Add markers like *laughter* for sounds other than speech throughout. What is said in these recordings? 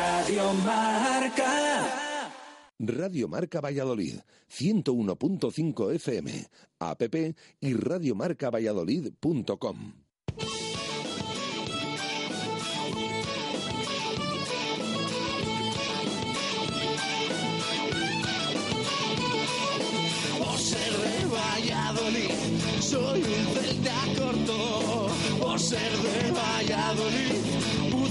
Radio Marca. Radio Marca Valladolid, 101.5 FM, app y radiomarcavalladolid.com. Ser de Valladolid, soy un celta corto. Por ser de Valladolid,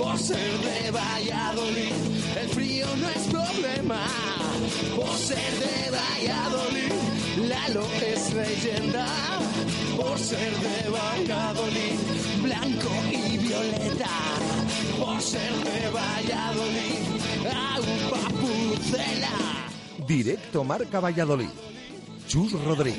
Por ser de Valladolid, el frío no es problema. Por ser de Valladolid, Lalo es leyenda. Por ser de Valladolid, blanco y violeta. Por ser de Valladolid, un papucela. Directo Marca Valladolid. Chus Rodríguez.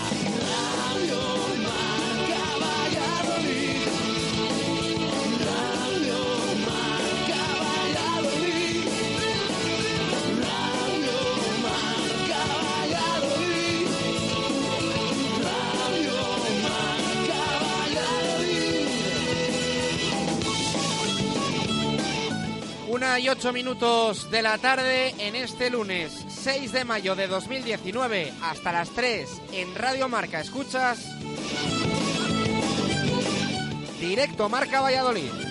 Una y ocho minutos de la tarde en este lunes 6 de mayo de 2019 hasta las 3 en Radio Marca. Escuchas Directo Marca Valladolid.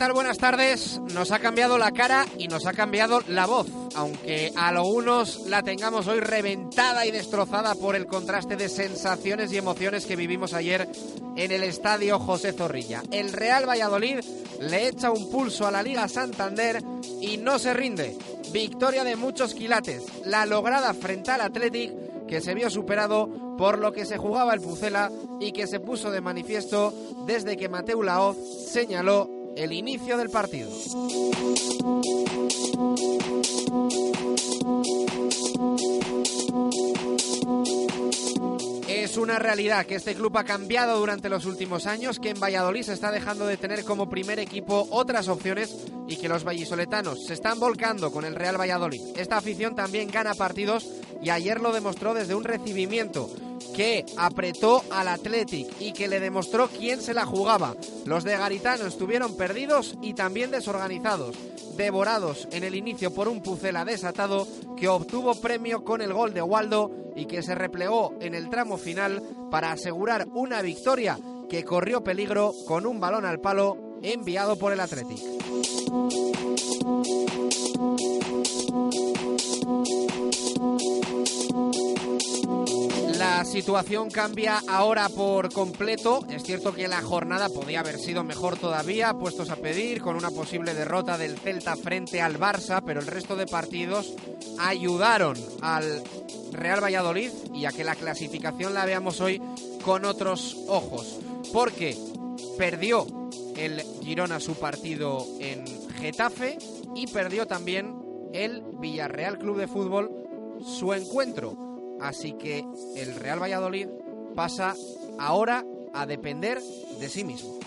Buenas tardes. Nos ha cambiado la cara y nos ha cambiado la voz, aunque a algunos la tengamos hoy reventada y destrozada por el contraste de sensaciones y emociones que vivimos ayer en el estadio José Zorrilla. El Real Valladolid le echa un pulso a la Liga Santander y no se rinde. Victoria de muchos quilates, la lograda frente al Athletic que se vio superado por lo que se jugaba el Pucela y que se puso de manifiesto desde que Mateu Laoz señaló el inicio del partido. Es una realidad que este club ha cambiado durante los últimos años, que en Valladolid se está dejando de tener como primer equipo otras opciones y que los vallisoletanos se están volcando con el Real Valladolid. Esta afición también gana partidos y ayer lo demostró desde un recibimiento que apretó al Athletic y que le demostró quién se la jugaba. Los de Garitano estuvieron perdidos y también desorganizados, devorados en el inicio por un Pucela desatado que obtuvo premio con el gol de Waldo y que se replegó en el tramo final para asegurar una victoria que corrió peligro con un balón al palo enviado por el Athletic. La situación cambia ahora por completo. Es cierto que la jornada podía haber sido mejor todavía, puestos a pedir, con una posible derrota del Celta frente al Barça, pero el resto de partidos ayudaron al Real Valladolid y a que la clasificación la veamos hoy con otros ojos. Porque perdió el Girona su partido en Getafe y perdió también el Villarreal Club de Fútbol su encuentro. Así que el Real Valladolid pasa ahora a depender de sí mismo.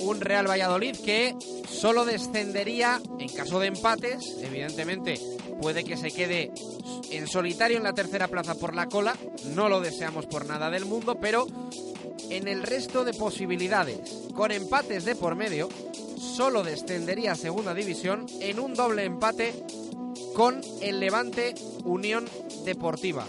Un Real Valladolid que solo descendería en caso de empates, evidentemente puede que se quede en solitario en la tercera plaza por la cola, no lo deseamos por nada del mundo, pero en el resto de posibilidades, con empates de por medio, solo descendería a segunda división en un doble empate con el Levante Unión Deportiva.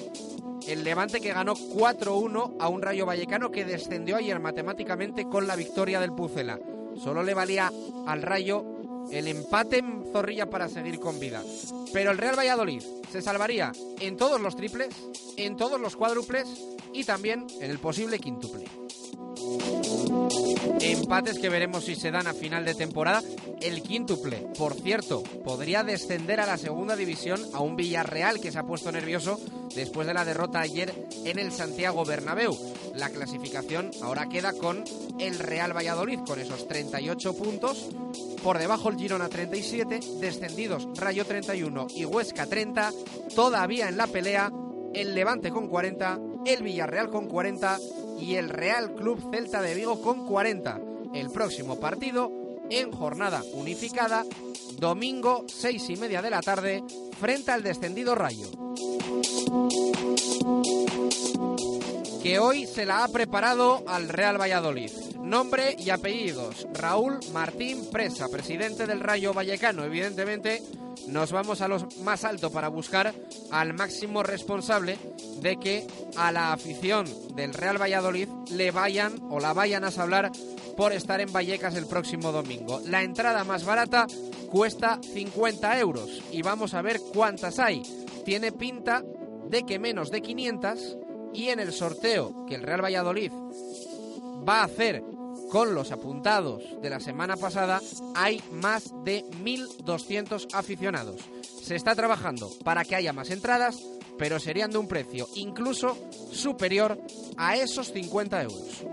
El Levante que ganó 4-1 a un Rayo Vallecano que descendió ayer matemáticamente con la victoria del Pucela. Solo le valía al Rayo el empate en Zorrilla para seguir con vida. Pero el Real Valladolid se salvaría en todos los triples, en todos los cuádruples y también en el posible quíntuple. Empates que veremos si se dan a final de temporada. El quíntuple, por cierto, podría descender a la segunda división a un Villarreal que se ha puesto nervioso después de la derrota ayer en el Santiago Bernabéu. La clasificación ahora queda con el Real Valladolid con esos 38 puntos. Por debajo el Girona 37, descendidos Rayo 31 y Huesca 30. Todavía en la pelea el Levante con 40, el Villarreal con 40 y el Real Club Celta de Vigo con 40. El próximo partido en jornada unificada, domingo 6 y media de la tarde, frente al descendido Rayo. Que hoy se la ha preparado al Real Valladolid. Nombre y apellidos. Raúl Martín Presa, presidente del Rayo Vallecano. Evidentemente, nos vamos a lo más alto para buscar al máximo responsable de que a la afición del Real Valladolid le vayan o la vayan a hablar por estar en Vallecas el próximo domingo. La entrada más barata cuesta 50 euros y vamos a ver cuántas hay. Tiene pinta de que menos de 500 y en el sorteo que el Real Valladolid va a hacer con los apuntados de la semana pasada hay más de 1.200 aficionados. Se está trabajando para que haya más entradas, pero serían de un precio incluso superior a esos 50 euros.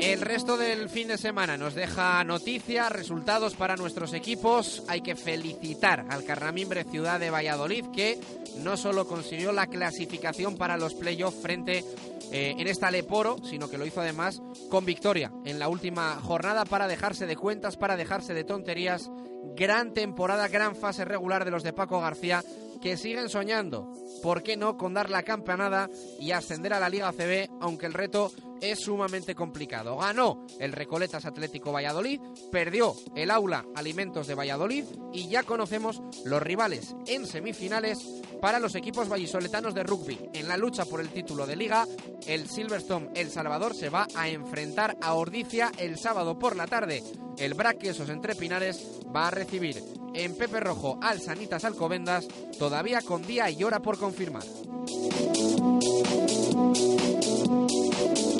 El resto del fin de semana nos deja noticias, resultados para nuestros equipos. Hay que felicitar al Carramimbre Ciudad de Valladolid que no solo consiguió la clasificación para los playoffs frente eh, en esta Leporo, sino que lo hizo además con victoria en la última jornada para dejarse de cuentas, para dejarse de tonterías. Gran temporada, gran fase regular de los de Paco García que siguen soñando. ¿Por qué no con dar la campanada y ascender a la Liga CB, aunque el reto es sumamente complicado? Ganó el Recoletas Atlético Valladolid, perdió el Aula Alimentos de Valladolid y ya conocemos los rivales en semifinales para los equipos vallisoletanos de rugby. En la lucha por el título de liga, el Silverstone El Salvador se va a enfrentar a Ordicia el sábado por la tarde. El Braquesos entre Pinares va a recibir en Pepe Rojo al Sanitas Alcobendas, todavía con día y hora por confirmar.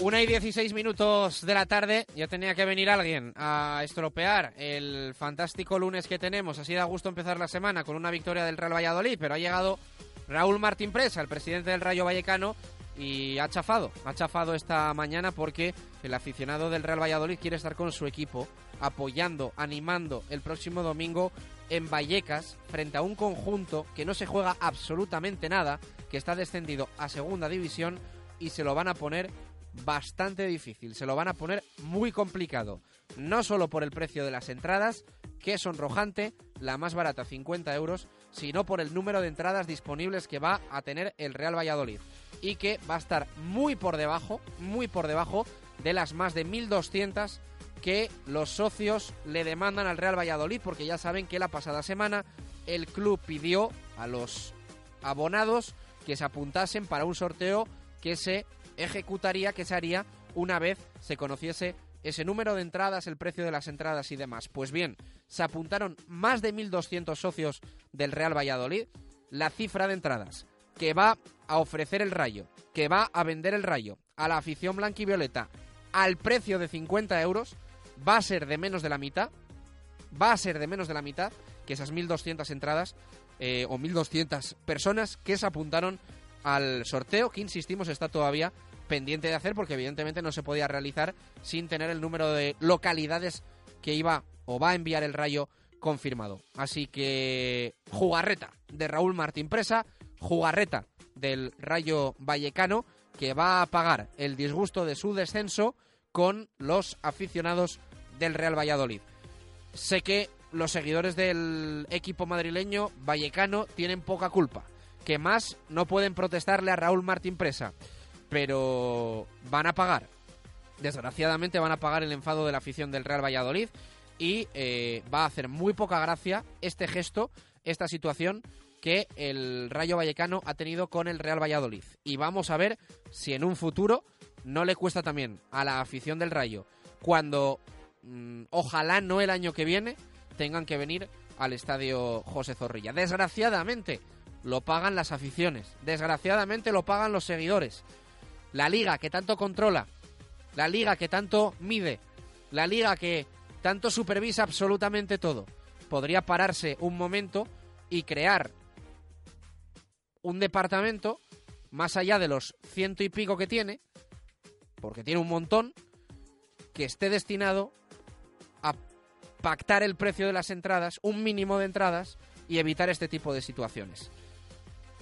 Una y 16 minutos de la tarde, ya tenía que venir alguien a estropear el fantástico lunes que tenemos. Así da gusto empezar la semana con una victoria del Real Valladolid, pero ha llegado Raúl Martín Presa, el presidente del Rayo Vallecano, y ha chafado, ha chafado esta mañana porque el aficionado del Real Valladolid quiere estar con su equipo, apoyando, animando el próximo domingo en Vallecas frente a un conjunto que no se juega absolutamente nada, que está descendido a segunda división y se lo van a poner bastante difícil, se lo van a poner muy complicado, no solo por el precio de las entradas, que es sonrojante, la más barata 50 euros, sino por el número de entradas disponibles que va a tener el Real Valladolid. Y que va a estar muy por debajo, muy por debajo de las más de 1.200 que los socios le demandan al Real Valladolid, porque ya saben que la pasada semana el club pidió a los abonados que se apuntasen para un sorteo que se ejecutaría, que se haría una vez se conociese ese número de entradas, el precio de las entradas y demás. Pues bien, se apuntaron más de 1.200 socios del Real Valladolid. La cifra de entradas que va a ofrecer el Rayo, que va a vender el Rayo a la afición blanquivioleta al precio de 50 euros, va a ser de menos de la mitad, va a ser de menos de la mitad que esas 1.200 entradas eh, o 1.200 personas que se apuntaron al sorteo, que insistimos está todavía pendiente de hacer porque evidentemente no se podía realizar sin tener el número de localidades que iba o va a enviar el Rayo confirmado. Así que jugarreta de Raúl Martín Presa, jugarreta del Rayo Vallecano que va a pagar el disgusto de su descenso con los aficionados del Real Valladolid. Sé que los seguidores del equipo madrileño vallecano tienen poca culpa, que más no pueden protestarle a Raúl Martín Presa, pero van a pagar. Desgraciadamente van a pagar el enfado de la afición del Real Valladolid y eh, va a hacer muy poca gracia este gesto, esta situación que el Rayo Vallecano ha tenido con el Real Valladolid. Y vamos a ver si en un futuro no le cuesta también a la afición del Rayo, cuando mm, ojalá no el año que viene tengan que venir al estadio José Zorrilla. Desgraciadamente lo pagan las aficiones, desgraciadamente lo pagan los seguidores. La liga que tanto controla, la liga que tanto mide, la liga que tanto supervisa absolutamente todo, podría pararse un momento y crear un departamento más allá de los ciento y pico que tiene, porque tiene un montón, que esté destinado a pactar el precio de las entradas, un mínimo de entradas, y evitar este tipo de situaciones.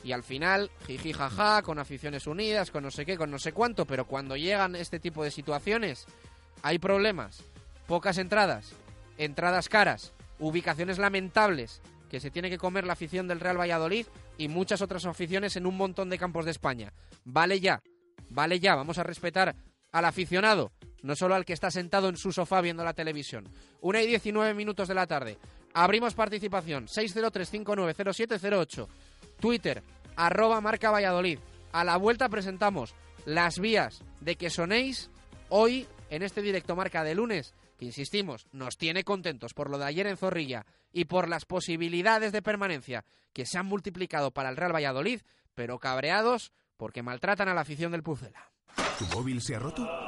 Y al final, jiji jaja, con aficiones unidas, con no sé qué, con no sé cuánto, pero cuando llegan este tipo de situaciones, hay problemas, pocas entradas, entradas caras, ubicaciones lamentables que se tiene que comer la afición del Real Valladolid y muchas otras aficiones en un montón de campos de España. Vale ya, vale ya, vamos a respetar al aficionado, no solo al que está sentado en su sofá viendo la televisión. Una y 19 minutos de la tarde. Abrimos participación 603590708. Twitter, arroba marca Valladolid. A la vuelta presentamos las vías de que sonéis hoy en este directo marca de lunes, que insistimos, nos tiene contentos por lo de ayer en Zorrilla y por las posibilidades de permanencia que se han multiplicado para el Real Valladolid, pero cabreados porque maltratan a la afición del Pucela. ¿Tu móvil se ha roto?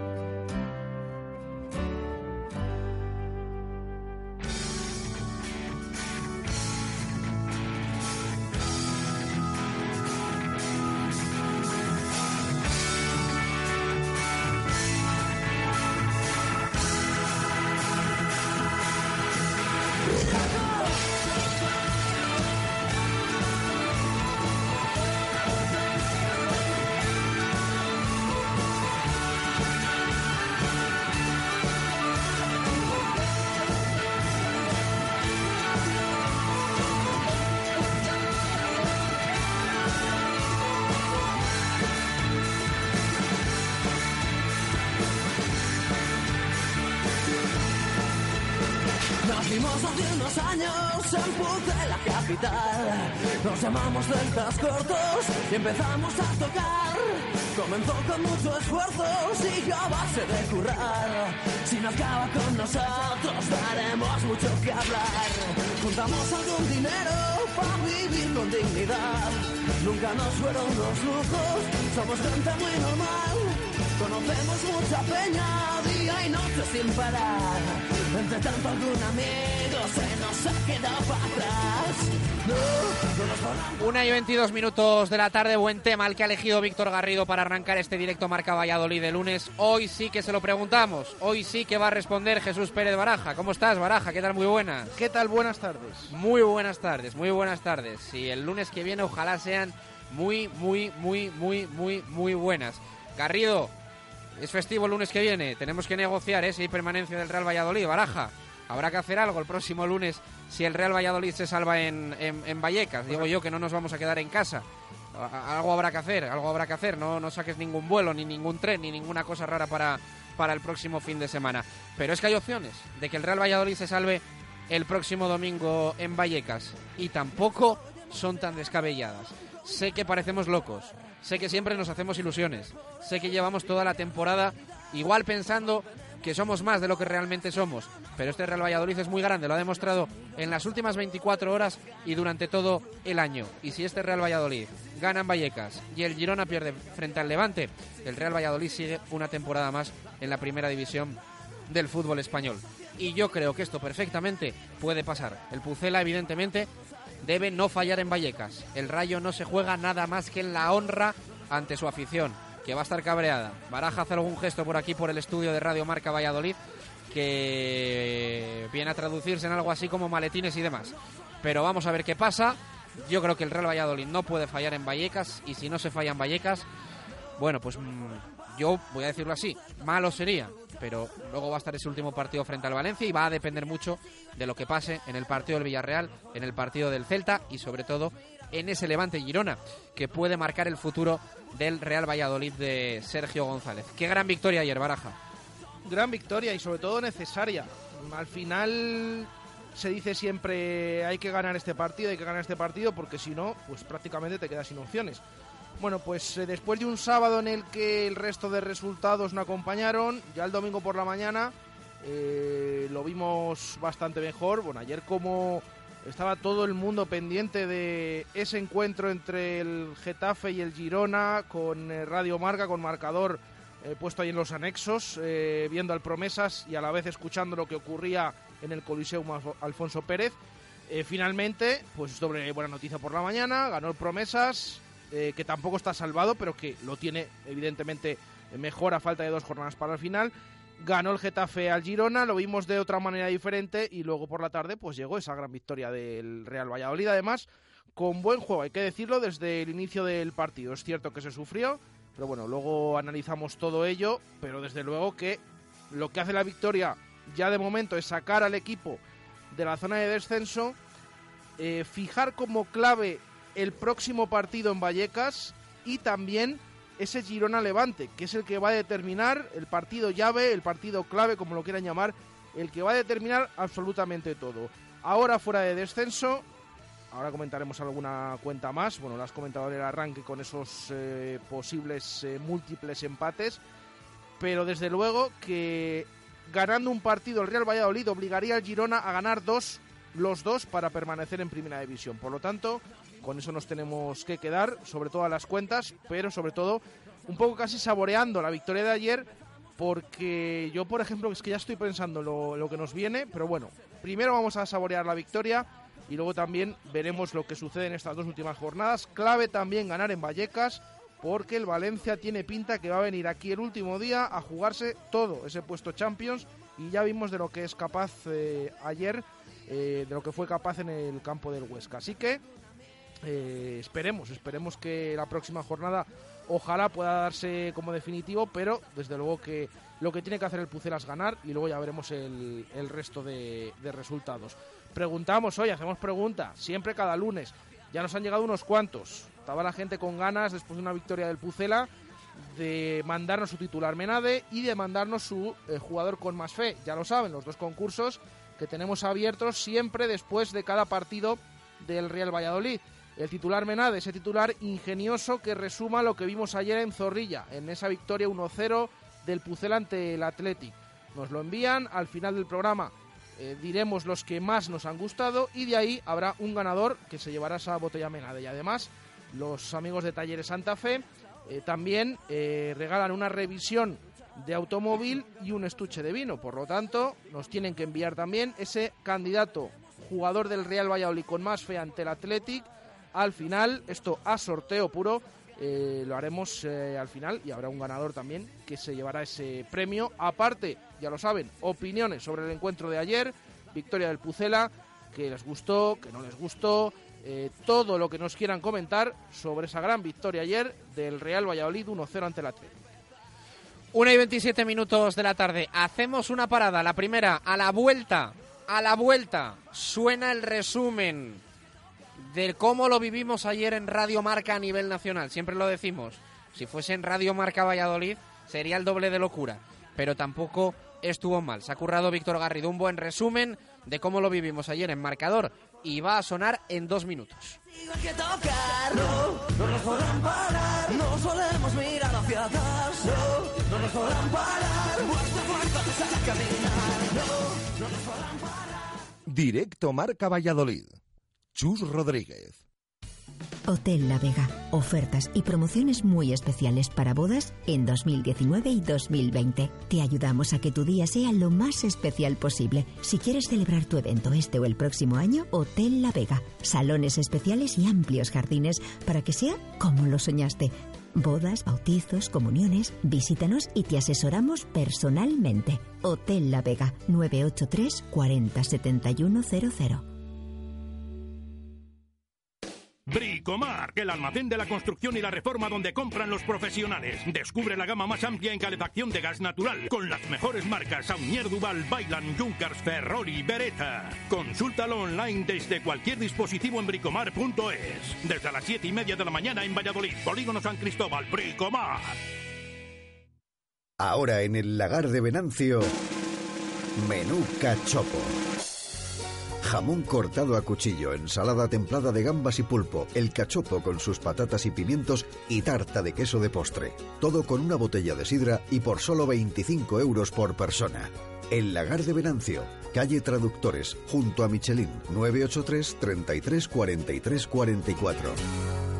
Juntamos algún dinero para vivir con dignidad. Nunca nos fueron los lujos, somos gente muy normal. Conocemos mucha peña, día y noche sin parar. Entre tanto algún amigo se nos ha quedado para atrás. Una y 22 minutos de la tarde, buen tema el que ha elegido Víctor Garrido para arrancar este directo Marca Valladolid de lunes. Hoy sí que se lo preguntamos, hoy sí que va a responder Jesús Pérez Baraja. ¿Cómo estás, Baraja? ¿Qué tal? Muy buenas. ¿Qué tal? Buenas tardes. Muy buenas tardes, muy buenas tardes. Y el lunes que viene ojalá sean muy, muy, muy, muy, muy, muy buenas. Garrido, es festivo el lunes que viene, tenemos que negociar esa permanencia del Real Valladolid, Baraja. Habrá que hacer algo el próximo lunes si el Real Valladolid se salva en, en- en Vallecas. Digo yo que no nos vamos a quedar en casa. Algo habrá que hacer, algo habrá que hacer. No, no saques ningún vuelo, ni ningún tren, ni ninguna cosa rara para, para el próximo fin de semana. Pero es que hay opciones de que el Real Valladolid se salve el próximo domingo en Vallecas. Y tampoco son tan descabelladas. Sé que parecemos locos. Sé que siempre nos hacemos ilusiones. Sé que llevamos toda la temporada igual pensando que somos más de lo que realmente somos. Pero este Real Valladolid es muy grande, lo ha demostrado en las últimas 24 horas y durante todo el año. Y si este Real Valladolid gana en Vallecas y el Girona pierde frente al Levante, el Real Valladolid sigue una temporada más en la primera división del fútbol español. Y yo creo que esto perfectamente puede pasar. El Pucela, evidentemente, debe no fallar en Vallecas. El Rayo no se juega nada más que en la honra ante su afición, que va a estar cabreada. Baraja hace algún gesto por aquí, por el estudio de Radio Marca Valladolid, que viene a traducirse en algo así como maletines y demás. Pero vamos a ver qué pasa. Yo creo que el Real Valladolid no puede fallar en Vallecas y si no se falla en Vallecas, bueno, pues mm, yo voy a decirlo así, malo sería, pero luego va a estar ese último partido frente al Valencia y va a depender mucho de lo que pase en el partido del Villarreal, en el partido del Celta y sobre todo en ese Levante Girona que puede marcar el futuro del Real Valladolid de Sergio González. Qué gran victoria ayer, Baraja. Gran victoria y sobre todo necesaria. Al final se dice siempre hay que ganar este partido, hay que ganar este partido porque si no, pues prácticamente te quedas sin opciones. Bueno, pues eh, después de un sábado en el que el resto de resultados no acompañaron, ya el domingo por la mañana eh, lo vimos bastante mejor. Bueno, ayer como estaba todo el mundo pendiente de ese encuentro entre el Getafe y el Girona con eh, Radio Marca, con marcador puesto ahí en los anexos, viendo al Promesas y a la vez escuchando lo que ocurría en el Coliseum Alfo- Alfonso Pérez. Finalmente, pues doble buena noticia por la mañana, ganó el Promesas, eh, que tampoco está salvado, pero que lo tiene evidentemente mejor a falta de dos jornadas para el final. ganó el Getafe al Girona, lo vimos de otra manera diferente y luego por la tarde pues llegó esa gran victoria del Real Valladolid. Además, con buen juego, hay que decirlo, desde el inicio del partido. Es cierto que se sufrió, pero bueno, luego analizamos todo ello, pero desde luego que lo que hace la victoria ya de momento es sacar al equipo de la zona de descenso, eh, fijar como clave el próximo partido en Vallecas y también ese Girona Levante, que es el que va a determinar el partido llave, el partido clave, como lo quieran llamar, el que va a determinar absolutamente todo. Ahora fuera de descenso, ahora comentaremos alguna cuenta más, bueno, lo has comentado en el arranque con esos eh, posibles eh, múltiples empates, pero desde luego que ganando un partido el Real Valladolid obligaría al Girona a ganar dos, los dos para permanecer en primera división. Por lo tanto, con eso nos tenemos que quedar, sobre todo a las cuentas, pero sobre todo un poco casi saboreando la victoria de ayer, porque yo, por ejemplo, es que ya estoy pensando lo, lo que nos viene, pero bueno, primero vamos a saborear la victoria y luego también veremos lo que sucede en estas dos últimas jornadas. Clave también ganar en Vallecas, porque el Valencia tiene pinta que va a venir aquí el último día a jugarse todo ese puesto Champions y ya vimos de lo que es capaz eh, ayer, eh, de lo que fue capaz en el campo del Huesca. Así que eh, esperemos, esperemos que la próxima jornada ojalá pueda darse como definitivo, pero desde luego que lo que tiene que hacer el Pucela es ganar y luego ya veremos el, el resto de, resultados. Preguntamos hoy, hacemos preguntas, siempre cada lunes. Ya nos han llegado unos cuantos. Estaba la gente con ganas, después de una victoria del Pucela, de mandarnos su titular Menade y de mandarnos su eh, jugador con más fe. Ya lo saben, los dos concursos que tenemos abiertos siempre después de cada partido del Real Valladolid el titular Menade, ese titular ingenioso que resuma lo que vimos ayer en Zorrilla, en esa victoria 1-0 del Pucel ante el Athletic. Nos lo envían al final del programa. Eh, diremos los que más nos han gustado y de ahí habrá un ganador que se llevará esa botella Menade. Y además, los amigos de Talleres Santa Fe eh, también eh, regalan una revisión de automóvil y un estuche de vino. Por lo tanto, nos tienen que enviar también ese candidato jugador del Real Valladolid con más fe ante el Athletic al final. Esto a sorteo puro. Eh, lo haremos eh, al final y habrá un ganador también que se llevará ese premio. Aparte, ya lo saben, opiniones sobre el encuentro de ayer, victoria del Pucela, que les gustó, que no les gustó, eh, todo lo que nos quieran comentar sobre esa gran victoria ayer del Real Valladolid 1-0 ante el Atlético. 1 y 27 minutos de la tarde. Hacemos una parada. La primera, a la vuelta. A la vuelta. Suena el resumen de cómo lo vivimos ayer en Radio Marca a nivel nacional. Siempre lo decimos. Si fuese en Radio Marca Valladolid, sería el doble de locura. Pero tampoco estuvo mal. Se ha currado Víctor Garrido un buen resumen de cómo lo vivimos ayer en marcador y va a sonar en dos minutos. Directo Marca Valladolid. Chus Rodríguez. Hotel La Vega. Ofertas y promociones muy especiales para bodas en 2019 y 2020. Te ayudamos a que tu día sea lo más especial posible. Si quieres celebrar tu evento este o el próximo año, Hotel La Vega. Salones especiales y amplios jardines para que sea como lo soñaste. Bodas, bautizos, comuniones, visítanos y te asesoramos personalmente. Hotel La Vega 983 40 7100. Bricomar, el almacén de la construcción y la reforma donde compran los profesionales. Descubre la gama más amplia en calefacción de gas natural con las mejores marcas Saunier Duval, Bailan, Junkers, Ferrari, Beretta. Consúltalo online desde cualquier dispositivo en bricomar.es. Desde las 7 y media de la mañana en Valladolid, Polígono San Cristóbal, Bricomar. Ahora en el lagar de Venancio, menú cachopo. Jamón cortado a cuchillo, ensalada templada de gambas y pulpo, el cachopo con sus patatas y pimientos y tarta de queso de postre. Todo con una botella de sidra y por solo 25 euros por persona. El Lagar de Venancio, calle Traductores, junto a Michelin, 983 33 43 44.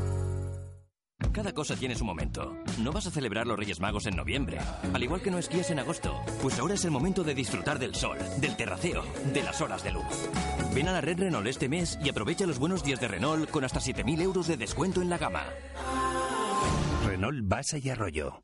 Cada cosa tiene su momento. No vas a celebrar los Reyes Magos en noviembre, al igual que no esquías en agosto. Pues ahora es el momento de disfrutar del sol, del terraceo, de las horas de luz. Ven a la red Renault este mes y aprovecha los buenos días de Renault con hasta 7.000 euros de descuento en la gama. Renault Basa y Arroyo.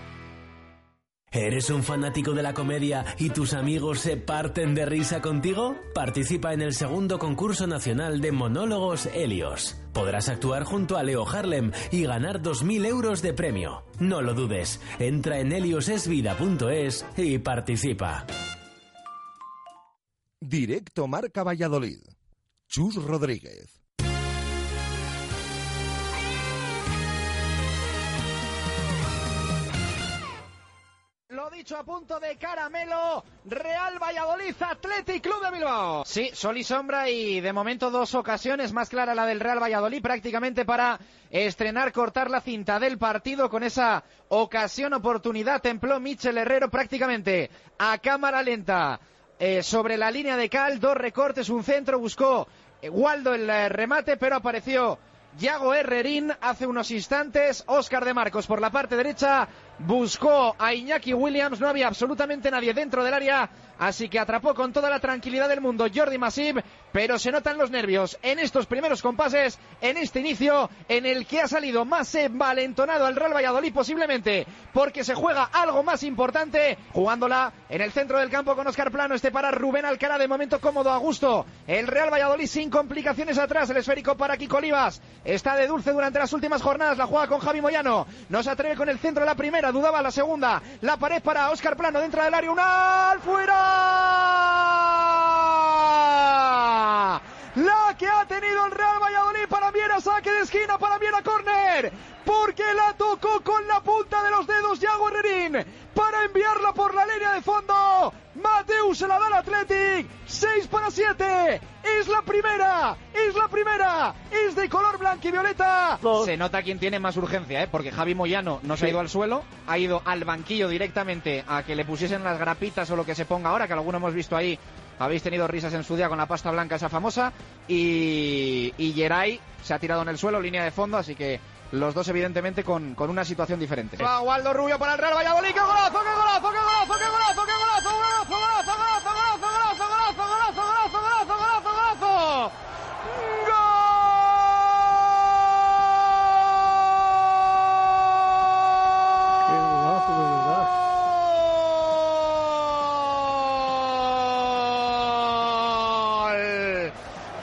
¿Eres un fanático de la comedia y tus amigos se parten de risa contigo? Participa en el segundo concurso nacional de monólogos Helios. Podrás actuar junto a Leo Harlem y ganar 2.000 euros de premio. No lo dudes, entra en heliosesvida.es y participa. Directo Marca Valladolid. Chus Rodríguez. Lo dicho a punto de caramelo, Real Valladolid, Athletic Club de Bilbao. Sí, sol y sombra y de momento dos ocasiones, más clara la del Real Valladolid, prácticamente para estrenar, cortar la cinta del partido con esa ocasión, oportunidad, templó Michel Herrero prácticamente a cámara lenta eh, sobre la línea de cal, dos recortes, un centro, buscó eh, Waldo el eh, remate, pero apareció Yago Herrerín hace unos instantes, Óscar de Marcos por la parte derecha, buscó a Iñaki Williams, no había absolutamente nadie dentro del área, así que atrapó con toda la tranquilidad del mundo Jordi Masip, pero se notan los nervios en estos primeros compases, en este inicio, en el que ha salido más valentonado al Real Valladolid posiblemente, porque se juega algo más importante, jugándola en el centro del campo con Óscar Plano, este para Rubén Alcara, de momento cómodo, a gusto, el Real Valladolid sin complicaciones atrás, el esférico para Kiko Olivas, está de dulce durante las últimas jornadas, la juega con Javi Moyano, no se atreve con el centro de la primera, dudaba la segunda, la pared para Óscar Plano dentro del área, una al fuera. La que ha tenido el Real Valladolid para Viera, saque de esquina para Viera Corner, porque la tocó con la punta de los dedos Yago Herrerín para enviarla por la línea de fondo. Mateus se la da al Athletic, 6 para 7. Es la primera, es la primera, es de color blanco y violeta. Se nota quién tiene más urgencia, ¿eh? porque Javi Moyano no se ha ido al suelo, ha ido al banquillo directamente a que le pusiesen las grapitas o lo que se ponga ahora, que alguno hemos visto ahí habéis tenido risas en su día con la pasta blanca esa famosa y, y Geray se ha tirado en el suelo, línea de fondo, así que los dos evidentemente con, con una situación diferente. Va Waldo Rubio para el Real Valladolid, ¡qué golazo, qué golazo, qué golazo, qué golazo, qué golazo, golazo, golazo, golazo, golazo, golazo, golazo, golazo, golazo, golazo, golazo. Qué golazo, de verdad. Gol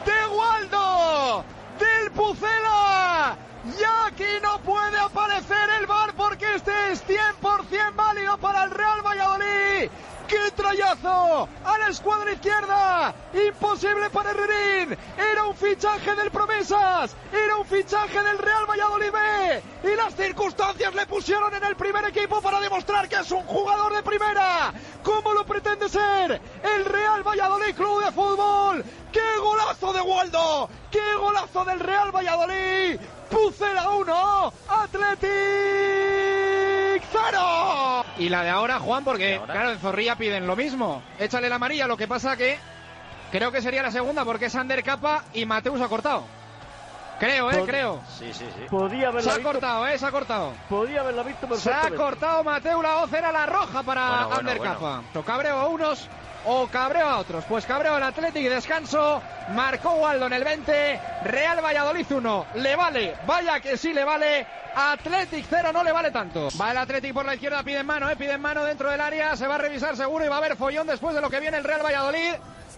de Waldo, del Pucela. Ya que no puede aparecer el bar porque este es 100% válido para el Real Valladolid. ¡Qué A la escuadra izquierda. Imposible para Herrerín. Era un fichaje del Promesas. Era un fichaje del Real Valladolid B. Y las circunstancias le pusieron en el primer equipo para demostrar que es un jugador de primera. ¿Cómo lo pretende ser? El Real Valladolid Club de Fútbol. ¡Qué golazo de Waldo! ¡Qué golazo del Real Valladolid! Pucela 1, Athletic 0. Y la de ahora, Juan, porque claro, en Zorrilla piden lo mismo. Échale la amarilla, lo que pasa que creo que sería la segunda porque es Ander Capa y Mateus ha cortado. Creo, eh, Pod- creo. Sí, sí, sí. Podía haberla Se ha visto. cortado, eh, se ha cortado. Podía haberla visto Se ha cortado Mateu, la voz era la roja para Bueno, bueno, Ander bueno. Capa. O cabreo a unos o cabreo a otros. Pues cabreo al Atlético y descanso. Marcó Waldo en el 20. Real Valladolid 1. Le vale. Vaya que sí le vale. Athletic 0 no le vale tanto. Va el Athletic por la izquierda, pide mano, eh, pide mano dentro del área. Se va a revisar seguro y va a haber follón después de lo que viene el Real Valladolid.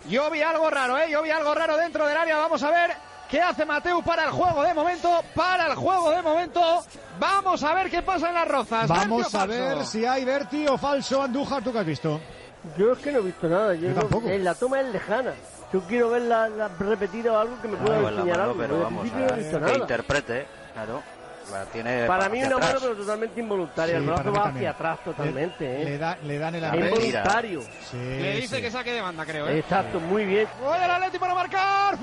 Yo vi algo raro, eh. Yo vi algo raro dentro del área. Vamos a ver. ¿Qué hace Mateu para el juego de momento? Para el juego de momento. Vamos a ver qué pasa en las rozas. Vamos ¿Verti o a ver si hay Berti o falso Andújar, ¿tú qué has visto? Yo es que no he visto nada. Yo, Yo no- tampoco. en la toma es lejana. Yo quiero ver la, repetida o algo que me pueda enseñar mano, algo. pero Desde vamos, el principio no he visto que nada. interprete, claro. La tiene Para mí una atrás. mano pero totalmente involuntaria. Sí, el brazo va hacia atrás totalmente. Le, ¿eh? le da- le dan el Es involuntario. Sí, Le dice sí. que saque de banda, creo. ¿eh? Exacto, muy bien. Gol del Atleti para marcar.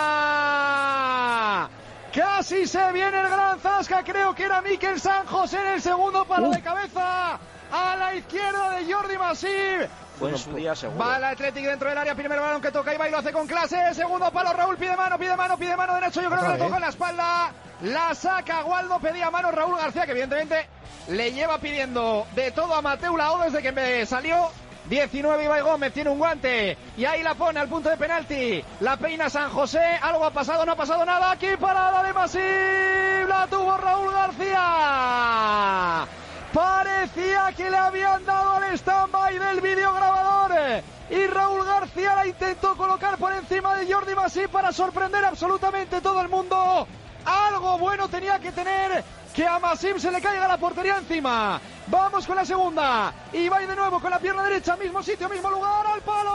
¡Fuera! Casi se viene el gran Zasca, creo que era Miquel San José en el segundo palo de cabeza. A la izquierda de Jordi Masip. Fue en su día seguro. Va el Athletic dentro del área, primer balón que toca y va y lo hace con clase. Segundo palo, Raúl pide mano, pide mano, pide mano derecho. Yo creo que le toca en la espalda. La saca Waldo, pedía mano Raúl García, que evidentemente le lleva pidiendo de todo a Mateu Lao desde que me salió. 19 Ibai Gómez tiene un guante y ahí la pone al punto de penalti. La peina San José. Algo ha pasado, no ha pasado nada. Aquí parada de Masip. La tuvo Raúl García. Parecía que le habían dado el stand-by del videograbador. Y Raúl García la intentó colocar por encima de Jordi Masip para sorprender absolutamente todo el mundo. Algo bueno tenía que tener que a Masip se le caiga la portería encima. Vamos con la segunda. Y va de nuevo con la pierna derecha, mismo sitio, mismo lugar, al palo.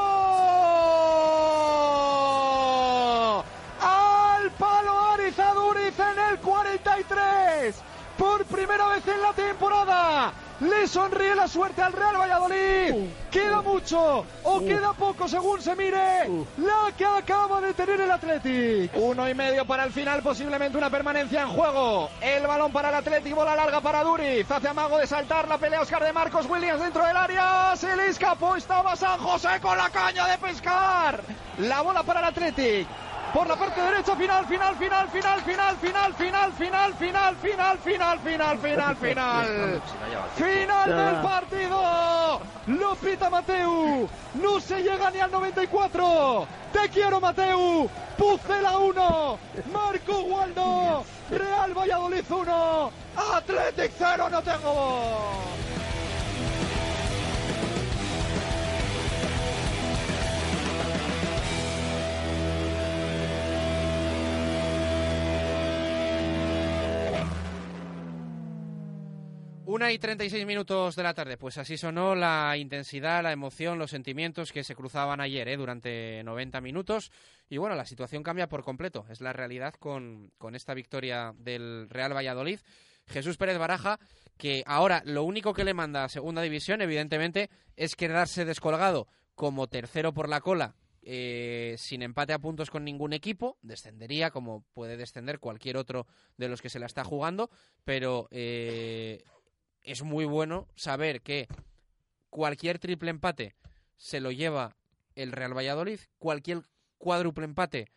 Al palo Arizaduriz en el 43. Por primera vez en la temporada. Le sonríe la suerte al Real Valladolid. Queda mucho o queda poco según se mire. La que acaba de tener el Athletic. Uno y medio para el final, posiblemente una permanencia en juego. El balón para el Athletic, bola larga para Duriz. Hace amago de saltar la pelea Oscar de Marcos Williams dentro del área. Se le escapó, estaba San José con la caña de pescar. La bola para el Athletic por la parte derecha, final, final, final, final, final, final, final, final, final, final, final, final, final, final. Final del partido. Lo pita Mateu. No se llega ni al 94. Te quiero, Mateu. Pucela 1. Marco Waldo. Real Valladolid 1. Athletic 0. No tengo. Una y 36 minutos de la tarde, pues así sonó la intensidad, la emoción, los sentimientos que se cruzaban ayer ¿eh? durante 90 minutos. Y bueno, la situación cambia por completo, es la realidad con, con esta victoria del Real Valladolid. Jesús Pérez Baraja, que ahora lo único que le manda a Segunda División, evidentemente, es quedarse descolgado como tercero por la cola eh, sin empate a puntos con ningún equipo, descendería como puede descender cualquier otro de los que se la está jugando, pero eh, es muy bueno saber que cualquier triple empate se lo lleva el Real Valladolid, cualquier cuádruple empate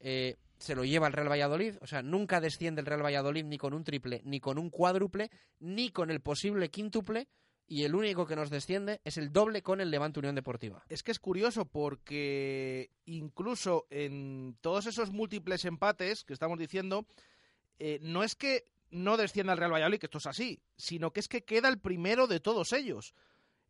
eh, se lo lleva el Real Valladolid, o sea, nunca desciende el Real Valladolid ni con un triple, ni con un cuádruple, ni con el posible quíntuple, y el único que nos desciende es el doble con el Levante Unión Deportiva. Es que es curioso porque incluso en todos esos múltiples empates que estamos diciendo, eh, no es que no descienda el Real Valladolid, que esto es así, sino que es que queda el primero de todos ellos.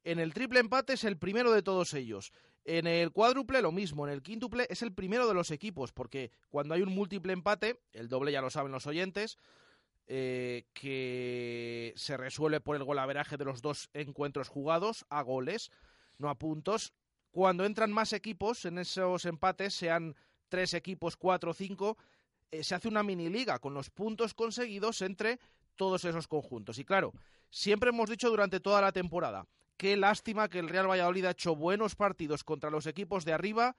En el triple empate es el primero de todos ellos. En el cuádruple lo mismo, en el quíntuple es el primero de los equipos, porque cuando hay un múltiple empate, el doble ya lo saben los oyentes, eh, que se resuelve por el golaveraje de los dos encuentros jugados a goles, no a puntos. Cuando entran más equipos en esos empates, sean tres equipos, cuatro o cinco, eh, se hace una mini liga con los puntos conseguidos entre todos esos conjuntos. Y claro, siempre hemos dicho durante toda la temporada, qué lástima que el Real Valladolid ha hecho buenos partidos contra los equipos de arriba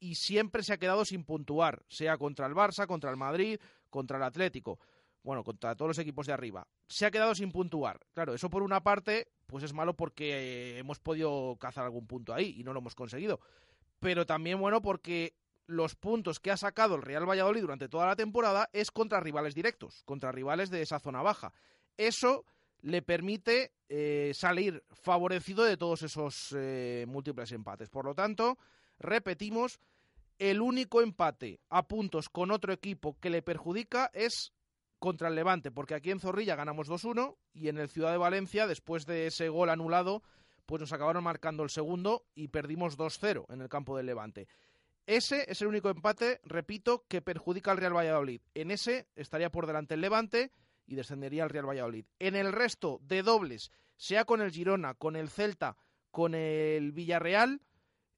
y siempre se ha quedado sin puntuar, sea contra el Barça, contra el Madrid, contra el Atlético, bueno, contra todos los equipos de arriba. Se ha quedado sin puntuar. Claro, eso por una parte, pues es malo porque hemos podido cazar algún punto ahí y no lo hemos conseguido. Pero también bueno porque los puntos que ha sacado el Real Valladolid durante toda la temporada es contra rivales directos, contra rivales de esa zona baja. Eso le permite eh, salir favorecido de todos esos eh, múltiples empates. Por lo tanto, repetimos, el único empate a puntos con otro equipo que le perjudica es contra el Levante, porque aquí en Zorrilla ganamos 2-1 y en el Ciudad de Valencia, después de ese gol anulado, pues nos acabaron marcando el segundo y perdimos 2-0 en el campo del Levante. Ese es el único empate, repito, que perjudica al Real Valladolid. En ese estaría por delante el Levante y descendería el Real Valladolid. En el resto de dobles, sea con el Girona, con el Celta, con el Villarreal,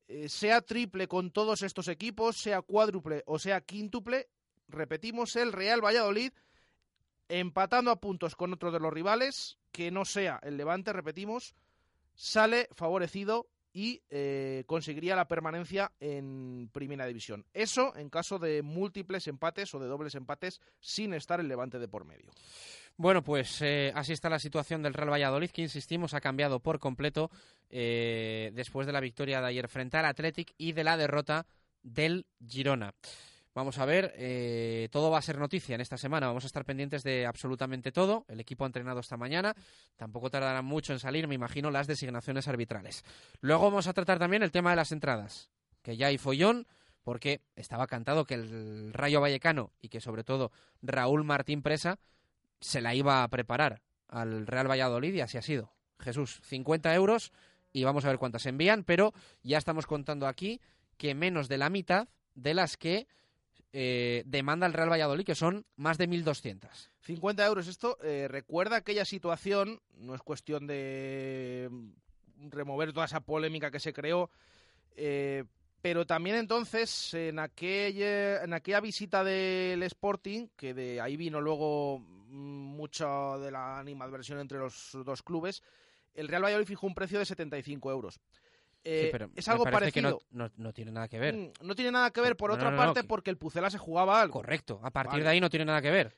eh, sea triple con todos estos equipos, sea cuádruple o sea quíntuple, repetimos, el Real Valladolid empatando a puntos con otro de los rivales, que no sea el Levante, repetimos, sale favorecido y eh, conseguiría la permanencia en Primera División. Eso en caso de múltiples empates o de dobles empates sin estar el Levante de por medio. Bueno, pues eh, así está la situación del Real Valladolid, que insistimos ha cambiado por completo eh, después de la victoria de ayer frente al Athletic y de la derrota del Girona. Vamos a ver, eh, todo va a ser noticia en esta semana. Vamos a estar pendientes de absolutamente todo. El equipo ha entrenado esta mañana. Tampoco tardará mucho en salir, me imagino, las designaciones arbitrales. Luego vamos a tratar también el tema de las entradas, que ya hay follón, porque estaba cantado que el Rayo Vallecano y que sobre todo Raúl Martín Presa se la iba a preparar al Real Valladolid y así ha sido. Jesús, 50 euros y vamos a ver cuántas envían, pero ya estamos contando aquí que menos de la mitad de las que eh, demanda el Real Valladolid, que son más de 1.200. 50 euros. Esto eh, recuerda aquella situación, no es cuestión de mm, remover toda esa polémica que se creó, eh, pero también entonces en aquella, en aquella visita del Sporting, que de ahí vino luego mm, mucha de la animadversión entre los dos clubes, el Real Valladolid fijó un precio de 75 euros. Eh, Sí, pero es me algo parece que parecido. no, no- no tiene nada que ver. Mm, No tiene nada que ver, por No, otra parte, que- porque el Pucela se jugaba algo. Correcto. A partir Vale. de ahí no tiene nada que ver.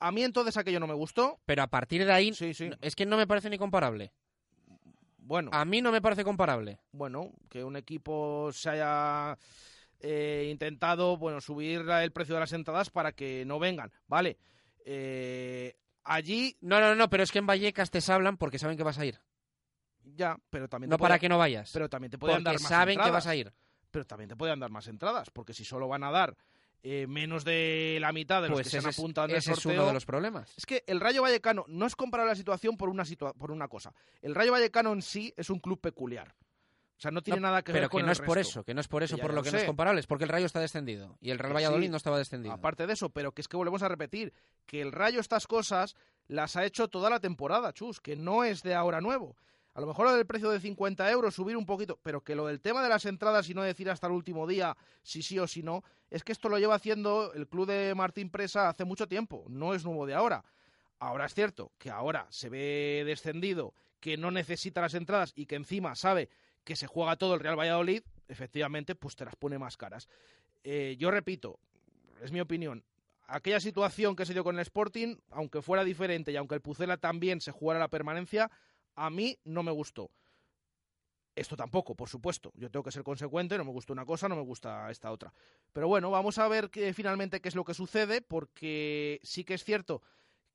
A mí entonces aquello no me gustó. Pero a partir de ahí es que no me parece ni comparable. Bueno. A mí no me parece comparable. Bueno, que un equipo se haya eh, intentado bueno subir el precio de las entradas para que no vengan. Vale. Eh, allí. No, no, no, pero es que en Vallecas te hablan porque saben que vas a ir. Ya, pero también. No te para puede- que no vayas. Pero también te pueden Porque dar más saben que vas a ir. Pero también te pueden dar más entradas, porque si solo van a dar eh, menos de la mitad de los Pues que se han apuntado en el ese es sorteo. uno de los problemas. Es que el Rayo Vallecano no es comparable la situación por una, situa- por una cosa. El Rayo Vallecano en sí es un club peculiar. O sea, no tiene No, nada que pero ver con que no es por eso, que no es por eso por lo lo que no es comparable, es porque el Rayo está descendido y el Real Valladolid sí. no estaba descendido. Aparte de eso, pero que es que volvemos a repetir, que el Rayo estas cosas las ha hecho toda la temporada, chus, que no es de ahora nuevo. A lo mejor lo del precio de 50 euros, subir un poquito, pero que lo del tema de las entradas y no decir hasta el último día si sí o si no, es que esto lo lleva haciendo el club de Martín Presa hace mucho tiempo, no es nuevo de ahora. Ahora es cierto que ahora se ve descendido, que no necesita las entradas y que encima sabe que se juega todo el Real Valladolid, efectivamente, pues te las pone más caras. Eh, yo repito, es mi opinión, aquella situación que se dio con el Sporting, aunque fuera diferente y aunque el Pucela también se jugara la permanencia, a mí no me gustó. Esto tampoco, por supuesto. Yo tengo que ser consecuente, no me gusta una cosa, no me gusta esta otra. Pero bueno, vamos a ver que, finalmente qué es lo que sucede, porque sí que es cierto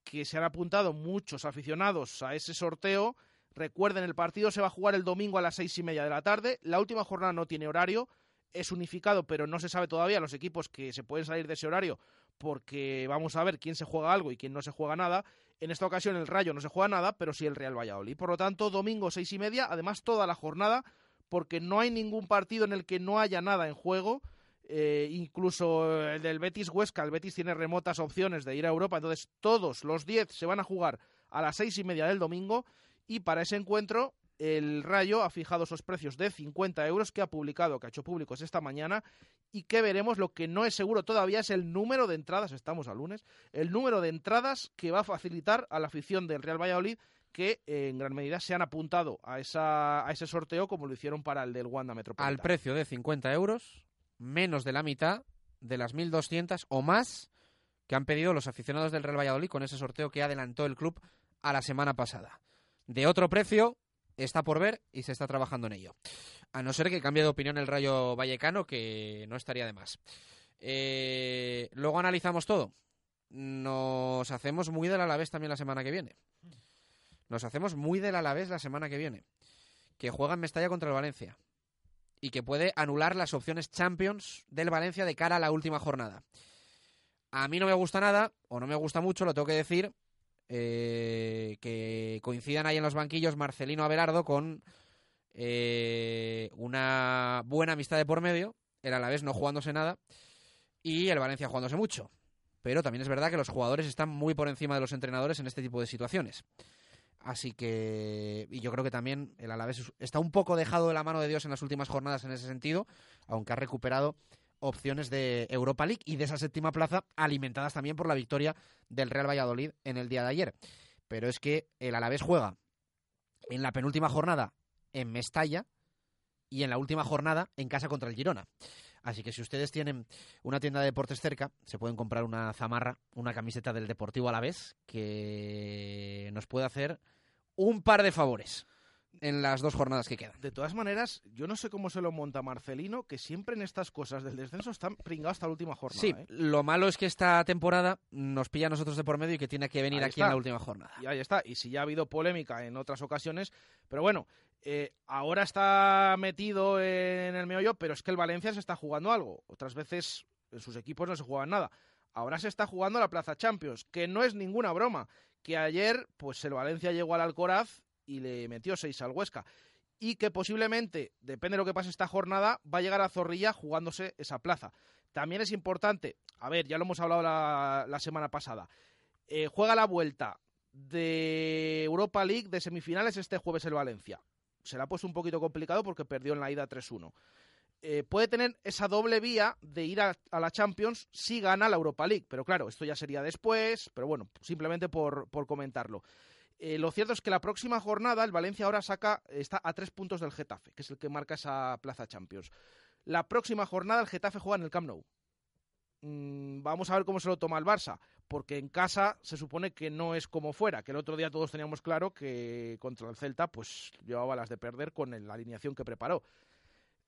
que se han apuntado muchos aficionados a ese sorteo. Recuerden, el partido se va a jugar el domingo a las seis y media de la tarde. La última jornada no tiene horario, es unificado, pero no se sabe todavía los equipos que se pueden salir de ese horario, porque vamos a ver quién se juega algo y quién no se juega nada. En esta ocasión el Rayo no se juega nada, pero sí el Real Valladolid. Por lo tanto, domingo seis y media, además toda la jornada, porque no hay ningún partido en el que no haya nada en juego. Eh, incluso el del Betis Huesca, el Betis tiene remotas opciones de ir a Europa, entonces todos los 10 se van a jugar a las seis y media del domingo y para ese encuentro el Rayo ha fijado esos precios de 50 euros que ha publicado, que ha hecho públicos esta mañana y que veremos. Lo que no es seguro todavía es el número de entradas, estamos a lunes, el número de entradas que va a facilitar a la afición del Real Valladolid que eh, en gran medida se han apuntado a, esa, a ese sorteo como lo hicieron para el del Wanda Metropolitano. Al precio de 50 euros, menos de la mitad de las 1.200 o más que han pedido los aficionados del Real Valladolid con ese sorteo que adelantó el club a la semana pasada. De otro precio está por ver y se está trabajando en ello. A no ser que cambie de opinión el Rayo Vallecano, que no estaría de más. Eh, luego analizamos todo. Nos hacemos muy del Alavés también la semana que viene. Nos hacemos muy del Alavés la semana que viene. Que juega en Mestalla contra el Valencia. Y que puede anular las opciones Champions del Valencia de cara a la última jornada. A mí no me gusta nada, o no me gusta mucho, lo tengo que decir, eh, que coincidan ahí en los banquillos Marcelino Abelardo con eh, una buena amistad de por medio, el Alavés no jugándose nada y el Valencia jugándose mucho. Pero también es verdad que los jugadores están muy por encima de los entrenadores en este tipo de situaciones. Así que, y yo creo que también el Alavés está un poco dejado de la mano de Dios en las últimas jornadas en ese sentido, aunque ha recuperado opciones de Europa League y de esa séptima plaza, alimentadas también por la victoria del Real Valladolid en el día de ayer. Pero es que el Alavés juega en la penúltima jornada en Mestalla y en la última jornada en casa contra el Girona. Así que si ustedes tienen una tienda de deportes cerca, se pueden comprar una zamarra, una camiseta del Deportivo a la vez, que nos puede hacer un par de favores en las dos jornadas que quedan. De todas maneras, yo no sé cómo se lo monta Marcelino, que siempre en estas cosas del descenso están pringados hasta la última jornada. Sí, ¿eh? lo malo es que esta temporada nos pilla a nosotros de por medio y que tiene que venir Ahí aquí está. en la última jornada. Y ahí está. Y si ya ha habido polémica en otras ocasiones, pero bueno, eh, ahora está metido en el meollo, pero es que el Valencia se está jugando algo. Otras veces en sus equipos no se juegan nada. Ahora se está jugando la Plaza Champions, que no es ninguna broma. Que ayer, pues el Valencia llegó al Alcoraz y le metió seis al Huesca. Y que posiblemente, depende de lo que pase esta jornada, va a llegar a Zorrilla jugándose esa plaza. También es importante, a ver, ya lo hemos hablado la, la semana pasada, eh, juega la vuelta de Europa League de semifinales este jueves el Valencia. Se la ha puesto un poquito complicado porque perdió en la ida 3-1. Eh, puede tener esa doble vía de ir a, a la Champions si gana la Europa League. Pero claro, esto ya sería después, pero bueno, simplemente por, por comentarlo. Eh, lo cierto es que la próxima jornada el Valencia ahora saca, está a tres puntos del Getafe, que es el que marca esa plaza Champions. La próxima jornada el Getafe juega en el Camp Nou. Mm, vamos a ver cómo se lo toma el Barça, porque en casa se supone que no es como fuera, que el otro día todos teníamos claro que contra el Celta pues llevaba las de perder con la alineación que preparó.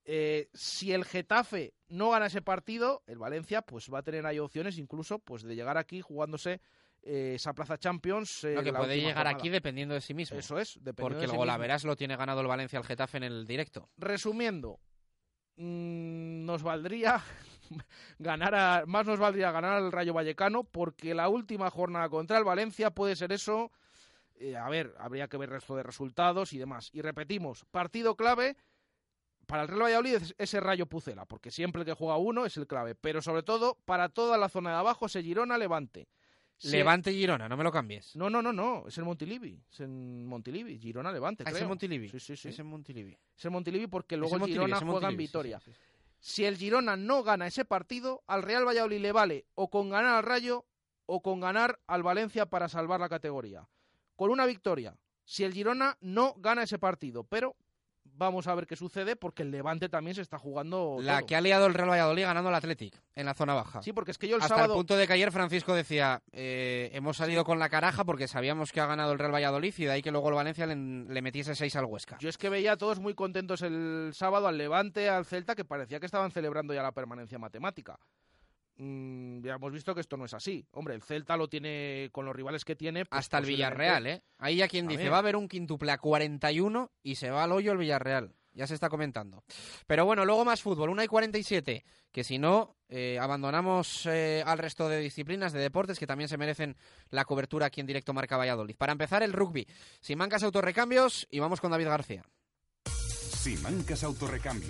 Eh, si el Getafe no gana ese partido, el Valencia pues va a tener ahí opciones incluso pues de llegar aquí jugándose eh, esa plaza Champions. eh, Lo que la puede llegar jornada. aquí dependiendo de sí mismo. Eso es, dependiendo Porque de el sí Golaveras lo tiene ganado el Valencia al Getafe en el directo. Resumiendo, mm, nos valdría *laughs* ganar a, más nos valdría ganar al Rayo Vallecano porque la última jornada contra el Valencia puede ser eso. eh, a ver, habría que ver el resto de resultados y demás. Y repetimos, partido clave para el Real Valladolid es ese Rayo Pucela, porque siempre el que juega uno es el clave, pero sobre todo para toda la zona de abajo ese Girona Levante. Levante Girona, no me lo cambies. No, no, no, no, es el Montilivi, es en Montilivi, Girona Levante, Ah, es en Montilivi. Sí, sí, sí. Es en Montilivi. Es el Montilivi porque luego en el Girona en juega en Vitoria. sí, sí. Si el Girona no gana ese partido, al Real Valladolid le vale o con ganar al Rayo o con ganar al Valencia para salvar la categoría. Con una victoria. Si el Girona no gana ese partido, pero vamos a ver qué sucede porque el Levante también se está jugando La todo. que ha liado el Real Valladolid ganando al Athletic en la zona baja. Sí, porque es que yo el Hasta sábado el punto de que ayer Francisco decía, eh, hemos salido con la caraja porque sabíamos que ha ganado el Real Valladolid y de ahí que luego el Valencia le, le metiese seis al Huesca. Yo es que veía a todos muy contentos el sábado al Levante, al Celta, que parecía que estaban celebrando ya la permanencia matemática. Mm, ya hemos visto que esto no es así. Hombre, el Celta lo tiene con los rivales que tiene. pues, Hasta el Villarreal, ¿eh? Ahí ya quien dice, va a haber un quintuple a 41 y se va al hoyo el Villarreal. Ya se está comentando. Pero bueno, luego más fútbol, 1 y 47, que si no, eh, abandonamos eh, al resto de disciplinas, de deportes, que también se merecen la cobertura aquí en directo Marca Valladolid. Para empezar, el rugby. Simancas Autorrecambios y vamos con David García. Simancas Autorrecambio.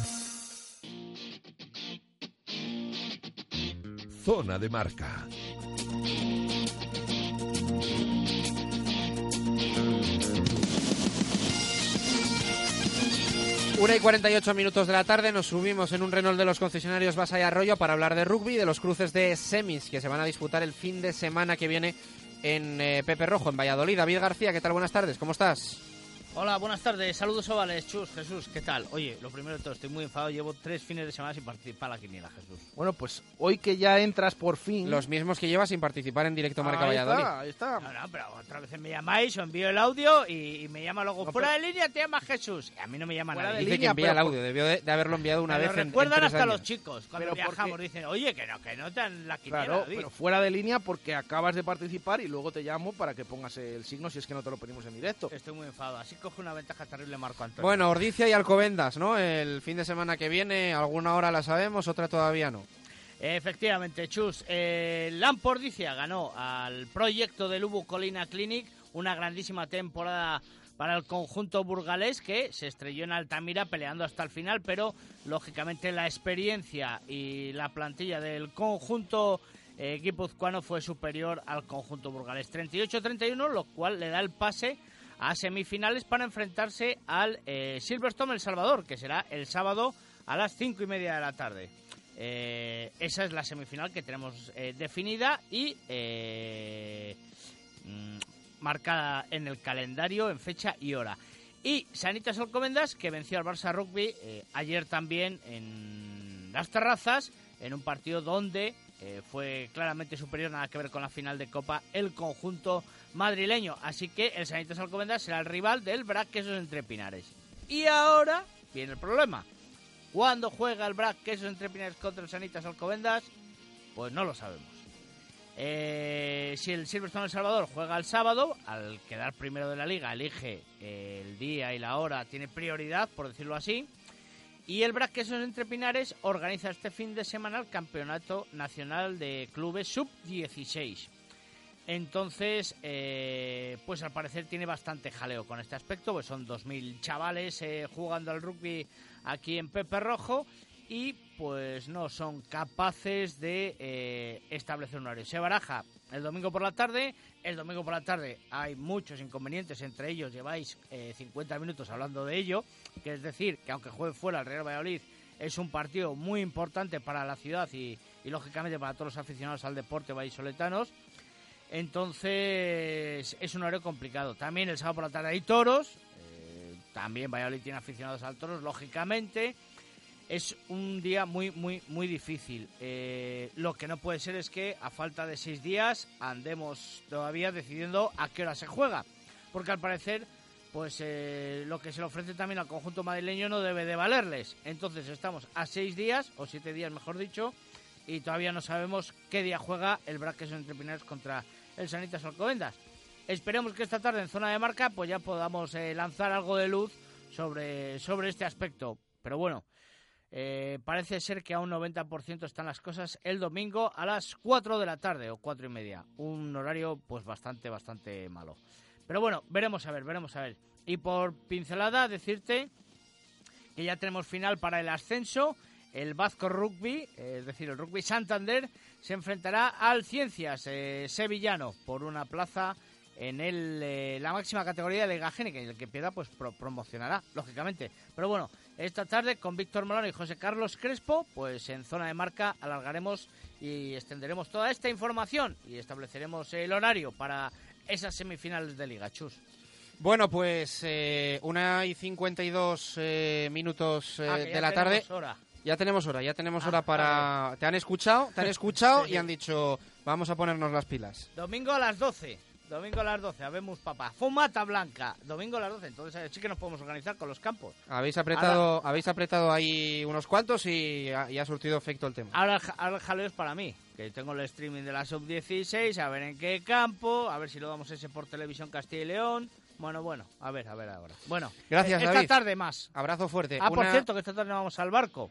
Zona de marca. Una y 48 minutos de la tarde nos subimos en un Renault de los concesionarios Basa y Arroyo para hablar de rugby, de los cruces de semis que se van a disputar el fin de semana que viene en eh, Pepe Rojo, en Valladolid. David García, ¿qué tal? Buenas tardes, ¿cómo estás? Hola, buenas tardes. Saludos ovales, Chus, Jesús, ¿qué tal? Oye, lo primero de todo, estoy muy enfadado. Llevo tres fines de semana sin participar en la quiniela, Jesús. Bueno, pues hoy que ya entras por fin. Los mismos que llevas sin participar en directo Marca Ahí Valladolid. está, ahí está. No, no, pero otra vez me llamáis, os envío el audio y, y me llama luego. No, fuera pero- de línea te llama Jesús. Y a mí no me llama Fuera nadie. de Dice que línea, envía el audio, debió de, de haberlo enviado una lo vez en, en recuerdan tres hasta años. los chicos. Cuando Pero viajamos porque- dicen, oye, que no, que no te dan la quiniela, Claro, David. pero fuera de línea porque acabas de participar y luego te llamo para que pongas el signo si es que no te lo pedimos en directo. Estoy muy enfadado. Así coge una ventaja terrible Marco Antonio. Bueno, Ordicia y Alcobendas, ¿no? El fin de semana que viene, alguna hora la sabemos, otra todavía no. Efectivamente, Chus. Eh, Lampordicia ganó al proyecto del Ubu Colina Clinic, una grandísima temporada para el conjunto burgalés que se estrelló en Altamira peleando hasta el final, pero lógicamente la experiencia y la plantilla del conjunto eh, guipuzcoano fue superior al conjunto burgalés 38-31, lo cual le da el pase a semifinales para enfrentarse al eh, Silverstone El Salvador, que será el sábado a las cinco y media de la tarde. Eh, esa es la semifinal que tenemos eh, definida y mm, marcada en el calendario en fecha y hora. Y Sanitas Alcomendas, que venció al Barça Rugby ayer también en las terrazas, en un partido donde eh, fue claramente superior, nada que ver con la final de Copa, el conjunto madrileño. Así que el Sanitas Alcomendas será el rival del Brac Quesos Entre Pinares. Y ahora viene el problema. ¿Cuándo juega el Brac Quesos Entre Pinares contra el Sanitas Alcobendas? Pues no lo sabemos. Eh, si el Silverstone El Salvador juega el sábado, al quedar primero de la liga, elige eh, el día y la hora, tiene prioridad, por decirlo así. Y el Brac Quesos Entre Pinares organiza este fin de semana el Campeonato Nacional de Clubes Sub-16. Entonces, eh, pues al parecer tiene bastante jaleo con este aspecto, pues son 2.000 chavales eh, jugando al rugby aquí en Pepe Rojo y pues no son capaces de eh, establecer un horario. Se baraja el domingo por la tarde, el domingo por la tarde hay muchos inconvenientes, entre ellos lleváis eh, 50 minutos hablando de ello, que es decir, que aunque juegue fuera el Real Valladolid, es un partido muy importante para la ciudad y, lógicamente para todos los aficionados al deporte vallisoletanos. Entonces es un horario complicado. También el sábado por la tarde hay toros. eh, también Valladolid tiene aficionados al toros, lógicamente. Es un día muy, muy, muy difícil. Eh, lo que no puede ser es que a falta de seis días andemos todavía decidiendo a qué hora se juega. Porque al parecer, pues eh, lo que se le ofrece también al conjunto madrileño no debe de valerles. Entonces estamos a seis días, o siete días mejor dicho, y todavía no sabemos qué día juega el Braques entre contra el Sanitas Alcobendas. Esperemos que esta tarde en zona de marca pues ya podamos eh, lanzar algo de luz sobre, sobre este aspecto. Pero bueno, eh, parece ser que a un 90% están las cosas el domingo a las 4 de la tarde o 4 y media. Un horario pues bastante, bastante malo. Pero bueno, veremos a ver, veremos a ver. Y por pincelada decirte que ya tenemos final para el ascenso. El Vasco Rugby, eh, es decir, el Rugby Santander, se enfrentará al Ciencias eh, Sevillano por una plaza en el, eh, la máxima categoría de Liga Génica y el que pierda pues pro- promocionará, lógicamente. Pero bueno, esta tarde con Víctor Molano y José Carlos Crespo, pues en zona de marca alargaremos y extenderemos toda esta información y estableceremos el horario para esas semifinales de Liga Chus. Bueno, pues eh, una y 52 eh, minutos eh, Ah, de la tarde. tenemos hora. Ya tenemos hora, ya tenemos Ah, hora para... Te han escuchado, te han escuchado Sí. y han dicho, vamos a ponernos las pilas. Domingo a las 12. Domingo a las 12, habemos papá. Fumata blanca. Domingo a las 12. Entonces eh, sí que nos podemos organizar con los campos. Habéis apretado, habéis apretado ahí unos cuantos y ha, y ha surtido efecto el tema. Ahora, ahora el jaleo es para mí. Que tengo el streaming de la sub-16, a ver en qué campo, a ver si lo damos ese por televisión Castilla y León. Bueno, bueno, a ver, a ver ahora. Bueno, Gracias, eh, esta David. tarde más. Abrazo fuerte. Ah, por cierto, que esta tarde vamos al barco.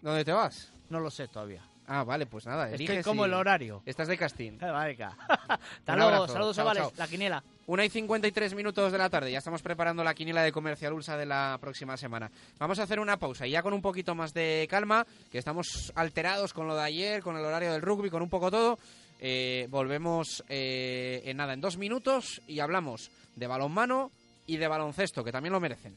¿Dónde te vas? No lo sé todavía. Ah, vale, pues nada. Es que eliges como el horario. Estás de casting. Marica. *laughs* *laughs* Hasta luego, saludos Chao, chavales, chao. la quiniela. Una y 53 minutos de la tarde, ya estamos preparando la quiniela de Comercial Ursa de la próxima semana. Vamos a hacer una pausa y ya con un poquito más de calma, que estamos alterados con lo de ayer, con el horario del rugby, con un poco todo. Eh, volvemos eh, en nada, en dos minutos y hablamos de balonmano y de baloncesto, que también lo merecen.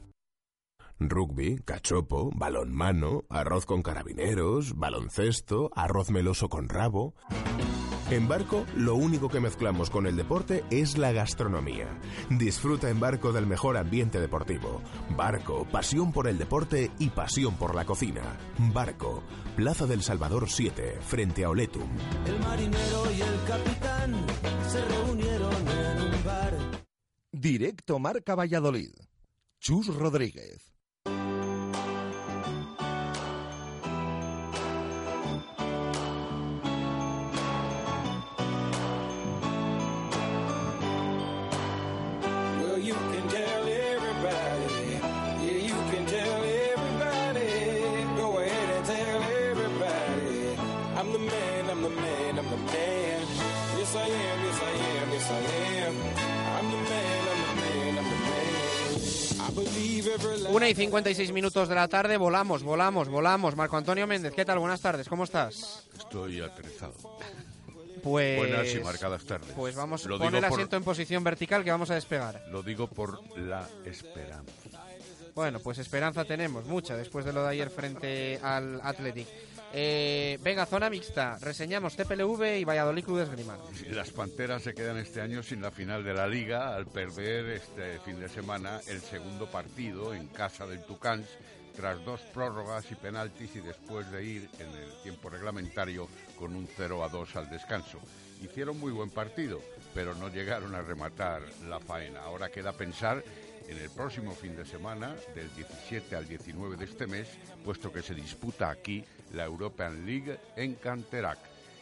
Rugby, cachopo, balonmano, arroz con carabineros, baloncesto, arroz meloso con rabo. En Barco, lo único que mezclamos con el deporte es la gastronomía. Disfruta en Barco del mejor ambiente deportivo. Barco, pasión por el deporte y pasión por la cocina. Barco, Plaza del Salvador 7, frente a Oletum. El marinero y el capitán se reunieron en un bar. Directo Marca Valladolid. Chus Rodríguez. 1 y 56 minutos de la tarde, volamos, volamos, volamos. Marco Antonio Méndez, ¿qué tal? Buenas tardes, ¿cómo estás? Estoy aterrizado. Pues, Buenas y marcadas tardes. Pues vamos, a pon el asiento por, en posición vertical que vamos a despegar. Lo digo por la esperanza. Bueno, pues esperanza tenemos, mucha, después de lo de ayer frente al Athletic. Eh, venga, zona mixta, reseñamos TPLV y Valladolid Club de Esgrima. Las Panteras se quedan este año sin la final de la Liga al perder este fin de semana el segundo partido en casa del Tucans tras dos prórrogas y penaltis y después de ir en el tiempo reglamentario con un 0 a 2 al descanso. Hicieron muy buen partido, pero no llegaron a rematar la faena. Ahora queda pensar en el próximo fin de semana, del 17 al 19 de este mes, puesto que se disputa aquí la European League en Canterac.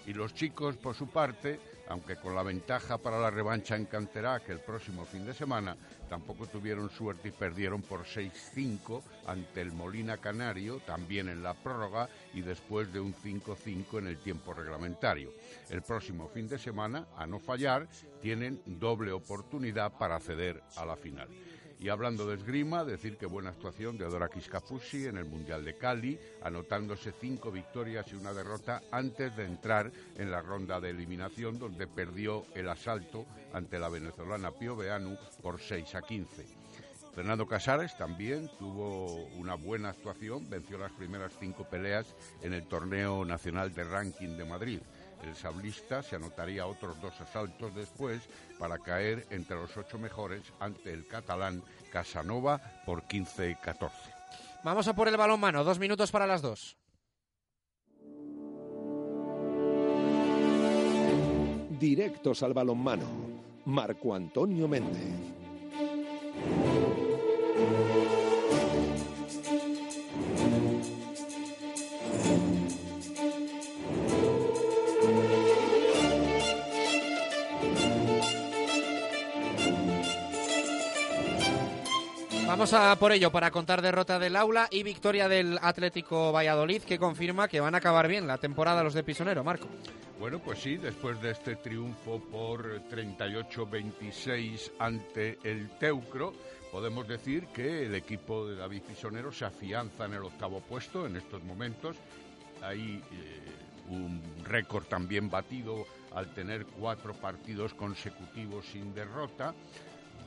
Y los chicos, por su parte, aunque con la ventaja para la revancha en Canterac el próximo fin de semana, tampoco tuvieron suerte y perdieron por 6-5 ante el Molina Canario, también en la prórroga y después de un 5-5 en el tiempo reglamentario. El próximo fin de semana, a no fallar, tienen doble oportunidad para acceder a la final. Y hablando de esgrima, decir que buena actuación de Dora Kiskafushi en el Mundial de Cali, anotándose cinco victorias y una derrota antes de entrar en la ronda de eliminación, donde perdió el asalto ante la venezolana Pio Beanu por 6 a 15. Fernando Casares también tuvo una buena actuación, venció las primeras cinco peleas en el torneo nacional de ranking de Madrid. El sablista se anotaría otros dos asaltos después para caer entre los ocho mejores ante el catalán Casanova por 15-14. Vamos a por el balón mano, dos minutos para las dos. Directos al balonmano. Marco Antonio Méndez. Vamos a por ello para contar derrota del aula y victoria del Atlético Valladolid que confirma que van a acabar bien la temporada los de Pisonero, Marco. Bueno, pues sí, después de este triunfo por 38-26 ante el Teucro, podemos decir que el equipo de David Pisonero se afianza en el octavo puesto en estos momentos. Hay eh, un récord también batido al tener cuatro partidos consecutivos sin derrota.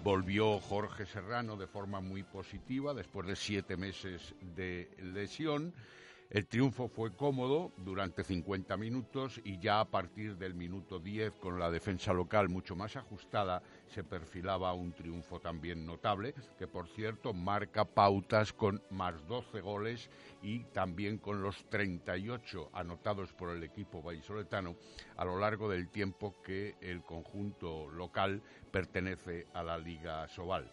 Volvió Jorge Serrano de forma muy positiva después de siete meses de lesión. El triunfo fue cómodo durante 50 minutos y ya a partir del minuto 10, con la defensa local mucho más ajustada, se perfilaba un triunfo también notable, que por cierto marca pautas con más 12 goles y también con los 38 anotados por el equipo vallisoletano a lo largo del tiempo que el conjunto local pertenece a la Liga Sobal.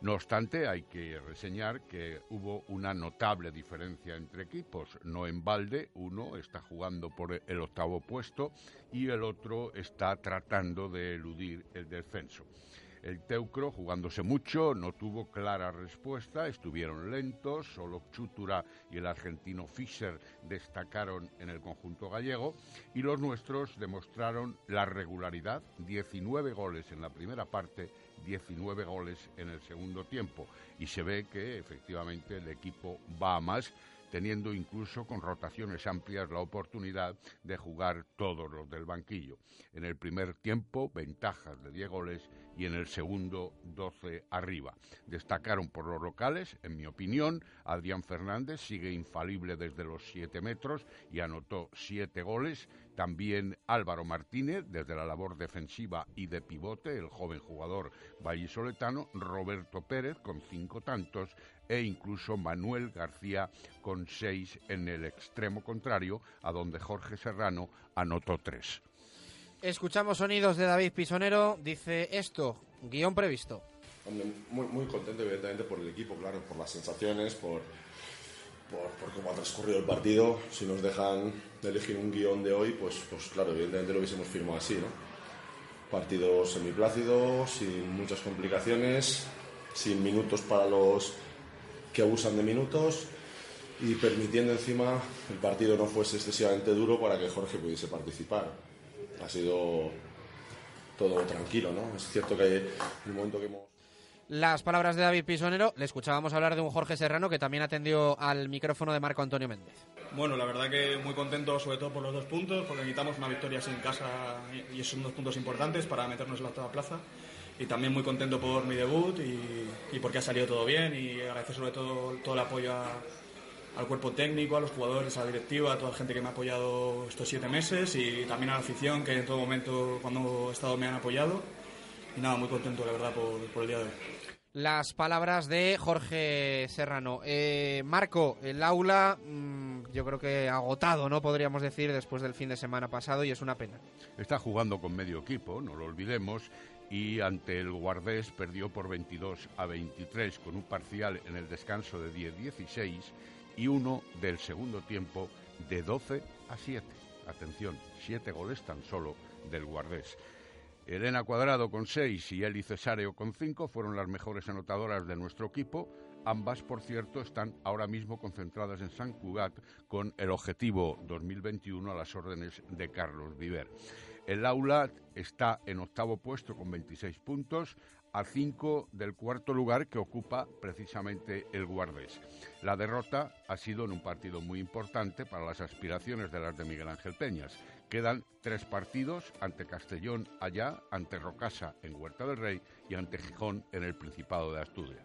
No obstante, hay que reseñar que hubo una notable diferencia entre equipos. No en balde, uno está jugando por el octavo puesto y el otro está tratando de eludir el descenso. El Teucro, jugándose mucho, no tuvo clara respuesta, estuvieron lentos, solo Chutura y el argentino Fischer destacaron en el conjunto gallego y los nuestros demostraron la regularidad, 19 goles en la primera parte 19 goles en el segundo tiempo. Y se ve que efectivamente el equipo va a más teniendo incluso con rotaciones amplias la oportunidad de jugar todos los del banquillo. En el primer tiempo, ventajas de 10 goles y en el segundo 12 arriba. Destacaron por los locales, en mi opinión, Adrián Fernández sigue infalible desde los 7 metros y anotó 7 goles. También Álvaro Martínez, desde la labor defensiva y de pivote, el joven jugador vallisoletano, Roberto Pérez con cinco tantos e incluso Manuel García con seis en el extremo contrario, a donde Jorge Serrano anotó tres. Escuchamos sonidos de David Pisonero. Dice esto, guion previsto. Muy, muy contento, evidentemente, por el equipo, claro, por las sensaciones, por, por, cómo ha transcurrido el partido. Si nos dejan elegir un guion de hoy, pues, pues claro, evidentemente lo hubiésemos firmado así, ¿no? Partido semiplácido, sin muchas complicaciones, sin minutos para los que abusan de minutos y permitiendo encima el partido no fuese excesivamente duro para que Jorge pudiese participar. Ha sido todo tranquilo, ¿no? Es cierto que hay un momento que hemos las palabras de David Pisonero. Le escuchábamos hablar de un Jorge Serrano que también atendió al micrófono de Marco Antonio Méndez. Bueno, la verdad que muy contento sobre todo por los dos puntos, porque necesitamos una victoria así en casa y son dos puntos importantes para meternos en la octava plaza. Y también muy contento por mi debut y, porque ha salido todo bien y agradecer sobre todo todo el apoyo al cuerpo técnico, a los jugadores, a la directiva, a toda la gente que me ha apoyado estos siete meses y también a la afición que en todo momento cuando he estado me han apoyado. Y nada, muy contento la verdad por, por el día de hoy las palabras de Jorge Serrano. Eh, Marco, el aula mm, yo creo que agotado, ¿no? Podríamos decir, después del fin de semana pasado y es una pena. Está jugando con medio equipo, no lo olvidemos, y ante el Guardés perdió por 22 a 23 con un parcial en el descanso de 10-16 y uno del segundo tiempo de 12 a 7. Atención, siete goles tan solo del Guardés. Elena Cuadrado con seis y Eli Cesáreo con cinco fueron las mejores anotadoras de nuestro equipo. Ambas, por cierto, están ahora mismo concentradas en San Cugat con el objetivo 2021 a las órdenes de Carlos Viver. El aula está en octavo puesto con 26 puntos, a cinco del cuarto lugar que ocupa precisamente el Guardés. La derrota ha sido en un partido muy importante para las aspiraciones de las de Miguel Ángel Peñas. Quedan tres partidos ante Castellón allá, ante Rocasa en Huerta del Rey y ante Gijón en el Principado de Asturias.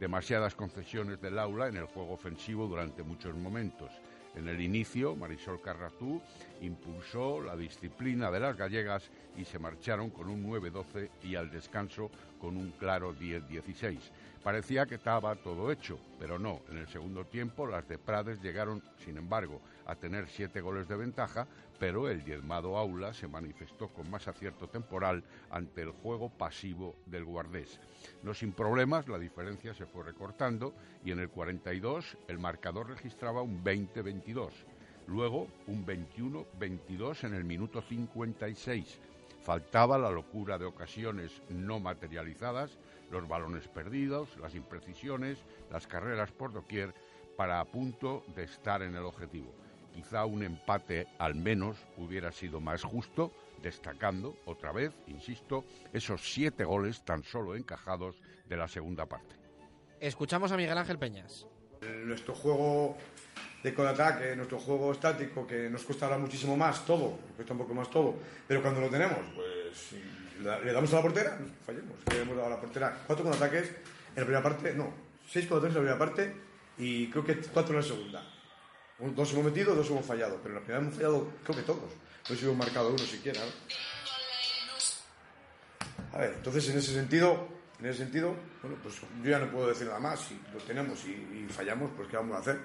Demasiadas concesiones del aula en el juego ofensivo durante muchos momentos. En el inicio, Marisol Carratú impulsó la disciplina de las gallegas y se marcharon con un 9-12 y al descanso con un claro 10-16. Parecía que estaba todo hecho, pero no. En el segundo tiempo las de Prades llegaron, sin embargo, a tener siete goles de ventaja, pero el diezmado Aula se manifestó con más acierto temporal ante el juego pasivo del Guardés. No sin problemas, la diferencia se fue recortando y en el 42 el marcador registraba un 20-22. Luego un 21-22 en el minuto 56. Faltaba la locura de ocasiones no materializadas los balones perdidos, las imprecisiones, las carreras por doquier, para a punto de estar en el objetivo. Quizá un empate al menos hubiera sido más justo, destacando otra vez, insisto, esos siete goles tan solo encajados de la segunda parte. Escuchamos a Miguel Ángel Peñas. Nuestro juego de contraataque, nuestro juego estático, que nos cuesta ahora muchísimo más todo, cuesta un poco más todo, pero cuando lo tenemos, pues le damos a la portera, fallemos. Le hemos dado a la portera cuatro contraataques en la primera parte, no, seis contraataques en la primera parte y creo que cuatro en la segunda. Dos hemos metido, dos hemos fallado. Pero en la primera hemos fallado, creo que todos. No hemos marcado uno siquiera. ¿no? A ver, entonces en ese sentido, en ese sentido, bueno, pues yo ya no puedo decir nada más. Si lo tenemos y, y fallamos, pues ¿qué vamos a hacer?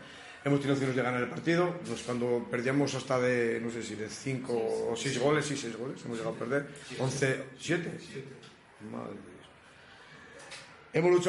Hemos tenido opciones de ganar el partido. Nos, cuando perdíamos hasta de, no sé si de 5 o 6 goles, sí, 6 goles, hemos llegado a perder. 11, 7. Madre de Dios. Hemos luchado para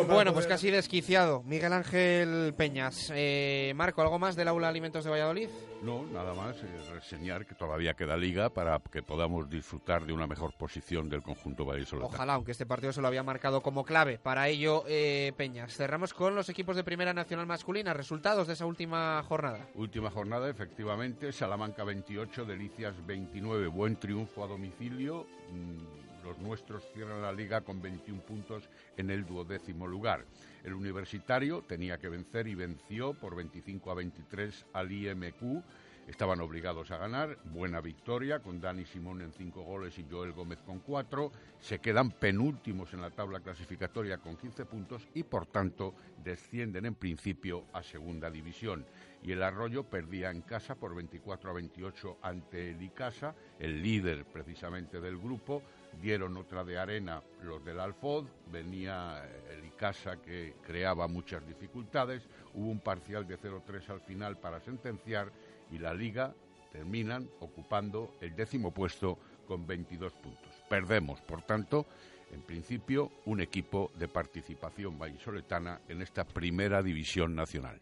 Bueno, pues casi desquiciado. Miguel Ángel Peñas. Eh, Marco, ¿algo más del Aula Alimentos de Valladolid? No, nada más, eh, reseñar que todavía queda liga para que podamos disfrutar de una mejor posición del conjunto vallisoletano. Ojalá, aunque este partido se lo había marcado como clave. Para ello, eh, Peñas. Cerramos con los equipos de Primera Nacional Masculina. Resultados de esa última jornada. Última jornada, efectivamente, Salamanca 28, Delicias 29, buen triunfo a domicilio. Mm, Los nuestros cierran la liga con 21 puntos en el duodécimo lugar. El universitario tenía que vencer y venció por 25 a 23 al IMQ. Estaban obligados a ganar. Buena victoria con Dani Simón en cinco goles y Joel Gómez con cuatro. Se quedan penúltimos en la tabla clasificatoria con 15 puntos y, por tanto, descienden en principio a segunda división. Y el Arroyo perdía en casa por 24 a 28 ante el Icasa, el líder precisamente del grupo. Dieron otra de arena los del Alfod, venía el Icasa que creaba muchas dificultades. Hubo un parcial de 0-3 al final para sentenciar y la liga terminan ocupando el décimo puesto con 22 puntos. Perdemos, por tanto, en principio, un equipo de participación vallisoletana en esta primera división nacional.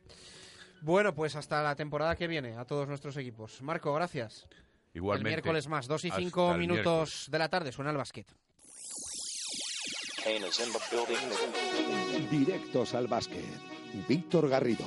Bueno, pues hasta la temporada que viene a todos nuestros equipos. Marco, gracias. Igualmente. El miércoles más, 2 y Hasta 5 el minutos de la tarde, suena el básquet. Directos al básquet. Víctor Garrido.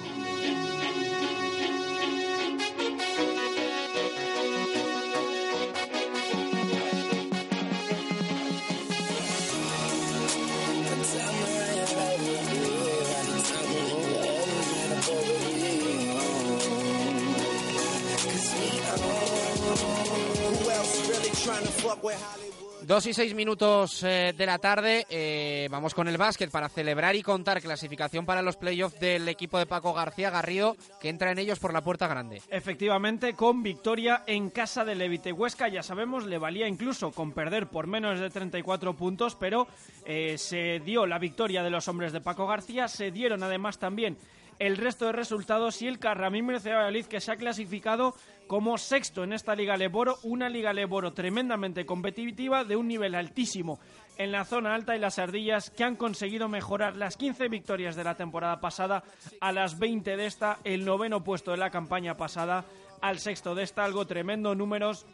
Dos y seis minutos eh, de la tarde, eh, vamos con el básquet para celebrar y contar clasificación para los playoffs del equipo de Paco García Garrido, que entra en ellos por la puerta grande. Efectivamente, con victoria en casa de Levite Huesca, ya sabemos, le valía incluso con perder por menos de 34 puntos, pero eh, se dio la victoria de los hombres de Paco García, se dieron además también el resto de resultados y el Carramímbrez de Valladolid que se ha clasificado como sexto en esta Liga Leboro, una Liga Leboro tremendamente competitiva de un nivel altísimo en la zona alta y las ardillas que han conseguido mejorar las 15 victorias de la temporada pasada a las 20 de esta, el noveno puesto de la campaña pasada al sexto de esta, algo tremendo, números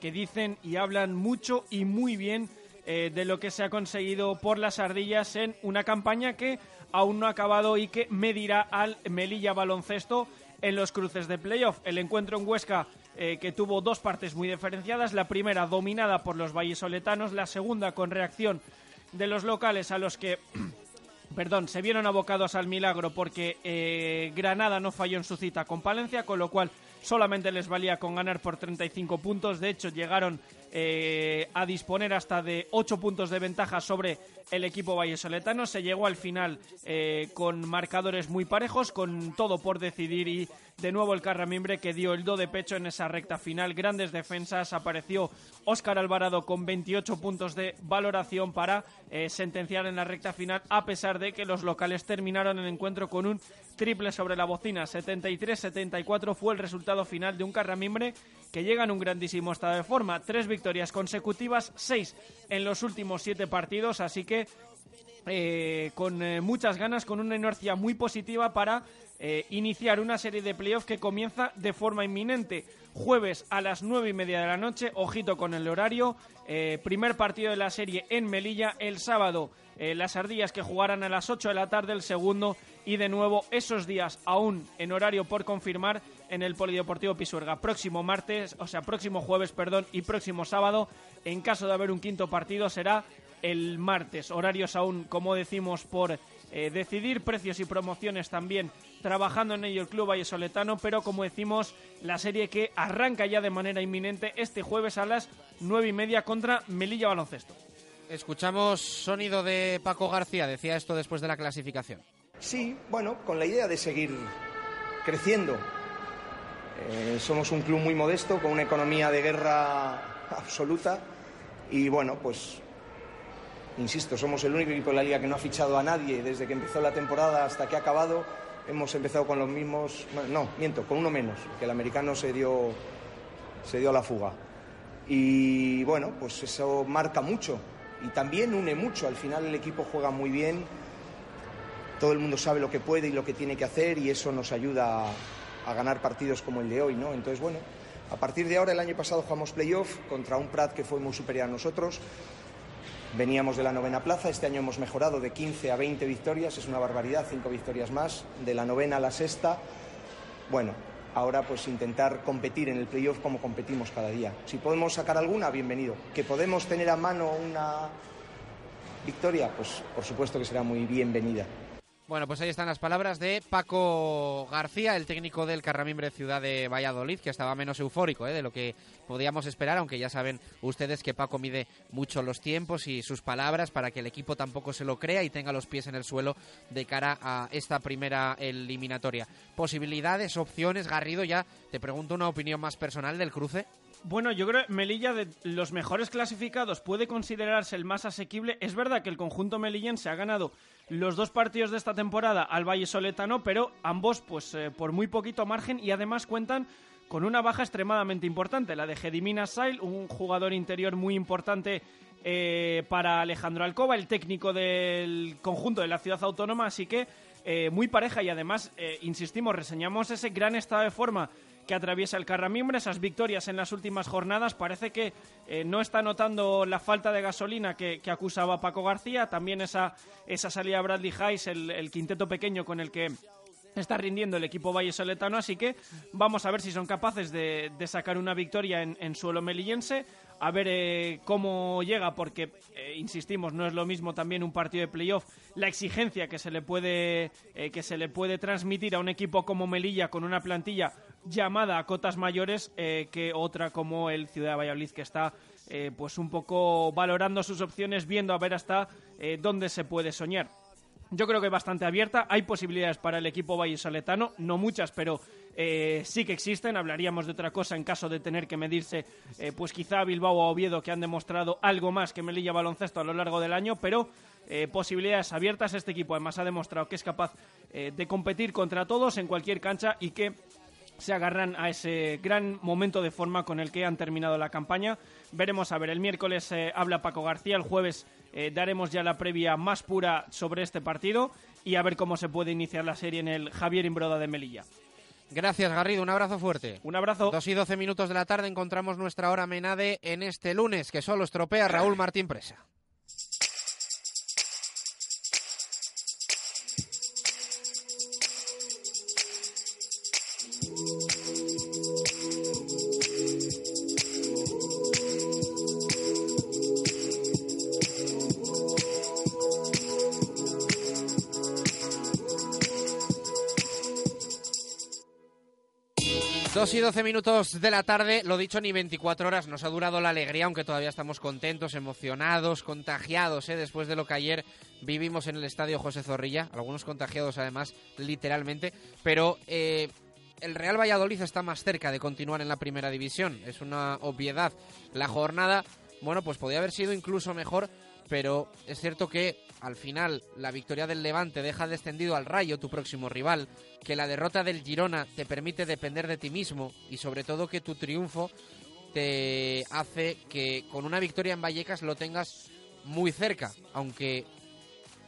que dicen y hablan mucho y muy bien eh, de lo que se ha conseguido por las ardillas en una campaña que aún no ha acabado y que medirá al Melilla Baloncesto en los cruces de playoff. El encuentro en Huesca eh, que tuvo dos partes muy diferenciadas, la primera dominada por los vallisoletanos, la segunda con reacción de los locales a los que *clears throat* perdón, se vieron abocados al milagro porque eh, Granada no falló en su cita con Palencia, con lo cual solamente les valía con ganar por 35 puntos. De hecho, llegaron eh, a disponer hasta de 8 puntos de ventaja sobre el equipo vallesoletano. Se llegó al final eh, con marcadores muy parejos, con todo por decidir y de nuevo el Carramimbre que dio el do de pecho en esa recta final. Grandes defensas. Apareció Óscar Alvarado con 28 puntos de valoración para eh, sentenciar en la recta final, a pesar de que los locales terminaron el encuentro con un triple sobre la bocina. 73-74 fue el resultado final de un Carramimbre que llega en un grandísimo estado de forma. Tres victorias consecutivas, seis en los últimos siete partidos, así que eh, con eh, muchas ganas, con una inercia muy positiva para eh, iniciar una serie de playoffs que comienza de forma inminente. Jueves a las nueve y media de la noche, ojito con el horario. primer partido de la serie en Melilla. El sábado, las ardillas que jugarán a las 8 de la tarde, el segundo. Y de nuevo, esos días aún en horario por confirmar en el Polideportivo Pisuerga. Próximo martes, o sea, próximo jueves, perdón, y próximo sábado. En caso de haber un quinto partido, será el martes. Horarios aún, como decimos, por eh, decidir precios y promociones también trabajando en ello el Club Vallesoletano, pero como decimos, la serie que arranca ya de manera inminente este jueves a las nueve y media contra Melilla Baloncesto. Escuchamos sonido de Paco García, decía esto después de la clasificación. Sí, bueno, con la idea de seguir creciendo Eh, somos un club muy modesto, con una economía de guerra absoluta y bueno, pues insisto, somos el único equipo de la liga que no ha fichado a nadie desde que empezó la temporada hasta que ha acabado. Hemos empezado con los mismos, no, miento, con uno menos, que el americano se dio, se dio a la fuga. Y bueno, pues eso marca mucho y también une mucho. Al final el equipo juega muy bien, todo el mundo sabe lo que puede y lo que tiene que hacer y eso nos ayuda a, a ganar partidos como el de hoy, ¿no? Entonces, bueno, a partir de ahora, el año pasado jugamos playoff contra un Prat que fue muy superior a nosotros. Veníamos de la novena plaza, este año hemos mejorado de 15 a 20 victorias, es una barbaridad, cinco victorias más, de la novena a la sexta. Bueno, ahora pues intentar competir en el playoff como competimos cada día. Si podemos sacar alguna, bienvenido. Que podemos tener a mano una victoria, pues por supuesto que será muy bienvenida. Bueno, pues ahí están las palabras de Paco García, el técnico del Carramimbre Ciudad de Valladolid, que estaba menos eufórico ¿eh? de lo que podíamos esperar, aunque ya saben ustedes que Paco mide mucho los tiempos y sus palabras para que el equipo tampoco se lo crea y tenga los pies en el suelo de cara a esta primera eliminatoria. Posibilidades, opciones, Garrido, ya te pregunto una opinión más personal del cruce. Bueno, yo creo que Melilla, de los mejores clasificados, puede considerarse el más asequible. Es verdad que el conjunto melillense ha ganado los dos partidos de esta temporada al Valle Soletano, pero ambos pues eh, por muy poquito margen y además cuentan con una baja extremadamente importante, la de Gedimina Sail, un jugador interior muy importante eh, para Alejandro Alcoba, el técnico del conjunto de la ciudad autónoma, así que eh, muy pareja y además, insistimos, reseñamos ese gran estado de forma que atraviesa el Carramimbre, esas victorias en las últimas jornadas. Parece que eh, no está notando la falta de gasolina que, acusaba Paco García, también esa, esa salida Bradley Hayes, el, quinteto pequeño con el que está rindiendo el equipo vallesoletano, así que vamos a ver si son capaces de, sacar una victoria en, suelo melillense, a ver eh, cómo llega, porque, eh, insistimos, no es lo mismo también un partido de playoff, la exigencia que se le puede, que se le puede transmitir a un equipo como Melilla con una plantilla llamada a cotas mayores eh, que otra como el Ciudad de Valladolid que está eh, pues un poco valorando sus opciones viendo a ver hasta eh, dónde se puede soñar. Yo creo que bastante abierta, hay posibilidades para el equipo vallesoletano, no muchas, pero sí que existen. Hablaríamos de otra cosa en caso de tener que medirse, pues quizá Bilbao o Oviedo, que han demostrado algo más que Melilla Baloncesto a lo largo del año, pero posibilidades abiertas. Este equipo además ha demostrado que es capaz de competir contra todos en cualquier cancha y que se agarran a ese gran momento de forma con el que han terminado la campaña. Veremos a ver, el miércoles eh, habla Paco García, el jueves eh, daremos ya la previa más pura sobre este partido y a ver cómo se puede iniciar la serie en el Javier Imbroda de Melilla. Gracias Garrido, un abrazo fuerte. Un abrazo. Dos y doce minutos de la tarde encontramos nuestra hora menade en este lunes que solo estropea Raúl Martín Presa. Dos y doce minutos de la tarde, lo dicho, ni 24 horas nos ha durado la alegría, aunque todavía estamos contentos, emocionados, contagiados, ¿eh? después de lo que ayer vivimos en el estadio José Zorrilla, algunos contagiados además, literalmente, pero eh, el Real Valladolid está más cerca de continuar en la primera división, es una obviedad. La jornada, bueno, pues podía haber sido incluso mejor, pero es cierto que al final la victoria del Levante deja descendido al Rayo, tu próximo rival, que la derrota del Girona te permite depender de ti mismo y sobre todo que tu triunfo te hace que con una victoria en Vallecas lo tengas muy cerca, aunque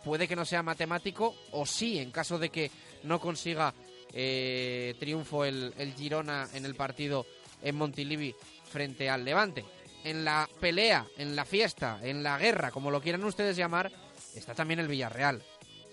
puede que no sea matemático o sí en caso de que no consiga eh, triunfo el, el Girona en el partido en Montilivi frente al Levante. En la pelea, en la fiesta, en la guerra, como lo quieran ustedes llamar, está también el Villarreal,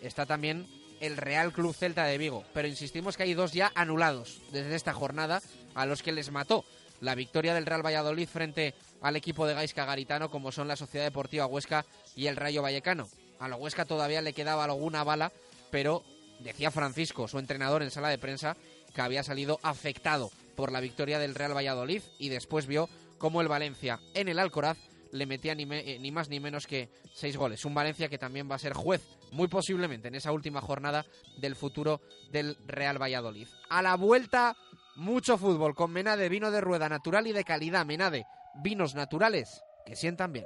está también el Real Club Celta de Vigo, pero insistimos que hay dos ya anulados desde esta jornada a los que les mató. La victoria del Real Valladolid frente al equipo de Gaisca Garitano como son la Sociedad Deportiva Huesca y el Rayo Vallecano. A la Huesca todavía le quedaba alguna bala, pero decía Francisco, su entrenador en sala de prensa, que había salido afectado por la victoria del Real Valladolid y después vio cómo el Valencia en el Alcoraz le metía eh, ni, más ni menos que seis goles. Un Valencia que también va a ser juez, muy posiblemente, en esa última jornada del futuro del Real Valladolid. A la vuelta Mucho fútbol con Menade, vino de rueda natural y de calidad. Menade, vinos naturales que sientan bien.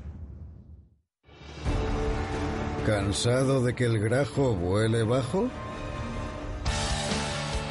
¿Cansado de que el grajo vuele bajo?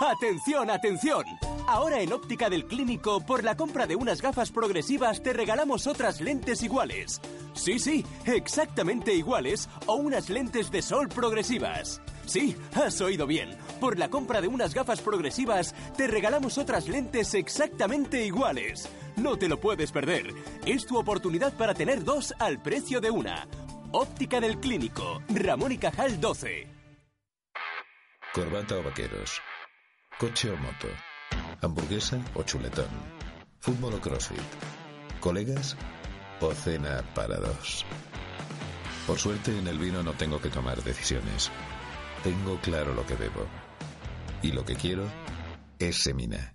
¡Atención, atención! Ahora en Óptica del Clínico, por la compra de unas gafas progresivas, te regalamos otras lentes iguales. Sí, sí, exactamente iguales o unas lentes de sol progresivas. Sí, has oído bien. Por la compra de unas gafas progresivas, te regalamos otras lentes exactamente iguales. No te lo puedes perder. Es tu oportunidad para tener dos al precio de una. Óptica del Clínico, Ramón y Cajal 12. Corbata o vaqueros. Coche o moto. Hamburguesa o chuletón. Fútbol o crossfit. Colegas o cena para dos. Por suerte en el vino no tengo que tomar decisiones. Tengo claro lo que bebo. Y lo que quiero es Semina.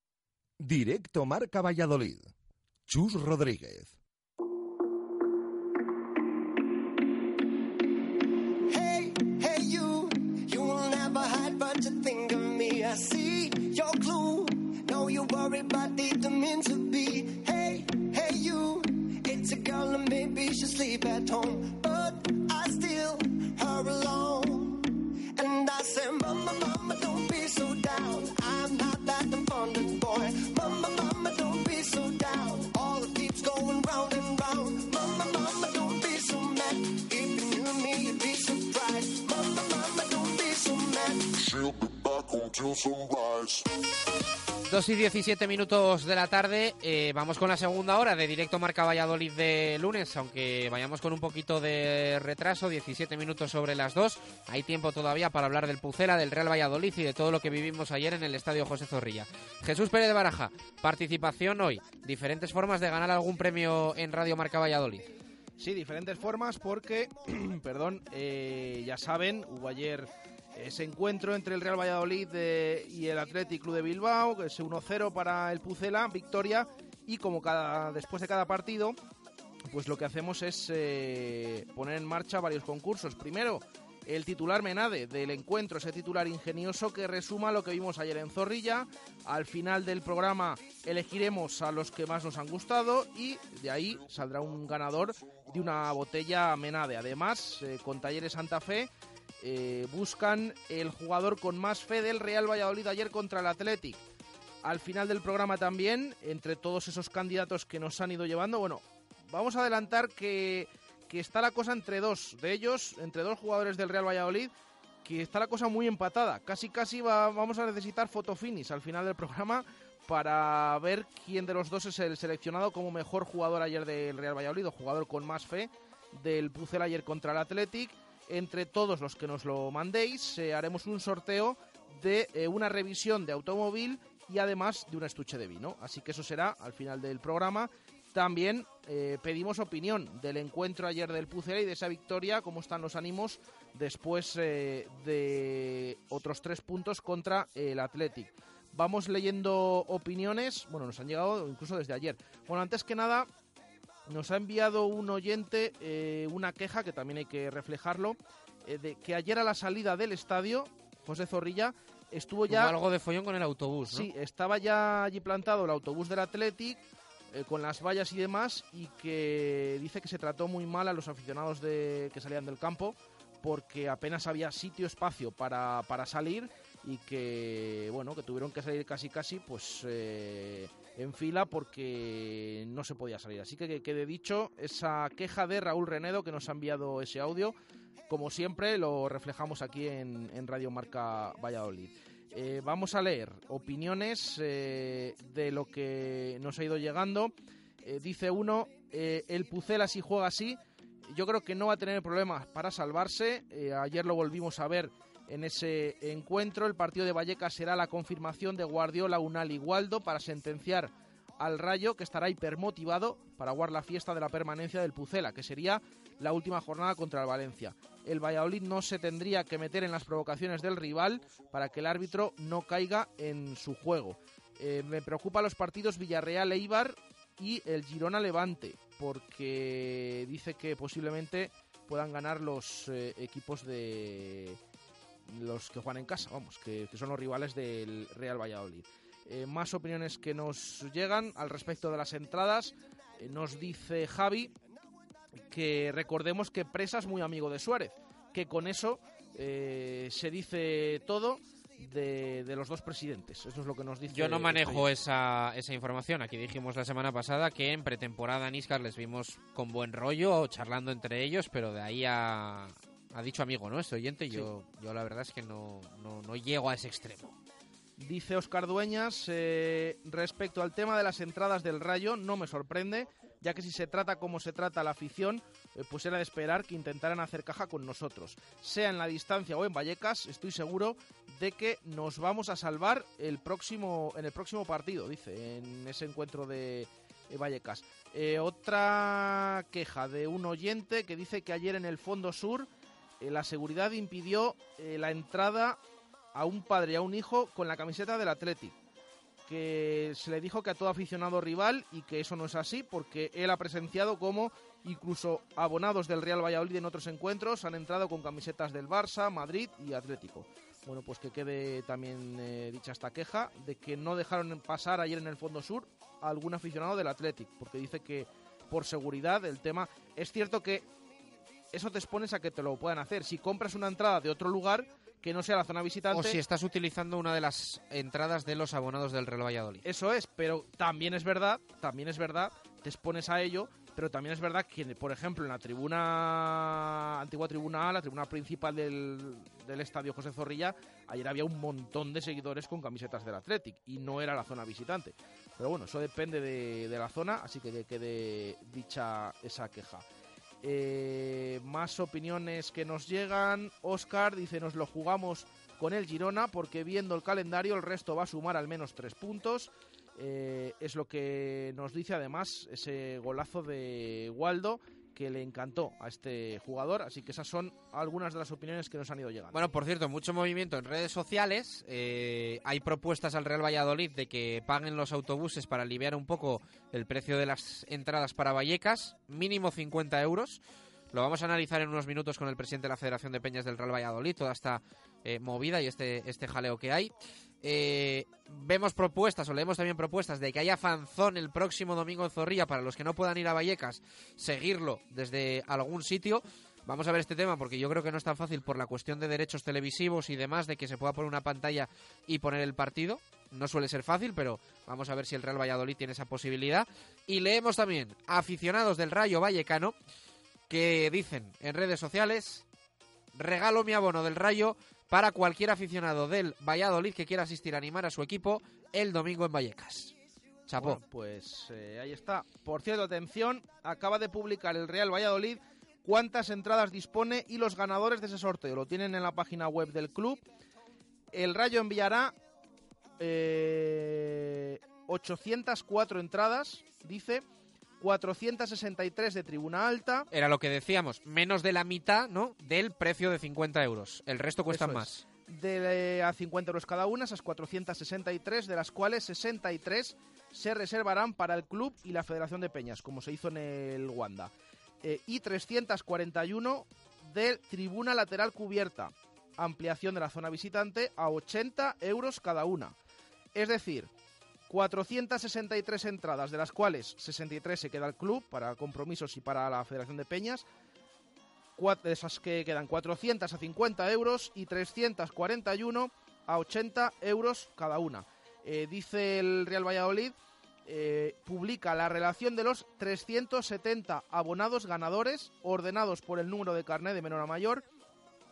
Directo Marca Valladolid. Chus Rodríguez. Hey, hey, you, you will never hide, but you think of me. I see your clue. Know you worry, but didn't mean to be. Hey, hey, you, it's a girl and maybe she sleep at home, but I still her alone. And I say, Mama, 2 y 17 minutos de la tarde, eh, vamos con la segunda hora de directo Marca Valladolid de lunes, aunque vayamos con un poquito de retraso, 17 minutos sobre las 2. Hay tiempo todavía para hablar del Pucela, del Real Valladolid y de todo lo que vivimos ayer en el Estadio José Zorrilla. Jesús Pérez de Baraja, participación hoy, diferentes formas de ganar algún premio en Radio Marca Valladolid. Sí, diferentes formas porque, *clears throat* perdón, eh, ya saben, hubo ayer ese encuentro entre el Real Valladolid eh, y el Athletic Club de Bilbao, que es 1-0 para el Pucela, victoria, y como cada después de cada partido, pues lo que hacemos es eh, poner en marcha varios concursos. Primero, el titular Menade del encuentro, ese titular ingenioso que resuma lo que vimos ayer en Zorrilla. Al final del programa elegiremos a los que más nos han gustado y de ahí saldrá un ganador de una botella Menade. Además, eh, con Talleres Santa Fe eh, buscan el jugador con más fe del Real Valladolid ayer contra el Athletic. Al final del programa también, entre todos esos candidatos que nos han ido llevando, bueno, vamos a adelantar que, que está la cosa entre dos de ellos, entre dos jugadores del Real Valladolid, que está la cosa muy empatada. Casi, casi va- vamos a necesitar fotofinis al final del programa para ver quién de los dos es el seleccionado como mejor jugador ayer del Real Valladolid, o jugador con más fe del Pucel ayer contra el Athletic. Entre todos los que nos lo mandéis, eh, haremos un sorteo de eh, una revisión de automóvil y además de un estuche de vino. Así que eso será al final del programa. También eh, pedimos opinión del encuentro ayer del Pucel y de esa victoria, cómo están los ánimos después de otros tres puntos contra el Athletic. Vamos leyendo opiniones, bueno, nos han llegado incluso desde ayer. Bueno, antes que nada, nos ha enviado un oyente eh, una queja, que también hay que reflejarlo, eh, de que ayer a la salida del estadio, José Zorrilla estuvo ya... Algo de follón con el autobús, ¿no? Sí, estaba ya allí plantado el autobús del Athletic eh, con las vallas y demás y que dice que se trató muy mal a los aficionados de, que salían del campo porque apenas había sitio, espacio para, para salir y que, bueno, que tuvieron que salir casi casi pues eh, en fila porque no se podía salir. Así que que quede dicho esa queja de Raúl Renedo que nos ha enviado ese audio. Como siempre, lo reflejamos aquí en, Radio Marca Valladolid. Eh, vamos a leer opiniones eh, de lo que nos ha ido llegando. Eh, dice uno, el Pucela si juega así, yo creo que no va a tener problemas para salvarse. Ayer lo volvimos a ver en ese encuentro. El partido de Vallecas será la confirmación de Guardiola, Unal y para sentenciar al Rayo, que estará hipermotivado para aguar la fiesta de la permanencia del Pucela, que sería la última jornada contra el Valencia. El Valladolid no se tendría que meter en las provocaciones del rival para que el árbitro no caiga en su juego. Eh, me preocupa los partidos Villarreal-Eibar y el Girona-Levante, porque dice que posiblemente puedan ganar los eh, equipos de los que juegan en casa, vamos, que, que son los rivales del Real Valladolid. Eh, más opiniones que nos llegan al respecto de las entradas. Eh, nos dice Javi que recordemos que Presa es muy amigo de Suárez, que con eso eh, se dice todo de, de los dos presidentes. Eso es lo que nos dice. Yo no manejo esa, esa información. Aquí dijimos la semana pasada que en pretemporada en Iscar les vimos con buen rollo, charlando entre ellos, pero de ahí a... Ha dicho amigo, ¿no? Este oyente, yo, yo la verdad es que no, no, no llego a ese extremo. Dice Oscar Dueñas, eh, respecto al tema de las entradas del Rayo, no me sorprende, ya que si se trata como se trata la afición, eh, pues era de esperar que intentaran hacer caja con nosotros. Sea en la distancia o en Vallecas, estoy seguro de que nos vamos a salvar el próximo, en el próximo partido, dice, en ese encuentro de eh, Vallecas. Eh, otra queja de un oyente que dice que ayer en el Fondo Sur eh, la seguridad impidió eh, la entrada a un padre y a un hijo con la camiseta del Athletic. Que se le dijo que a todo aficionado rival y que eso no es así porque él ha presenciado como incluso abonados del Real Valladolid en otros encuentros han entrado con camisetas del Barça, Madrid y Atlético. Bueno, pues que quede también eh, dicha esta queja de que no dejaron pasar ayer en el Fondo Sur a algún aficionado del Athletic, porque dice que por seguridad el tema... Es cierto que eso te expones a que te lo puedan hacer. Si compras una entrada de otro lugar que no sea la zona visitante... O si estás utilizando una de las entradas de los abonados del Real Valladolid. Eso es, pero también es verdad, también es verdad, te expones a ello, pero también es verdad que, por ejemplo, en la tribuna, antigua tribuna A, la tribuna principal del, del estadio José Zorrilla, ayer había un montón de seguidores con camisetas del Athletic y no era la zona visitante. Pero bueno, eso depende de, de la zona, así que que quede dicha esa queja. Eh, más opiniones que nos llegan. Oscar dice, nos lo jugamos con el Girona porque viendo el calendario el resto va a sumar al menos tres puntos. Eh, es lo que nos dice además ese golazo de Waldo que le encantó a este jugador. Así que esas son algunas de las opiniones que nos han ido llegando. Bueno, por cierto, mucho movimiento en redes sociales. Eh, hay propuestas al Real Valladolid de que paguen los autobuses para aliviar un poco el precio de las entradas para Vallecas, mínimo 50 euros. Lo vamos a analizar en unos minutos con el presidente de la Federación de Peñas del Real Valladolid, toda esta eh, movida y este, este jaleo que hay. Eh, vemos propuestas, o leemos también propuestas de que haya fanzón el próximo domingo en Zorrilla para los que no puedan ir a Vallecas, seguirlo desde algún sitio. Vamos a ver este tema porque yo creo que no es tan fácil por la cuestión de derechos televisivos y demás, de que se pueda poner una pantalla y poner el partido. No suele ser fácil, pero vamos a ver si el Real Valladolid tiene esa posibilidad. Y leemos también aficionados del Rayo Vallecano que dicen en redes sociales, regalo mi abono del Rayo para cualquier aficionado del Valladolid que quiera asistir a animar a su equipo el domingo en Vallecas. Chapó. Pues eh, ahí está. Por cierto, atención, acaba de publicar el Real Valladolid cuántas entradas dispone y los ganadores de ese sorteo. Lo tienen en la página web del club. El Rayo enviará eh, 804 entradas, dice, 463 de tribuna alta. Era lo que decíamos, menos de la mitad ¿no? del precio de 50 euros. El resto cuestan más. De a 50 euros cada una, esas 463, de las cuales 63 se reservarán para el club y la Federación de Peñas, como se hizo en el Wanda. Eh, y 341 de tribuna lateral cubierta, ampliación de la zona visitante a 80 euros cada una. Es decir, 463 entradas, de las cuales 63 se queda el club para compromisos y para la Federación de Peñas. De esas que quedan 400 a 50 euros y 341 a 80 euros cada una. Eh, dice el Real Valladolid, eh, publica la relación de los 370 abonados ganadores ordenados por el número de carnet de menor a mayor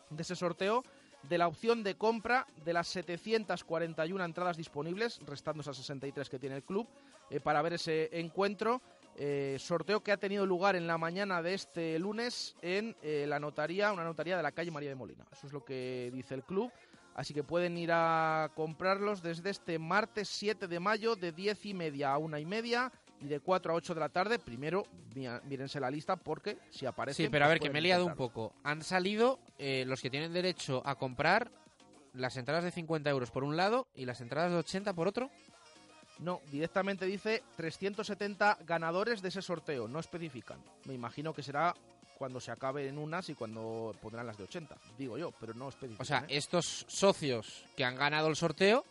de ese sorteo de la opción de compra de las 741 entradas disponibles, restando esas 63 que tiene el club, eh, para ver ese encuentro. eh, sorteo que ha tenido lugar en la mañana de este lunes en eh, la notaría, una notaría de la calle María de Molina. Eso es lo que dice el club. Así que pueden ir a comprarlos desde este martes 7 de mayo de 10 y media a una y media y de 4 a 8 de la tarde. Primero, mírense la lista porque si aparece. Sí, pero a ver, que me he liado un poco. Han salido eh, los que tienen derecho a comprar las entradas de 50 euros por un lado y las entradas de 80 por otro. No, directamente dice 370 ganadores de ese sorteo, no especifican. Me imagino que será cuando se acaben unas y cuando pondrán las de 80, digo yo, pero no especifican. O sea, ¿eh? estos socios que han ganado el sorteo,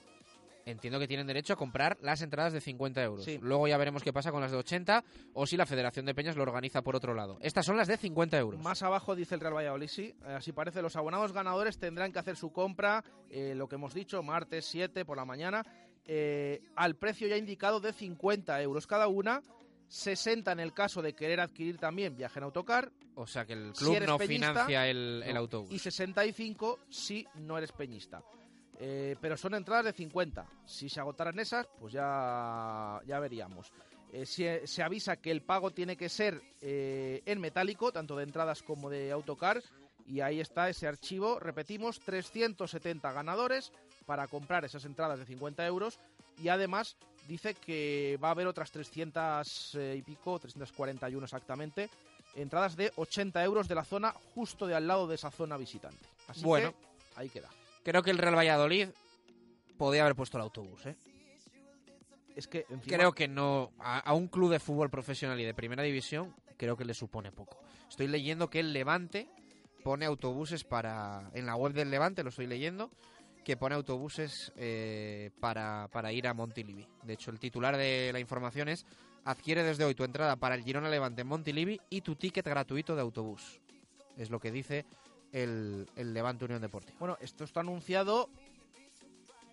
entiendo que tienen derecho a comprar las entradas de 50 euros. Luego ya veremos qué pasa con las de 80 o si la Federación de Peñas lo organiza por otro lado. Estas son las de 50 euros. Más abajo dice el Real Valladolid, sí. eh, Así parece, los abonados ganadores tendrán que hacer su compra, eh, lo que hemos dicho, martes 7 por la mañana, eh, al precio ya indicado de 50 euros cada una, 60 en el caso de querer adquirir también viaje en autocar. O sea que el club no peñista, financia el, autobús. Y 65 si no eres peñista. Eh, pero son entradas de 50. Si se agotaran esas, pues ya, ya veríamos. Eh, se, se avisa que el pago tiene que ser eh, en metálico, tanto de entradas como de autocar. Y ahí está ese archivo. Repetimos, 370 ganadores para comprar esas entradas de 50 euros. Y además dice que va a haber otras 300 eh, y pico, 341 exactamente, entradas de 80 euros de la zona justo de al lado de esa zona visitante. Así Bueno. que ahí queda. Creo que el Real Valladolid podía haber puesto el autobús, ¿eh? Es que encima- Creo que no. A, a un club de fútbol profesional y de primera división, creo que le supone poco. Estoy leyendo que el Levante pone autobuses para. En la web del Levante, lo estoy leyendo, que pone autobuses eh, para, para ir a Montilivi. De hecho, el titular de la información es: adquiere desde hoy tu entrada para el Girona Levante en Montilivi y tu ticket gratuito de autobús. Es lo que dice el, el Levante Unión Deportiva. Bueno, esto está anunciado.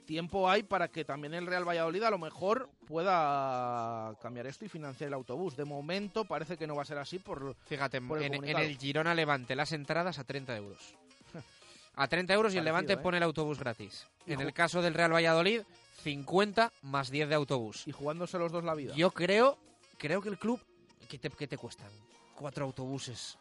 Tiempo hay para que también el Real Valladolid a lo mejor pueda cambiar esto y financiar el autobús. De momento parece que no va a ser así por, Fíjate, por el en, el Girona Levante las entradas a 30 euros. *laughs* A 30 euros y el Levante ¿eh? pone el autobús gratis. Y En el caso del Real Valladolid, 50 más 10 de autobús. Y jugándose los dos la vida. Yo creo, creo que el club... ¿Qué te, qué te cuestan? Cuatro autobuses.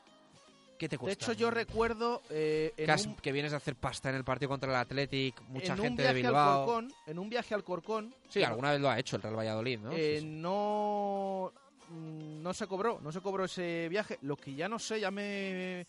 ¿Qué te De cuesta? hecho, yo recuerdo eh, en que, has- un- que vienes a hacer pasta en el partido contra el Athletic, mucha en un gente de viaje al Bilbao. Corcón, en un viaje al Corcón. Sí, alguna vez lo ha hecho el Real Valladolid, ¿no? Eh, Sí, sí. no mm, no se cobró, no se cobró ese viaje. Lo que ya no sé, ya me,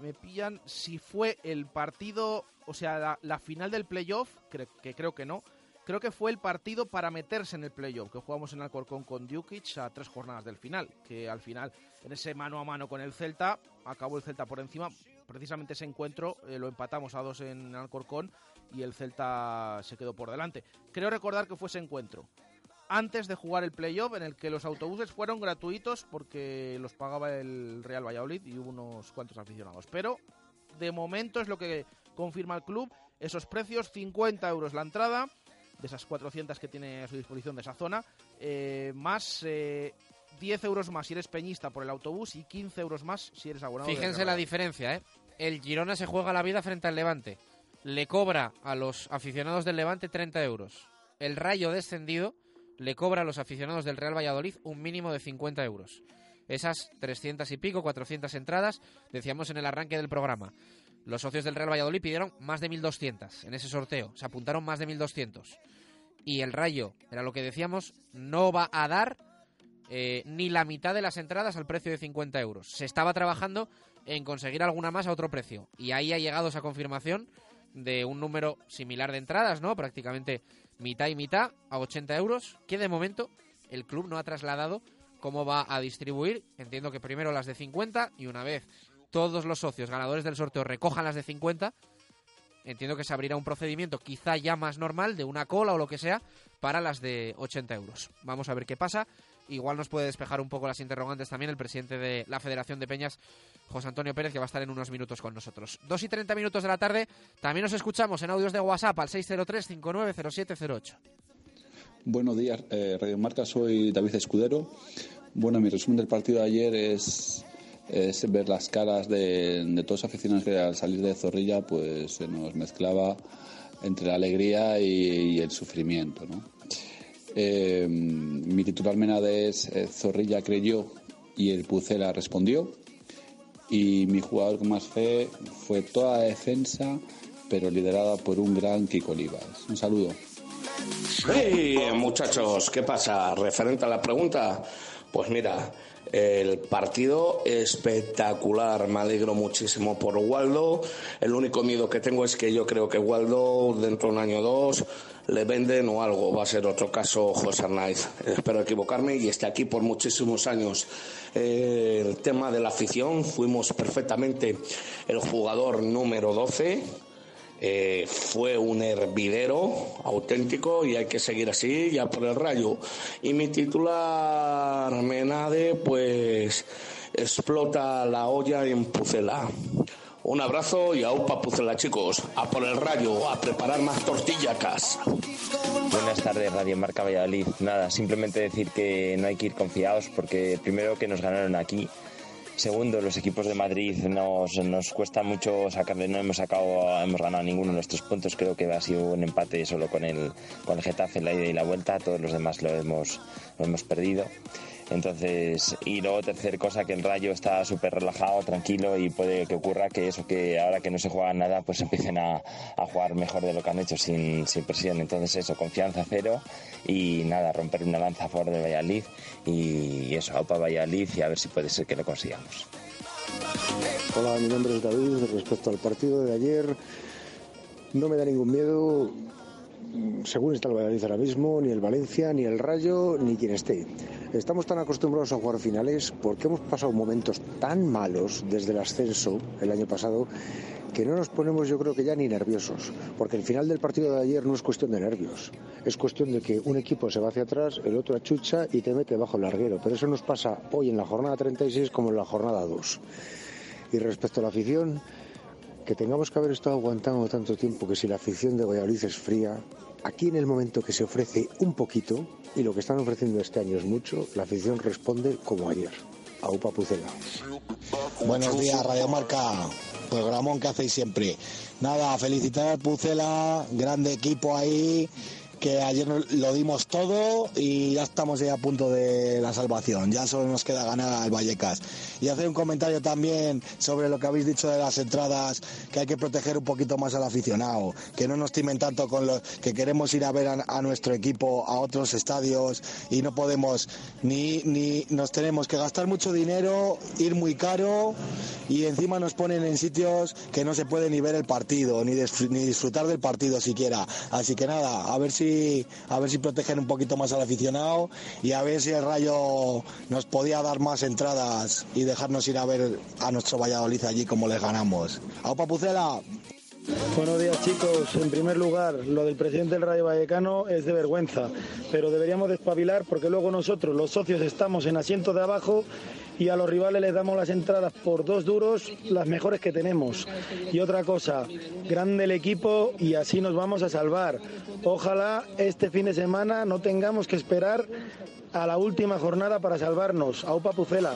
me pillan si fue el partido, o sea, la, la final del playoff, cre- que creo que no. Creo que fue el partido para meterse en el playoff, que jugamos en Alcorcón con Djukic a tres jornadas del final, que al final, en ese mano a mano con el Celta, acabó el Celta por encima. Precisamente ese encuentro eh, lo empatamos a dos en Alcorcón y el Celta se quedó por delante. Creo recordar que fue ese encuentro antes de jugar el playoff en el que los autobuses fueron gratuitos porque los pagaba el Real Valladolid y hubo unos cuantos aficionados. Pero de momento es lo que confirma el club. Esos precios, 50 euros la entrada, de esas 400 que tiene a su disposición de esa zona, eh, más eh, 10 euros más si eres peñista por el autobús y 15 euros más si eres abonado. Fíjense la diferencia, ¿eh? el Girona se juega la vida frente al Levante. Le cobra a los aficionados del Levante 30 euros. El Rayo descendido le cobra a los aficionados del Real Valladolid un mínimo de 50 euros. Esas 300 y pico, 400 entradas, decíamos en el arranque del programa. Los socios del Real Valladolid pidieron más de 1.200 en ese sorteo. Se apuntaron más de 1.200. Y el Rayo, era lo que decíamos, no va a dar eh, ni la mitad de las entradas al precio de 50 euros. Se estaba trabajando en conseguir alguna más a otro precio. Y ahí ha llegado esa confirmación de un número similar de entradas, ¿no? Prácticamente mitad y mitad a 80 euros, que de momento el club no ha trasladado cómo va a distribuir. Entiendo que primero las de 50 y una vez todos los socios ganadores del sorteo recojan las de 50, entiendo que se abrirá un procedimiento quizá ya más normal de una cola o lo que sea para las de 80 euros. Vamos a ver qué pasa. Igual nos puede despejar un poco las interrogantes también el presidente de la Federación de Peñas, José Antonio Pérez, que va a estar en unos minutos con nosotros. 2 y 30 minutos de la tarde. También nos escuchamos en audios de WhatsApp al 603-590708. Buenos días, eh, Radio Marca, soy David Escudero. Bueno, mi resumen del partido de ayer es, es ver las caras de, de todos los aficionados que al salir de Zorrilla pues se nos mezclaba entre la alegría y, el sufrimiento. ¿no? Eh, mi titular menade es eh, Zorrilla creyó y el Pucela respondió. Y mi jugador con más fe fue toda defensa, pero liderada por un gran Kiko Olivas. Un saludo. Hey, muchachos, ¿qué pasa? Referente a la pregunta, pues mira, el partido espectacular, me alegro muchísimo por Waldo. El único miedo que tengo es que yo creo que Waldo dentro de un año o dos le venden o algo. Va a ser otro caso José Arnaiz. Espero equivocarme y esté aquí por muchísimos años. El tema de la afición, fuimos perfectamente el jugador número 12. Eh, fue un hervidero auténtico y hay que seguir así ya por el rayo. Y mi titular Menade, pues explota la olla en Pucela. Un abrazo y a UPA Pucela, chicos. A por el rayo, a preparar más tortillacas. Buenas tardes, Radio Marca Valladolid. Nada, simplemente decir que no hay que ir confiados porque primero que nos ganaron aquí. Segundo, los equipos de Madrid nos, nos cuesta mucho sacarle, no hemos sacado, hemos ganado ninguno de nuestros puntos, creo que ha sido un empate solo con el, con el Getafe en la ida y la vuelta, todos los demás lo hemos, lo hemos perdido. Entonces, y luego tercer cosa, que el Rayo está súper relajado, tranquilo y puede que ocurra que eso, que ahora que no se juega nada, pues empiecen a, jugar mejor de lo que han hecho sin, sin presión. Entonces eso, confianza cero y nada, romper una lanza a favor de Valladolid y eso, aupa Valladolid y a ver si puede ser que lo consigamos. Hola, mi nombre es David. Respecto al partido de ayer, no me da ningún miedo, según está el Valladolid ahora mismo, ni el Valencia, ni el Rayo, ni quien esté. Estamos tan acostumbrados a jugar finales porque hemos pasado momentos tan malos desde el ascenso el año pasado que no nos ponemos yo creo que ya ni nerviosos, porque el final del partido de ayer no es cuestión de nervios, es cuestión de que un equipo se va hacia atrás, el otro achucha y te mete bajo el larguero, pero eso nos pasa hoy en la jornada 36 como en la jornada 2. Y respecto a la afición, que tengamos que haber estado aguantando tanto tiempo que si la afición de Valladolid es fría, aquí en el momento que se ofrece un poquito, y lo que están ofreciendo este año es mucho, la afición responde como ayer. Aupa Pucela. Buenos días, Radio Marca. Programón que hacéis siempre. Nada, felicitar al Pucela, grande equipo ahí, que ayer lo dimos todo y ya estamos ya a punto de la salvación. Ya solo nos queda ganar al Vallecas. Y hacer un comentario también sobre lo que habéis dicho de las entradas, que hay que proteger un poquito más al aficionado, que no nos timen tanto con los que queremos ir a ver a, nuestro equipo a otros estadios y no podemos ni, ni nos tenemos que gastar mucho dinero, ir muy caro y encima nos ponen en sitios que no se puede ni ver el partido, ni, ni disfrutar del partido siquiera. Así que nada, a ver si a ver si protegen un poquito más al aficionado y a ver si el Rayo nos podía dar más entradas y dejarnos ir a ver a nuestro Valladolid allí como les ganamos. ¡Aupa Pucela! Buenos días chicos. En primer lugar, lo del presidente del Rayo Vallecano es de vergüenza, pero deberíamos despabilar porque luego nosotros, los socios, estamos en asientos de abajo y a los rivales les damos las entradas por dos duros, las mejores que tenemos. Y otra cosa, grande el equipo y así nos vamos a salvar. Ojalá este fin de semana no tengamos que esperar a la última jornada para salvarnos. Aupa Pucela.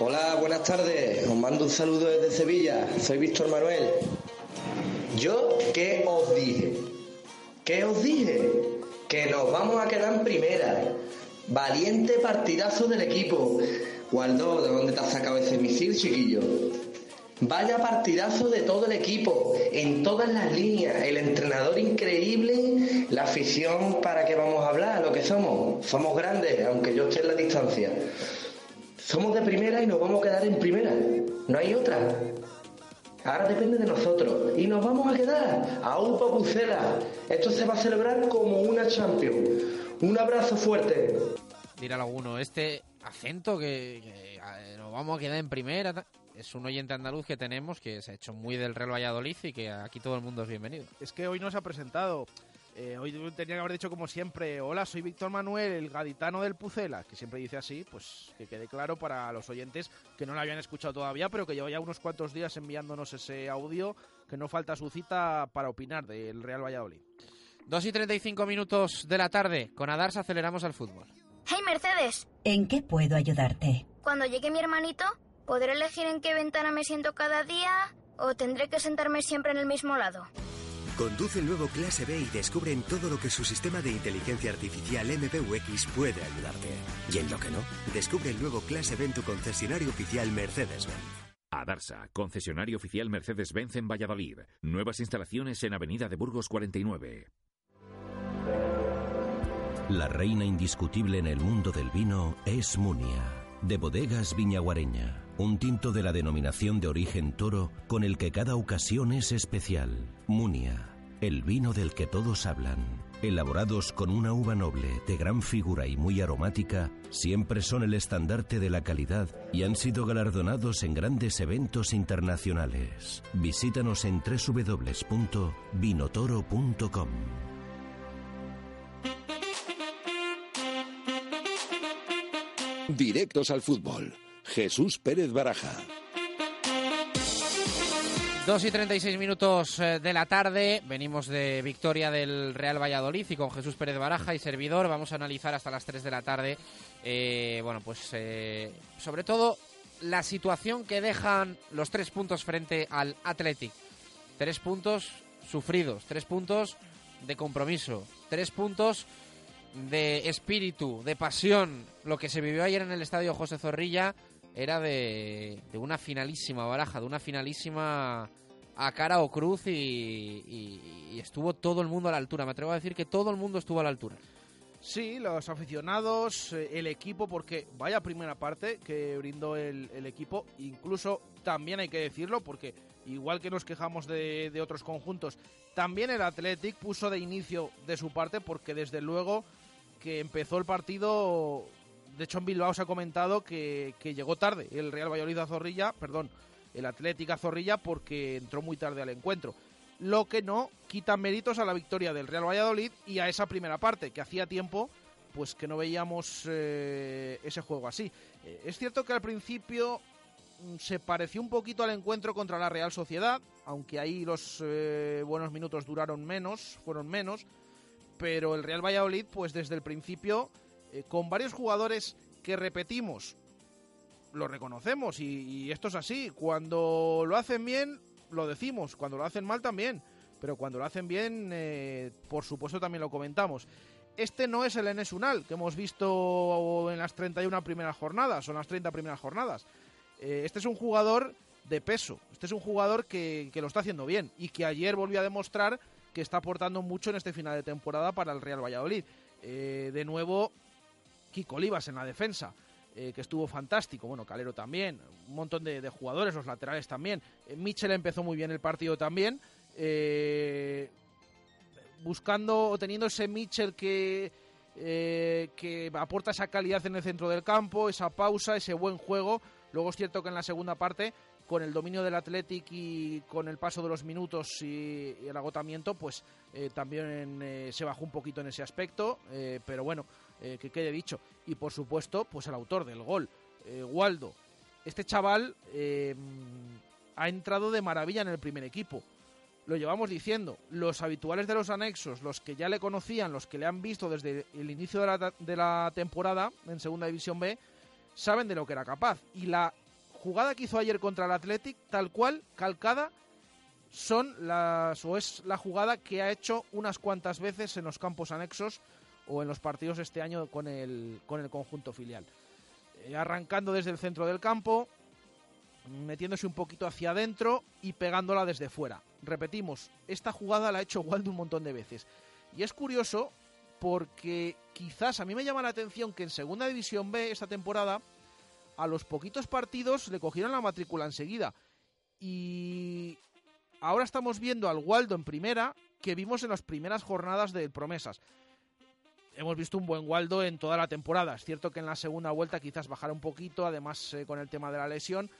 Hola, buenas tardes. Os mando un saludo desde Sevilla. Soy Víctor Manuel. Yo, ¿qué os dije? ¿Qué os dije? Que nos vamos a quedar en primera. Valiente partidazo del equipo. Waldo, ¿de dónde te has sacado ese misil, chiquillo? Vaya partidazo de todo el equipo, en todas las líneas, el entrenador increíble, la afición para qué vamos a hablar, lo que somos. Somos grandes, aunque yo esté en la distancia. Somos de primera y nos vamos a quedar en primera. No hay otra. Ahora depende de nosotros. Y nos vamos a quedar a UPA Pucela. Esto se va a celebrar como una Champions. Un abrazo fuerte. Dirá alguno, este acento que, que, eh, nos vamos a quedar en primera. Es un oyente andaluz que tenemos que se ha hecho muy del Real Valladolid y que aquí todo el mundo es bienvenido. Es que hoy nos ha presentado. Eh, hoy tenía que haber dicho como siempre, hola, soy Víctor Manuel, el gaditano del Pucela, que siempre dice así, pues que quede claro para los oyentes que no lo habían escuchado todavía, pero que lleva ya unos cuantos días enviándonos ese audio, que no falta su cita para opinar del Real Valladolid. 2 y 35 minutos de la tarde. Con Adars aceleramos al fútbol. Hey Mercedes, ¿En qué puedo ayudarte? cuando llegue mi hermanito, ¿podré elegir en qué ventana me siento cada día o tendré que sentarme siempre en el mismo lado? Conduce el nuevo Clase B y descubre en todo lo que su sistema de inteligencia artificial MPUX puede ayudarte. Y en lo que no, descubre el nuevo Clase B en tu concesionario oficial Mercedes-Benz. Adarsa, concesionario oficial Mercedes-Benz en Valladolid. Nuevas instalaciones en Avenida de Burgos 49. La reina indiscutible en el mundo del vino es Munia, de bodegas Viñaguareña, un tinto de la denominación de origen toro con el que cada ocasión es especial. Munia, el vino del que todos hablan. Elaborados con una uva noble, de gran figura y muy aromática, siempre son el estandarte de la calidad y han sido galardonados en grandes eventos internacionales. Visítanos en www.vinotoro.com. Directos al fútbol. Jesús Pérez Baraja. 2 y 36 minutos eh, de la tarde, venimos de victoria del Real Valladolid y con Jesús Pérez Baraja y servidor vamos a analizar hasta las 3 de la tarde, eh, bueno, pues eh, sobre todo la situación que dejan los tres puntos frente al Athletic. Tres puntos sufridos, tres puntos de compromiso, tres puntos de espíritu, de pasión. Lo que se vivió ayer en el estadio José Zorrilla era de, una finalísima baraja, de una finalísima a cara o cruz y, estuvo todo el mundo a la altura. Me atrevo a decir que todo el mundo estuvo a la altura. Sí, los aficionados, eh, el equipo, porque vaya primera parte que brindó el, el equipo, incluso también hay que decirlo, porque igual que nos quejamos de, de otros conjuntos, también el Athletic puso de inicio de su parte, porque desde luego que empezó el partido, de hecho en Bilbao se ha comentado que, que llegó tarde el Real Valladolid a Zorrilla, perdón, el Athletic a Zorrilla porque entró muy tarde al encuentro lo que no quita méritos a la victoria del Real Valladolid y a esa primera parte, que hacía tiempo pues que no veíamos eh, ese juego así. Eh, es cierto que al principio mm, se pareció un poquito al encuentro contra la Real Sociedad, aunque ahí los eh, buenos minutos duraron menos, fueron menos, pero el Real Valladolid pues desde el principio eh, con varios jugadores que repetimos lo reconocemos y, y esto es así. Cuando lo hacen bien, lo decimos. Cuando lo hacen mal, también. Pero cuando lo hacen bien, eh, por supuesto, también lo comentamos. Este no es el Enes Unal que hemos visto en las 31 primeras jornadas o en las 30 primeras jornadas. Eh, este es un jugador de peso. Este es un jugador que, que lo está haciendo bien y que ayer volvió a demostrar que está aportando mucho en este final de temporada para el Real Valladolid. Eh, de nuevo, Kiko Olivas en la defensa, eh, que estuvo fantástico. Bueno, Calero también, un montón de, jugadores, los laterales también. Eh, Mitchell empezó muy bien el partido también. eh, buscando o teniendo ese Mitchell que, que aporta esa calidad en el centro del campo, esa pausa, ese buen juego. Luego es cierto que en la segunda parte, con el dominio del Athletic y con el paso de los minutos y, y el agotamiento, pues eh, también eh, se bajó un poquito en ese aspecto. eh, pero bueno, que quede dicho. Y por supuesto, pues el autor del gol, Waldo. Este chaval ha entrado de maravilla en el primer equipo. Lo llevamos diciendo, los habituales de los anexos, los que ya le conocían, los que le han visto desde el inicio de la temporada en Segunda División B, saben de lo que era capaz. Y la jugada que hizo ayer contra el Athletic, tal cual, calcada, son las o es la jugada que ha hecho unas cuantas veces en los campos anexos o en los partidos este año con el, con el conjunto filial. Eh, arrancando desde el centro del campo, metiéndose un poquito hacia adentro y pegándola desde fuera. Repetimos, esta jugada la ha hecho Waldo un montón de veces. Y es curioso porque quizás a mí me llama la atención que en Segunda División B esta temporada a los poquitos partidos le cogieron la matrícula enseguida. Y ahora estamos viendo al Waldo en primera que vimos en las primeras jornadas de Promesas. Hemos visto un buen Waldo en toda la temporada. Es cierto que en la segunda vuelta quizás bajara un poquito, además eh, con el tema de la lesión,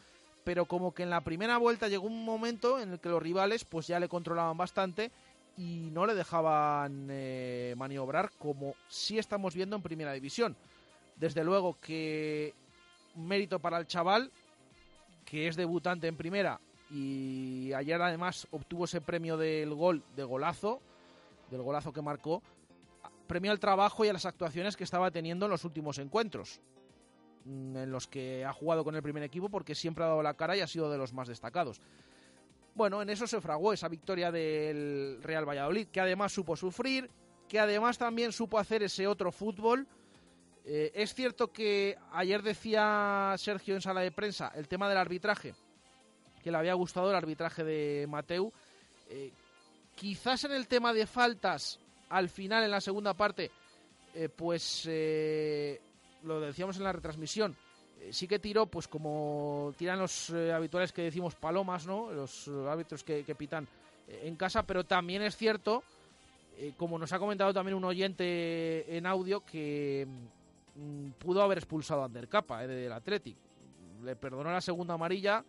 pero como que en la primera vuelta llegó un momento en el que los rivales pues ya le controlaban bastante y no le dejaban eh, maniobrar como sí estamos viendo en primera división. Desde luego que mérito para el chaval, que es debutante en primera y ayer además obtuvo ese premio del gol, de golazo, del golazo que marcó, premio al trabajo y a las actuaciones que estaba teniendo en los últimos encuentros, mm, en los que ha jugado con el primer equipo porque siempre ha dado la cara y ha sido de los más destacados. Bueno, en eso se fraguó esa victoria del Real Valladolid, que además supo sufrir, que además también supo hacer ese otro fútbol. Eh, es cierto que ayer decía Sergio en sala de prensa el tema del arbitraje, que le había gustado el arbitraje de Mateu. Eh, quizás en el tema de faltas, al final, en la segunda parte, eh, pues lo decíamos en la retransmisión, sí que tiró, pues como tiran los habituales que decimos palomas, ¿no? Los árbitros que, pitan en casa, pero también es cierto, como nos ha comentado también un oyente en audio, que pudo haber expulsado a Andercapa del Athletic. Le perdonó la segunda amarilla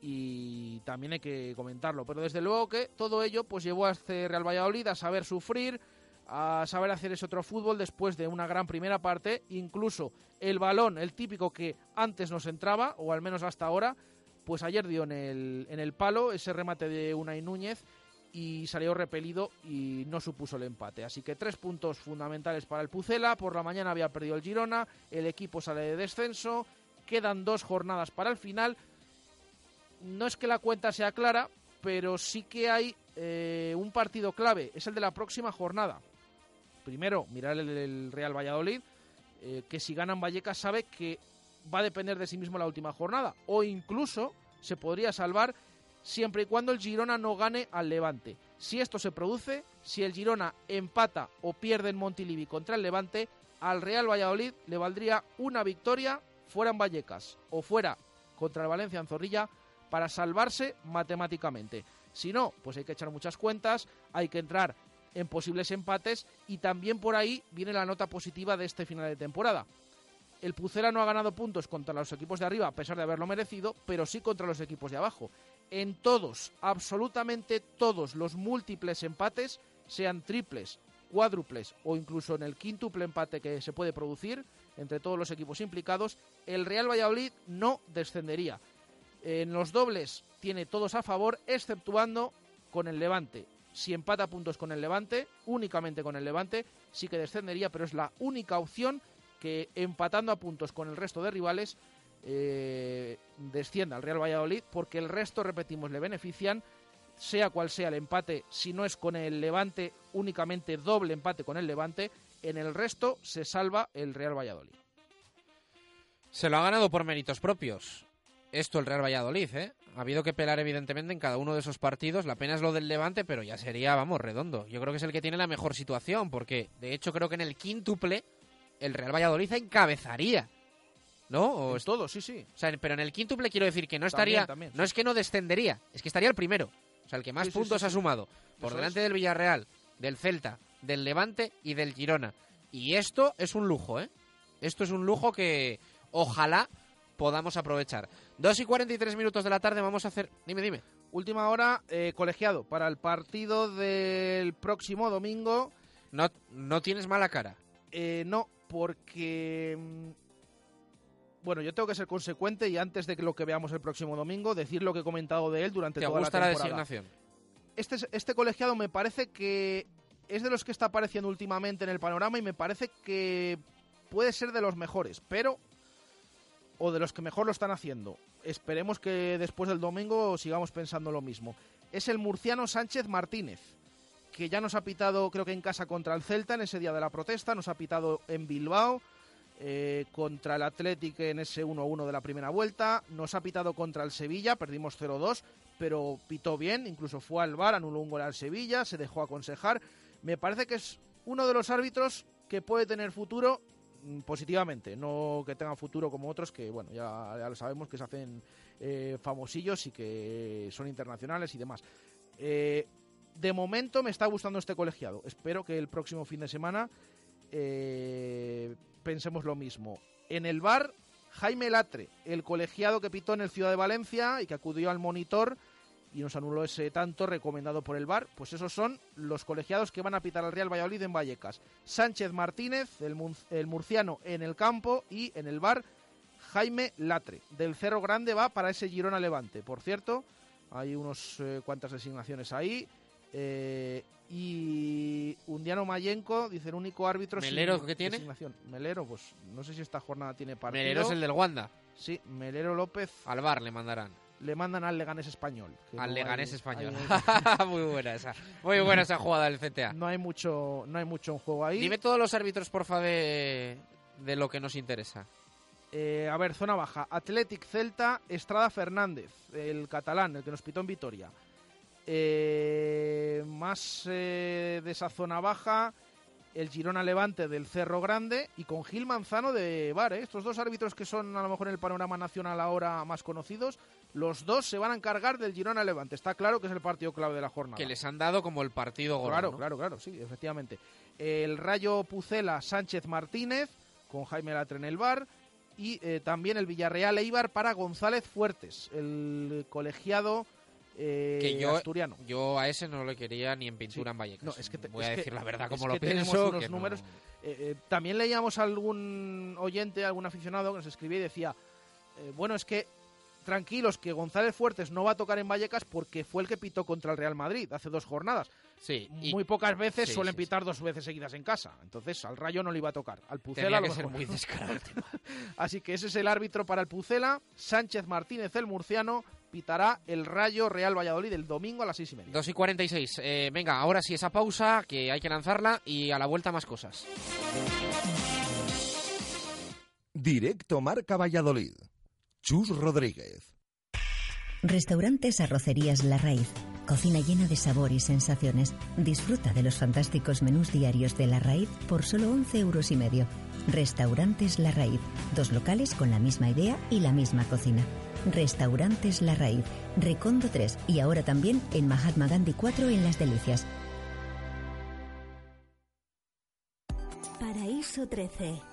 y también hay que comentarlo. Pero desde luego que todo ello pues llevó a este Real Valladolid a saber sufrir, a saber hacer ese otro fútbol después de una gran primera parte. Incluso el balón, el típico que antes nos entraba, o al menos hasta ahora, pues ayer dio en el, en el palo ese remate de Unai Núñez y salió repelido y no supuso el empate. Así que tres puntos fundamentales para el Pucela. Por la mañana había perdido el Girona, el equipo sale de descenso, quedan dos jornadas para el final. No es que la cuenta sea clara, pero sí que hay eh, un partido clave, es el de la próxima jornada primero, mirar el, Real Valladolid, eh, que si ganan Vallecas sabe que va a depender de sí mismo la última jornada, o incluso se podría salvar siempre y cuando el Girona no gane al Levante. Si esto se produce, si el Girona empata o pierde en Montilivi contra el Levante, al Real Valladolid le valdría una victoria fuera en Vallecas o fuera contra el Valencia en Zorrilla para salvarse matemáticamente. Si no, pues hay que echar muchas cuentas, hay que entrar en posibles empates y también por ahí viene la nota positiva de este final de temporada. El Pucera no ha ganado puntos contra los equipos de arriba a pesar de haberlo merecido, pero sí contra los equipos de abajo. En todos, absolutamente todos los múltiples empates, sean triples, cuádruples o incluso en el quíntuple empate que se puede producir entre todos los equipos implicados, el Real Valladolid no descendería. En los dobles tiene todos a favor, exceptuando con el Levante si empata puntos con el Levante, únicamente con el Levante, sí que descendería, pero es la única opción que empatando a puntos con el resto de rivales eh, descienda al Real Valladolid, porque el resto, repetimos, le benefician, sea cual sea el empate, si no es con el Levante, únicamente doble empate con el Levante, en el resto se salva el Real Valladolid. Se lo ha ganado por méritos propios. Esto el Real Valladolid, ¿eh? Ha habido que pelar evidentemente en cada uno de esos partidos. La pena es lo del Levante, pero ya sería, vamos, redondo. Yo creo que es el que tiene la mejor situación, porque de hecho creo que en el quíntuple el Real Valladolid encabezaría. ¿No? O es todo, sí, sí. O sea, pero en el quíntuple quiero decir que no estaría. no es que no descendería, es que estaría el primero. O sea, el que más puntos ha sumado. Por delante del Villarreal, del Celta, del Levante y del Girona. Y esto es un lujo, ¿eh? Esto es un lujo que ojalá podamos aprovechar. 2 y 43 minutos de la tarde vamos a hacer... Dime, dime. Última hora, eh, colegiado, para el partido del próximo domingo. No, no tienes mala cara. Eh, no, porque... Bueno, yo tengo que ser consecuente y antes de que lo que veamos el próximo domingo, decir lo que he comentado de él durante toda la temporada. la designación? Este, este colegiado me parece que es de los que está apareciendo últimamente en el panorama y me parece que puede ser de los mejores, pero o de los que mejor lo están haciendo. Esperemos que después del domingo sigamos pensando lo mismo. Es el murciano Sánchez Martínez, que ya nos ha pitado, creo que en casa contra el Celta en ese día de la protesta, nos ha pitado en Bilbao. Eh, contra el Athletic en ese 1-1 de la primera vuelta, nos ha pitado contra el Sevilla, perdimos 0-2, pero pitó bien, incluso fue al bar, anuló un gol al Sevilla, se dejó aconsejar. Me parece que es uno de los árbitros que puede tener futuro mm, positivamente, no que tengan futuro como otros que, bueno, ya, lo sabemos que se hacen eh, famosillos y que son internacionales y demás. Eh, de momento me está gustando este colegiado. Espero que el próximo fin de semana pensemos lo mismo. En el bar, Jaime Latre, el colegiado que pitó en el Ciudad de Valencia y que acudió al monitor y nos anuló ese tanto recomendado por el bar, pues esos son los colegiados que van a pitar al Real Valladolid en Vallecas. Sánchez Martínez, el, el murciano en el campo y en el bar Jaime Latre. Del Cerro Grande va para ese Girona Levante. Por cierto, hay unos eh, cuantas designaciones ahí. Eh, y Undiano Mayenco, dice el único árbitro sin ¿Melero qué tiene? designación. Melero, pues no sé si esta jornada tiene partido. Melero es el del Wanda. Sí, Melero López. Al bar le mandarán. Le mandan al Leganés español. Al no Leganés hay- español. hay- *laughs* Muy buena esa. Muy buena esa jugada del CTA. no hay mucho, no hay mucho en juego ahí. Dime todos los árbitros, porfa, de, de lo que nos interesa. Eh, a ver, zona baja. Athletic Celta, Estrada Fernández, el catalán, el que nos pitó en Vitoria. Eh, más eh, de esa zona baja, el Girona Levante del Cerro Grande y con Gil Manzano de Bar. ¿eh? Estos dos árbitros que son a lo mejor en el panorama nacional ahora más conocidos, los dos se van a encargar del Girona Levante. Está claro que es el partido clave de la jornada. Que les han dado como el partido gordo. Claro, ¿no? claro, claro, sí, efectivamente. El Rayo Pucela Sánchez Martínez, con Jaime Latre en el bar. Y eh, también el Villarreal Eibar para González Fuertes, el colegiado eh, que yo, asturiano. yo a ese no le quería ni en pintura en Vallecas. No, es que te- Voy es a que- decir la verdad como lo pienso. unos que no- números. Eh, eh, también leíamos a algún oyente, algún aficionado que nos escribía y decía, eh, bueno, es que tranquilos que González Fuertes no va a tocar en Vallecas porque fue el que pitó contra el Real Madrid hace dos jornadas. Sí, y- Muy pocas veces sí, suelen sí, pitar dos veces seguidas en casa. Entonces al Rayo no le iba a tocar. Al Pucela Tenía que ser muy descarado el *laughs* tema. Así que ese es el árbitro para el Pucela. Sánchez Martínez, el murciano, pitará el Rayo Real Valladolid el domingo a las seis y media. 2 y 46. Eh, venga, ahora sí esa pausa, que hay que lanzarla y a la vuelta más cosas. Directo Marca Valladolid. Chus Rodríguez. Restaurantes Arrocerías La Raíz. Cocina llena de sabor y sensaciones. Disfruta de los fantásticos menús diarios de La Raíz por solo 11 euros y medio. Restaurantes La Raíz. Dos locales con la misma idea y la misma cocina. Restaurantes La Raíz. Recondo 3 y ahora también en Mahatma Gandhi 4 en Las Delicias. Paraíso 13,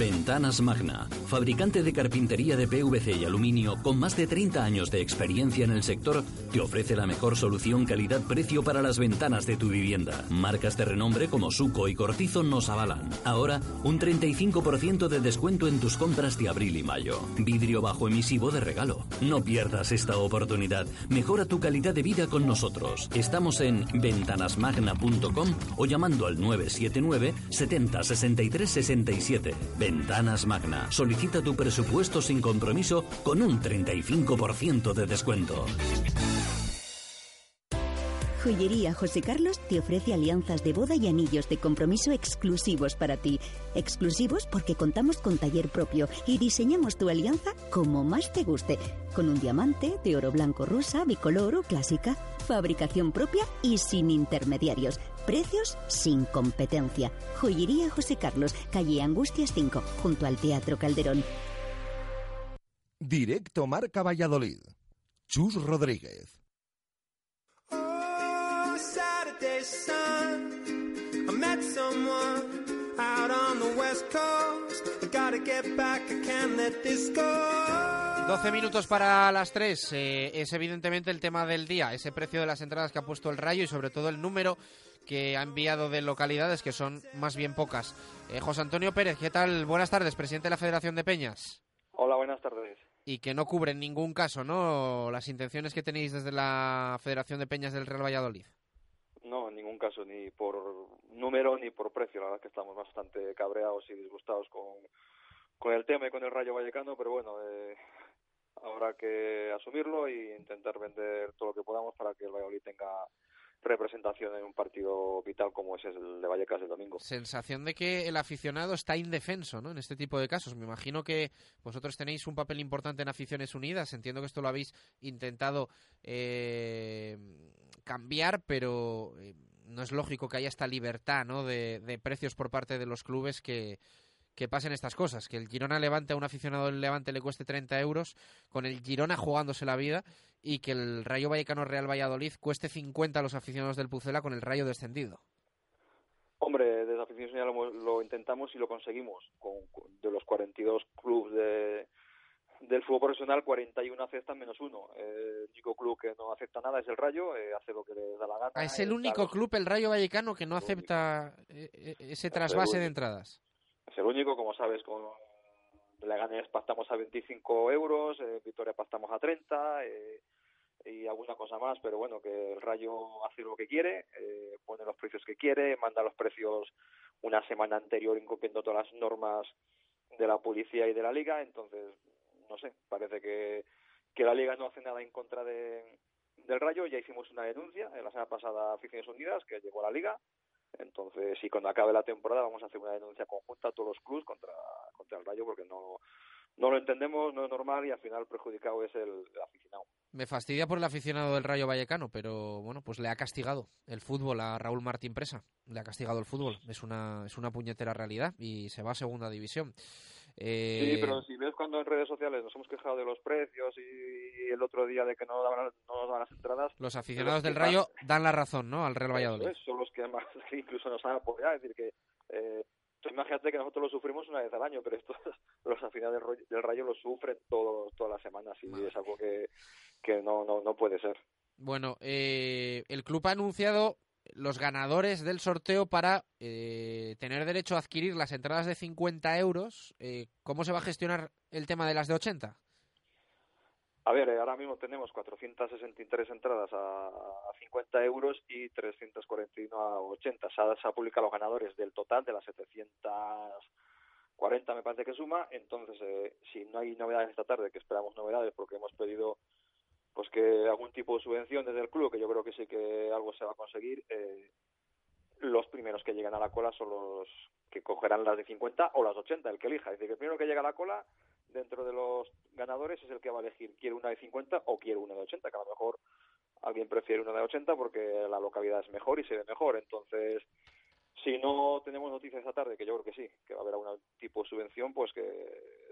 Ventanas Magna, fabricante de carpintería de PVC y aluminio con más de 30 años de experiencia en el sector, te ofrece la mejor solución calidad-precio para las ventanas de tu vivienda. Marcas de renombre como Suco y Cortizo nos avalan. Ahora, un 35% de descuento en tus compras de abril y mayo. Vidrio bajo emisivo de regalo. No pierdas esta oportunidad. Mejora tu calidad de vida con nosotros. Estamos en ventanasmagna.com o llamando al 979 70 63 67. Ventanas Magna. Solicita tu presupuesto sin compromiso con un 35% de descuento. Joyería José Carlos te ofrece alianzas de boda y anillos de compromiso exclusivos para ti. Exclusivos porque contamos con taller propio y diseñamos tu alianza como más te guste. Con un diamante de oro blanco rosa, bicolor o clásica. Fabricación propia y sin intermediarios. Precios sin competencia. Joyería José Carlos, calle Angustias 5, junto al Teatro Calderón. Directo Marca Valladolid. Chus Rodríguez. Oh, Saturday sun. I met someone out on the west coast. I gotta get back, I can't let this go. 12 minutos para las 3. Eh, es evidentemente el tema del día, ese precio de las entradas que ha puesto el Rayo y sobre todo el número que ha enviado de localidades que son más bien pocas. Eh, José Antonio Pérez, ¿qué tal? Buenas tardes, presidente de la Federación de Peñas. Hola, buenas tardes. Y que no cubre en ningún caso, ¿no? Las intenciones que tenéis desde la Federación de Peñas del Real Valladolid. No, en ningún caso, ni por número ni por precio. La verdad que estamos bastante cabreados y disgustados con, con el tema y con el Rayo Vallecano, pero bueno, eh, habrá que asumirlo e intentar vender todo lo que podamos para que el Valladolid tenga representación en un partido vital como es el de Vallecas el domingo. Sensación de que el aficionado está indefenso ¿no? en este tipo de casos. Me imagino que vosotros tenéis un papel importante en Aficiones Unidas. Entiendo que esto lo habéis intentado eh, cambiar, pero eh, no es lógico que haya esta libertad ¿no? de, de precios por parte de los clubes que, que pasen estas cosas, que el Girona Levante a un aficionado del Levante le cueste 30 euros, con el Girona jugándose la vida, y que el Rayo Vallecano Real Valladolid cueste 50 a los aficionados del Pucela con el Rayo descendido. Hombre, desde lo, lo, intentamos y lo conseguimos. Con, de los 42 clubes de, del fútbol profesional, 41 aceptan menos uno. Eh, el único club que no acepta nada es el Rayo, eh, hace lo que le da la gana. Ah, es el único club, el Rayo Vallecano, que no acepta eh, ese trasvase de entradas es el único, como sabes, con Leganés pactamos a 25 euros, eh, Vitoria pactamos a 30 eh, y alguna cosa más, pero bueno, que el Rayo hace lo que quiere, eh, pone los precios que quiere, manda los precios una semana anterior incumpliendo todas las normas de la policía y de la liga, entonces, no sé, parece que, que la liga no hace nada en contra de, del Rayo, ya hicimos una denuncia en la semana pasada a Aficiones Unidas, que llegó a la liga, entonces, si cuando acabe la temporada vamos a hacer una denuncia conjunta a todos los clubes contra, contra el Rayo porque no, no lo entendemos, no es normal y al final perjudicado es el, aficionado. Me fastidia por el aficionado del Rayo Vallecano, pero bueno, pues le ha castigado el fútbol a Raúl Martín Presa. Le ha castigado el fútbol. Es una, es una puñetera realidad y se va a segunda división. Eh... Sí, pero si ves cuando en redes sociales nos hemos quejado de los precios y el otro día de que no, daban, no nos daban las entradas. Los aficionados del Rayo dan la razón, ¿no? Al Real Valladolid. Es, son los que más *laughs* incluso nos han apoyado. Es decir, que eh, imagínate que nosotros lo sufrimos una vez al año, pero estos, *laughs* los aficionados del, del Rayo lo sufren todo, todas las semanas y es algo que, que no, no, no puede ser. Bueno, eh, el club ha anunciado los ganadores del sorteo para eh, tener derecho a adquirir las entradas de 50 euros. Eh, ¿Cómo se va a gestionar el tema de las de 80? A ver, ahora mismo tenemos 463 entradas a, 50 euros y 341 a 80. Se, ha, se ha publicado los ganadores del total de las 740, me parece que suma. Entonces, eh, si no hay novedades esta tarde, que esperamos novedades porque hemos pedido pues que algún tipo de subvención desde el club, que yo creo que sí que algo se va a conseguir, eh, los primeros que llegan a la cola son los que cogerán las de 50 o las 80, el que elija. Es decir, el primero que llega a la cola dentro de los ganadores es el que va a elegir quiere una de 50 o quiere una de 80, que a lo mejor alguien prefiere una de 80 porque la localidad es mejor y se ve mejor. Entonces, si no tenemos noticias esta tarde, que yo creo que sí, que va a haber algún tipo de subvención, pues que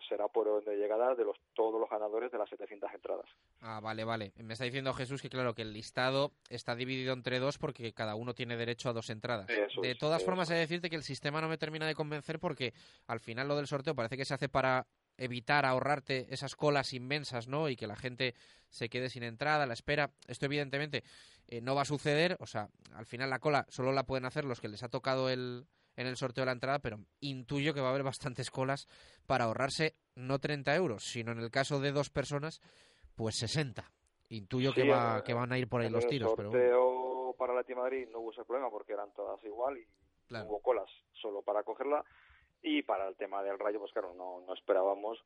será por orden de llegada de los todos los ganadores de las 700 entradas. Ah, vale, vale. Me está diciendo Jesús que claro, que el listado está dividido entre dos porque cada uno tiene derecho a dos entradas. de todas formas, he de decirte que el sistema no me termina de convencer porque al final lo del sorteo parece que se hace para evitar ahorrarte esas colas inmensas, ¿no? Y que la gente se quede sin entrada, la espera. Esto evidentemente eh, no va a suceder, o sea, al final la cola solo la pueden hacer los que les ha tocado el, en el sorteo de la entrada, pero intuyo que va a haber bastantes colas para ahorrarse no 30 euros, sino en el caso de dos personas, pues 60. Intuyo que, va, que van a ir por ahí los tiros. El sorteo para la Madrid no hubo ese problema porque eran todas igual y hubo colas solo para cogerla. Y para el tema del rayo, pues claro, no, no esperábamos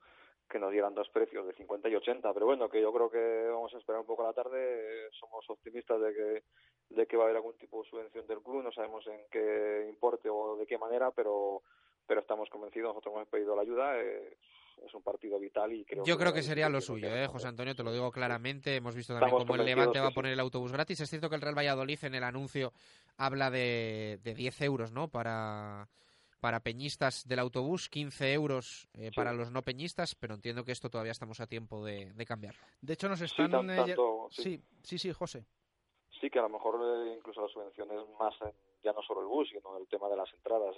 que nos dieran dos precios de 50 y 80, pero bueno, que yo creo que vamos a esperar un poco a la tarde, somos optimistas de que de que va a haber algún tipo de subvención del club, no sabemos en qué importe o de qué manera, pero pero estamos convencidos, nosotros hemos pedido la ayuda, eh, es un partido vital y creo Yo creo que sería lo suyo, eh, José Antonio, te lo digo claramente, hemos visto también cómo el Levante va a poner el autobús gratis, es cierto que el Real Valladolid en el anuncio habla de, de 10 euros, ¿no?, para para peñistas del autobús, 15 euros eh, para los no peñistas, pero entiendo que esto todavía estamos a tiempo de, de cambiarlo. De hecho, nos están... Eh, sí, sí, sí, José. Sí, que a lo mejor eh, incluso las subvenciones más, ya no solo el bus, sino el tema de las entradas.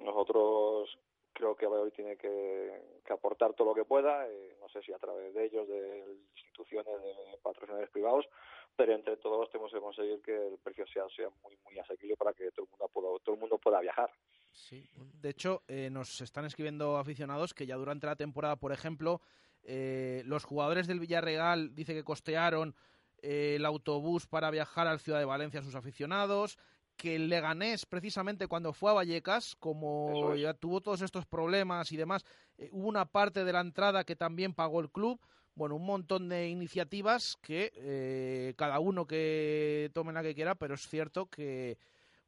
nosotros creo que Valladolid tiene que, que aportar todo lo que pueda, eh, no sé si a través de ellos, de instituciones, de patrocinadores privados, pero entre todos tenemos que conseguir que el precio sea, sea muy muy asequible para que todo el mundo pueda, todo el mundo pueda viajar. Sí. De hecho, eh, nos están escribiendo aficionados que ya durante la temporada, por ejemplo, eh, los jugadores del Villarreal dice que costearon eh, el autobús para viajar al Ciudad de Valencia a sus aficionados, que el Leganés, precisamente cuando fue a Vallecas, como ya tuvo todos estos problemas y demás, eh, hubo una parte de la entrada que también pagó el club. Bueno, un montón de iniciativas que eh, cada uno que tome la que quiera, pero es cierto que,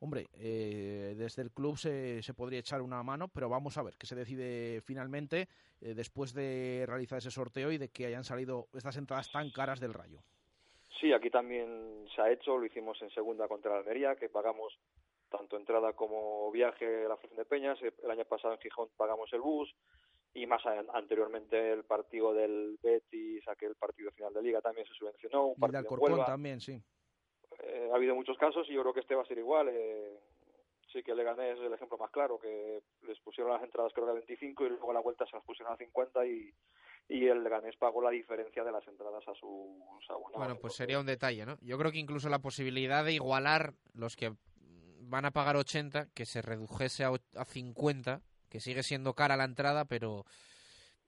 hombre, eh, desde el club se, se, podría echar una mano, pero vamos a ver qué se decide finalmente eh, después de realizar ese sorteo y de que hayan salido estas entradas tan caras del Rayo. Sí, aquí también se ha hecho, lo hicimos en segunda contra la Almería, que pagamos tanto entrada como viaje a la Función de Peñas. El año pasado en Gijón pagamos el bus y más anteriormente el partido del Betis, aquel partido final de Liga también se subvencionó. Un y el de Alcorcón también, sí. Eh, ha habido muchos casos y yo creo que este va a ser igual. Eh, sí que Leganés es el ejemplo más claro, que les pusieron las entradas creo que a 25 y luego a la vuelta se las pusieron a 50 y, y el Leganés pagó la diferencia de las entradas a su abonado. Bueno, pues sería un detalle, ¿no? Yo creo que incluso la posibilidad de igualar los que van a pagar 80, que se redujese a, a 50, que sigue siendo cara la entrada, pero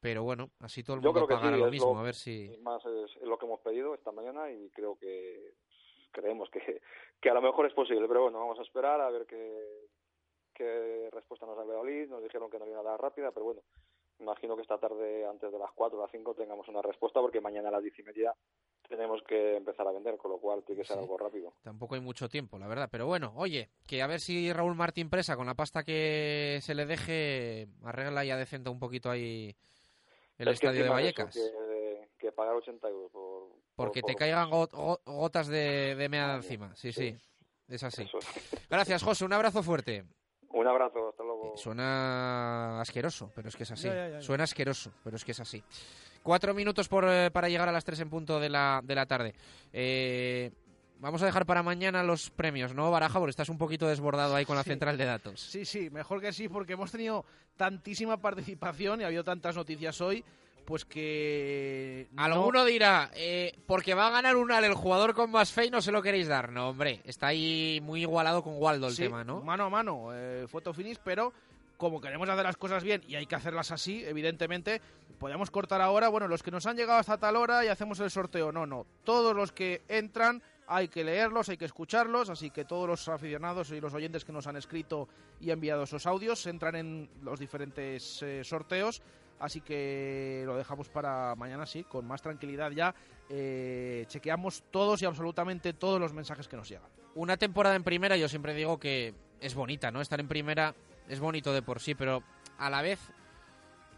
pero bueno, así todo el mundo pagará sí, lo mismo, lo, a ver si... Más es, lo que hemos pedido esta mañana y creo que creemos que, que a lo mejor es posible, pero bueno, vamos a esperar a ver qué, qué respuesta nos da Valladolid. Nos dijeron que no había nada rápida, pero bueno, imagino que esta tarde, antes de las 4 o las 5, tengamos una respuesta, porque mañana a las 10 y media tenemos que empezar a vender, con lo cual tiene que ser sí. algo rápido. Tampoco hay mucho tiempo, la verdad. Pero bueno, oye, que a ver si Raúl Martín Presa, con la pasta que se le deje, arregla y adecenta un poquito ahí el es estadio de Vallecas. Pagar 80 euros por... Porque por, te caigan got, gotas de, de mea encima, sí, sí, sí, es así. Es. *laughs* Gracias, José, un abrazo fuerte. Un abrazo, hasta luego. Suena asqueroso, pero es que es así. Ya, ya, ya, Suena asqueroso, pero es que es así. Cuatro minutos por, eh, para llegar a las tres en punto de la, de la tarde. Eh, vamos a dejar para mañana los premios, ¿no, Baraja? Porque estás un poquito desbordado ahí con la Sí. central de datos. Sí, sí, mejor que sí, porque hemos tenido tantísima participación y ha habido tantas noticias hoy, pues que... no- Alguno dirá, eh, porque va a ganar un al el jugador con más fe y no se lo queréis dar. No, hombre, está ahí muy igualado con Waldo el Sí, tema, ¿no? Mano a mano, eh, foto finish, pero como queremos hacer las cosas bien y hay que hacerlas así, evidentemente, podemos cortar ahora, bueno, los que nos han llegado hasta tal hora y hacemos el sorteo. No, no, todos los que entran hay que leerlos, hay que escucharlos, así que todos los aficionados y los oyentes que nos han escrito y enviado esos audios entran en los diferentes eh, sorteos. Así que lo dejamos para mañana, sí, con más tranquilidad ya. eh, chequeamos todos y absolutamente todos los mensajes que nos llegan. Una temporada en primera, yo siempre digo que es bonita, ¿no? Estar en primera es bonito de por sí, pero a la vez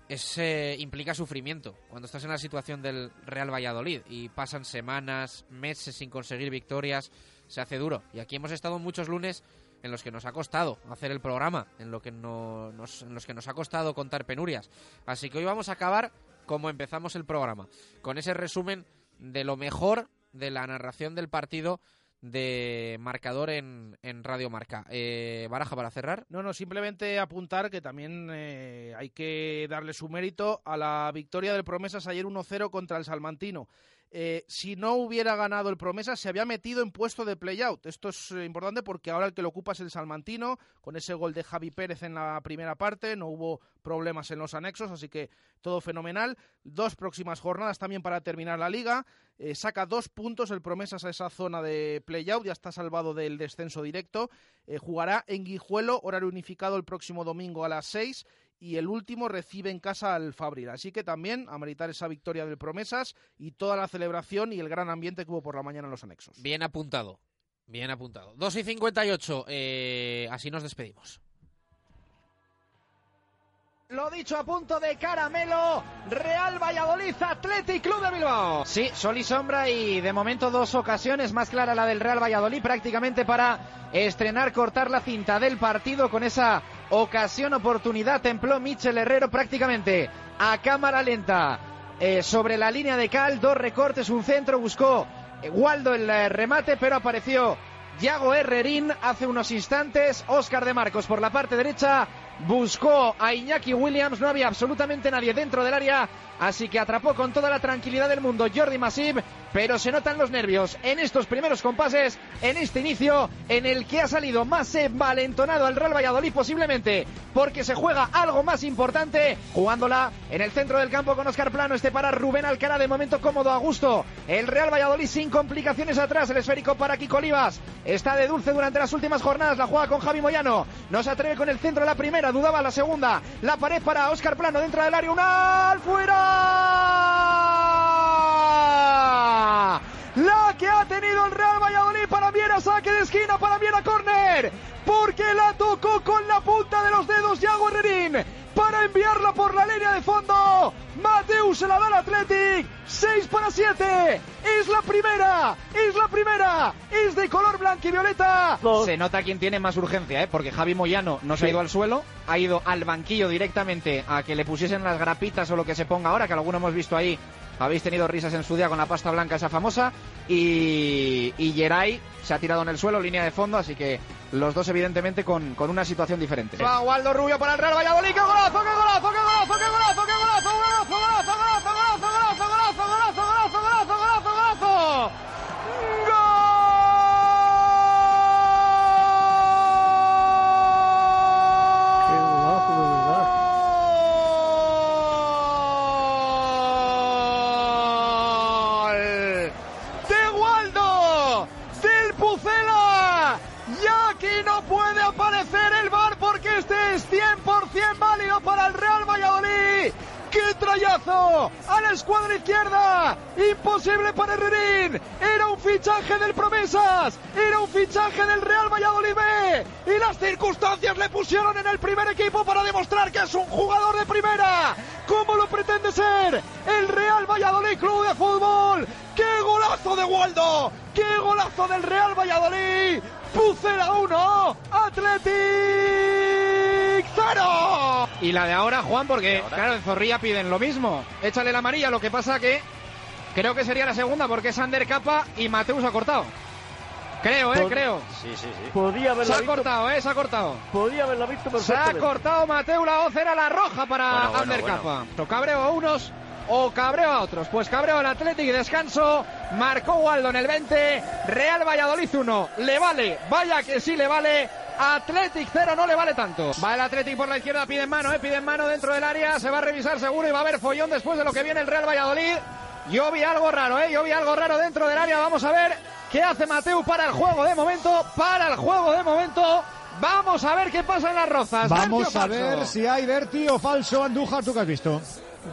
es, eh, implica sufrimiento. Cuando estás en la situación del Real Valladolid y pasan semanas, meses sin conseguir victorias, se hace duro. Y aquí hemos estado muchos lunes en los que nos ha costado hacer el programa, en, lo que no, nos, en los que nos ha costado contar penurias. Así que hoy vamos a acabar como empezamos el programa, con ese resumen de lo mejor de la narración del partido de marcador en, en Radio Marca. Eh, Baraja para cerrar. No, no, simplemente apuntar que también eh, hay que darle su mérito a la victoria del Promesas ayer 1-0 contra el Salmantino. Eh, si no hubiera ganado el Promesas, se había metido en puesto de play-out. Esto es eh, importante porque ahora el que lo ocupa es el Salmantino, con ese gol de Javi Pérez en la primera parte, no hubo problemas en los anexos, así que todo fenomenal. Dos próximas jornadas también para terminar la liga. Eh, saca dos puntos el Promesas a esa zona de play-out, ya está salvado del descenso directo. Jugará en Guijuelo, horario unificado el próximo domingo a las 6 y el último recibe en casa al Fabril. Así que también a meritar esa victoria del Promesas y toda la celebración y el gran ambiente que hubo por la mañana en los anexos. Bien apuntado. Bien apuntado. 2 y 58. Eh, así nos despedimos. Lo dicho a punto de caramelo, Real Valladolid, Athletic Club de Bilbao. Sí, sol y sombra y de momento dos ocasiones, más clara la del Real Valladolid prácticamente para estrenar, cortar la cinta del partido con esa ocasión, oportunidad, templó Michel Herrero prácticamente a cámara lenta. Eh, sobre la línea de cal, dos recortes, un centro, buscó eh, Waldo el eh, remate, pero apareció Yago Herrerín hace unos instantes, Óscar de Marcos por la parte derecha, buscó a Iñaki Williams, no había absolutamente nadie dentro del área, así que atrapó con toda la tranquilidad del mundo Jordi Masip, pero se notan los nervios en estos primeros compases, en este inicio, en el que ha salido más valentonado al Real Valladolid posiblemente, porque se juega algo más importante, jugándola en el centro del campo con Oscar Plano, este para Rubén Alcara, de momento cómodo, a gusto, el Real Valladolid sin complicaciones atrás, el esférico para Kiko Olivas, está de dulce durante las últimas jornadas, la juega con Javi Moyano, no se atreve con el centro la primera, dudaba la segunda, la pared para Oscar Plano dentro del área, una al fuera. La que ha tenido el Real Valladolid para Viera, saque de esquina para Viera Corner, porque la tocó con la punta de los dedos Yago Herrerín para enviarla por la línea de fondo. Mateus se la da al Athletic. 6 para 7. Es la primera. Es la primera. Es de color blanco y violeta. Se nota quién tiene más urgencia, ¿eh? porque Javi Moyano no se ha ido al suelo. Ha ido al banquillo directamente a que le pusiesen las grapitas o lo que se ponga ahora, que alguno hemos visto ahí habéis tenido risas en su día con la pasta blanca esa famosa. Y, y Geray se ha tirado en el suelo, línea de fondo, así que los dos evidentemente con, con una situación diferente. Va Waldo Rubio para el Real Valladolid, ¡qué golazo, qué golazo, qué golazo, qué golazo, qué golazo, golazo, golazo, golazo, golazo, golazo, golazo, golazo, golazo, golazo. ¡Gol! ¡De Waldo! ¡Del Pucela! Ya que no puede aparecer el bar porque este es 100% válido para el Real Valladolid. ¡Qué A la escuadra izquierda. Imposible para Herrerín. Era un fichaje del Promesas. Era un fichaje del Real Valladolid B. Y las circunstancias le pusieron en el primer equipo para demostrar que es un jugador de primera. ¿Cómo lo pretende ser? El Real Valladolid Club de Fútbol. ¡Qué golazo de Waldo! ¡Qué golazo del Real Valladolid! Pucela 1, Athletic 0. Y la de ahora, Juan, porque claro, en Zorrilla piden lo mismo. Échale la amarilla, lo que pasa que creo que sería la segunda porque es Ander Capa y Mateus ha cortado. Creo, eh, Pod- creo. Sí, sí, sí. Podía haberla Se ha visto- cortado, eh, se ha cortado. Podía haberla visto Se ha cortado Mateo, la voz era la roja para Bueno, bueno, Ander bueno. Capa. O cabreo a unos o cabreo a otros. Pues cabreo al Atlético y descanso. Marcó Waldo en el 20. Real Valladolid 1. Le vale. Vaya que sí le vale. Athletic 0 no le vale tanto. Va el Athletic por la izquierda, pide en mano, eh, pide en mano dentro del área. Se va a revisar seguro y va a haber follón después de lo que viene el Real Valladolid. Yo vi algo raro, eh. Yo vi algo raro dentro del área. Vamos a ver qué hace Mateu para el juego de momento. Para el juego de momento. Vamos a ver qué pasa en las rozas. Vamos ¿Verti a ver si hay Berti o falso Andújar, ¿tú qué has visto?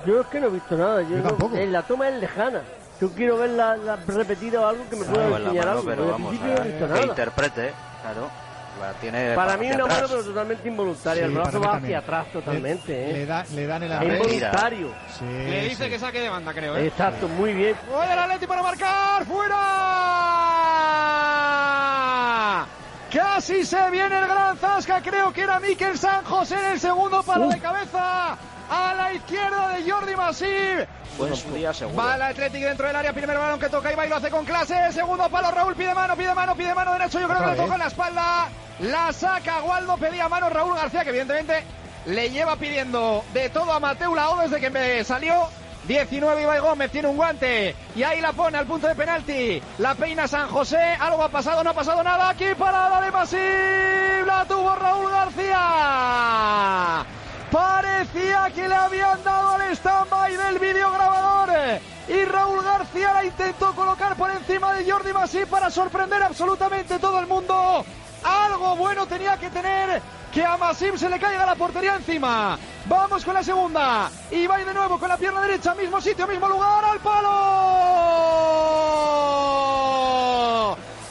Yo es que no he visto nada. Yo Yo no- tampoco. en la toma es lejana. Yo quiero ver la, la repetida o algo que me pueda Claro, enseñar algo. pero vamos, al principio no he eh, visto que nada. interprete, claro. La tiene Para mí una mano pero totalmente involuntaria. Sí, el brazo va también. hacia atrás totalmente. Le, ¿eh? le da- le dan el Es arresto. involuntario. Sí, Le dice sí. que saque de banda, creo, ¿eh? Exacto, muy bien. Oye, el Atleti para marcar. ¡Fuera! Casi se viene el gran Zasca. Creo que era Miquel San José en el segundo palo de cabeza. A la izquierda de Jordi Masip. Buen su día seguro. Va el Atlético dentro del área, primer balón que toca y lo hace con clase, segundo palo Raúl pide mano, pide mano, pide mano derecho, yo creo que le toca en la espalda, la saca Waldo, pedía mano Raúl García que evidentemente le lleva pidiendo de todo a Mateu Lao desde que me salió 19 Ibai Gómez tiene un guante y ahí la pone al punto de penalti. La peina San José. Algo ha pasado, no ha pasado nada. Aquí parada de Masip. La tuvo Raúl García. Parecía que le habían dado el stand-by del videograbador. Y Raúl García la intentó colocar por encima de Jordi Masip para sorprender absolutamente todo el mundo. Algo bueno tenía que tener que a Masip se le caiga la portería encima. Vamos con la segunda. Y va de nuevo con la pierna derecha, mismo sitio, mismo lugar, al palo.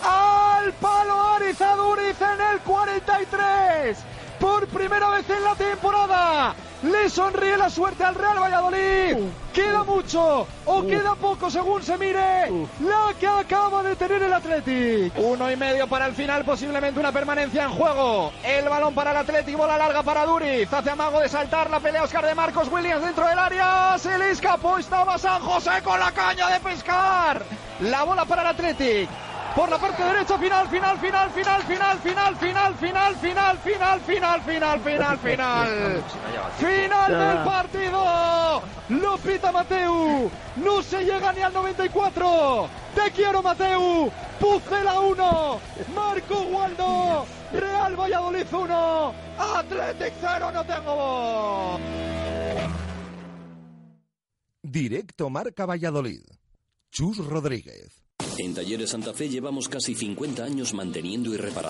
Al palo Arizaduriz en el 43. Por primera vez en la temporada. Le sonríe la suerte al Real Valladolid. Queda mucho o queda poco según se mire. La que acaba de tener el Athletic. Uno y medio para el final, posiblemente una permanencia en juego. El balón para el Athletic, bola larga para Duriz. Hace amago de saltar la pelea Oscar de Marcos Williams dentro del área. Se le escapó, estaba San José con la caña de pescar. La bola para el Athletic. Por la parte derecha, final, final, final, final, final, final, final, final, final, final, final, final, final, final. Final del partido. Lo pita Mateu. No se llega ni al 94. Te quiero, Mateu. Pucela 1. Marco Waldo. Real Valladolid 1. Athletic 0. No tengo voz. Directo Marca Valladolid. Chus Rodríguez. En Talleres Santa Fe llevamos casi 50 años manteniendo y reparando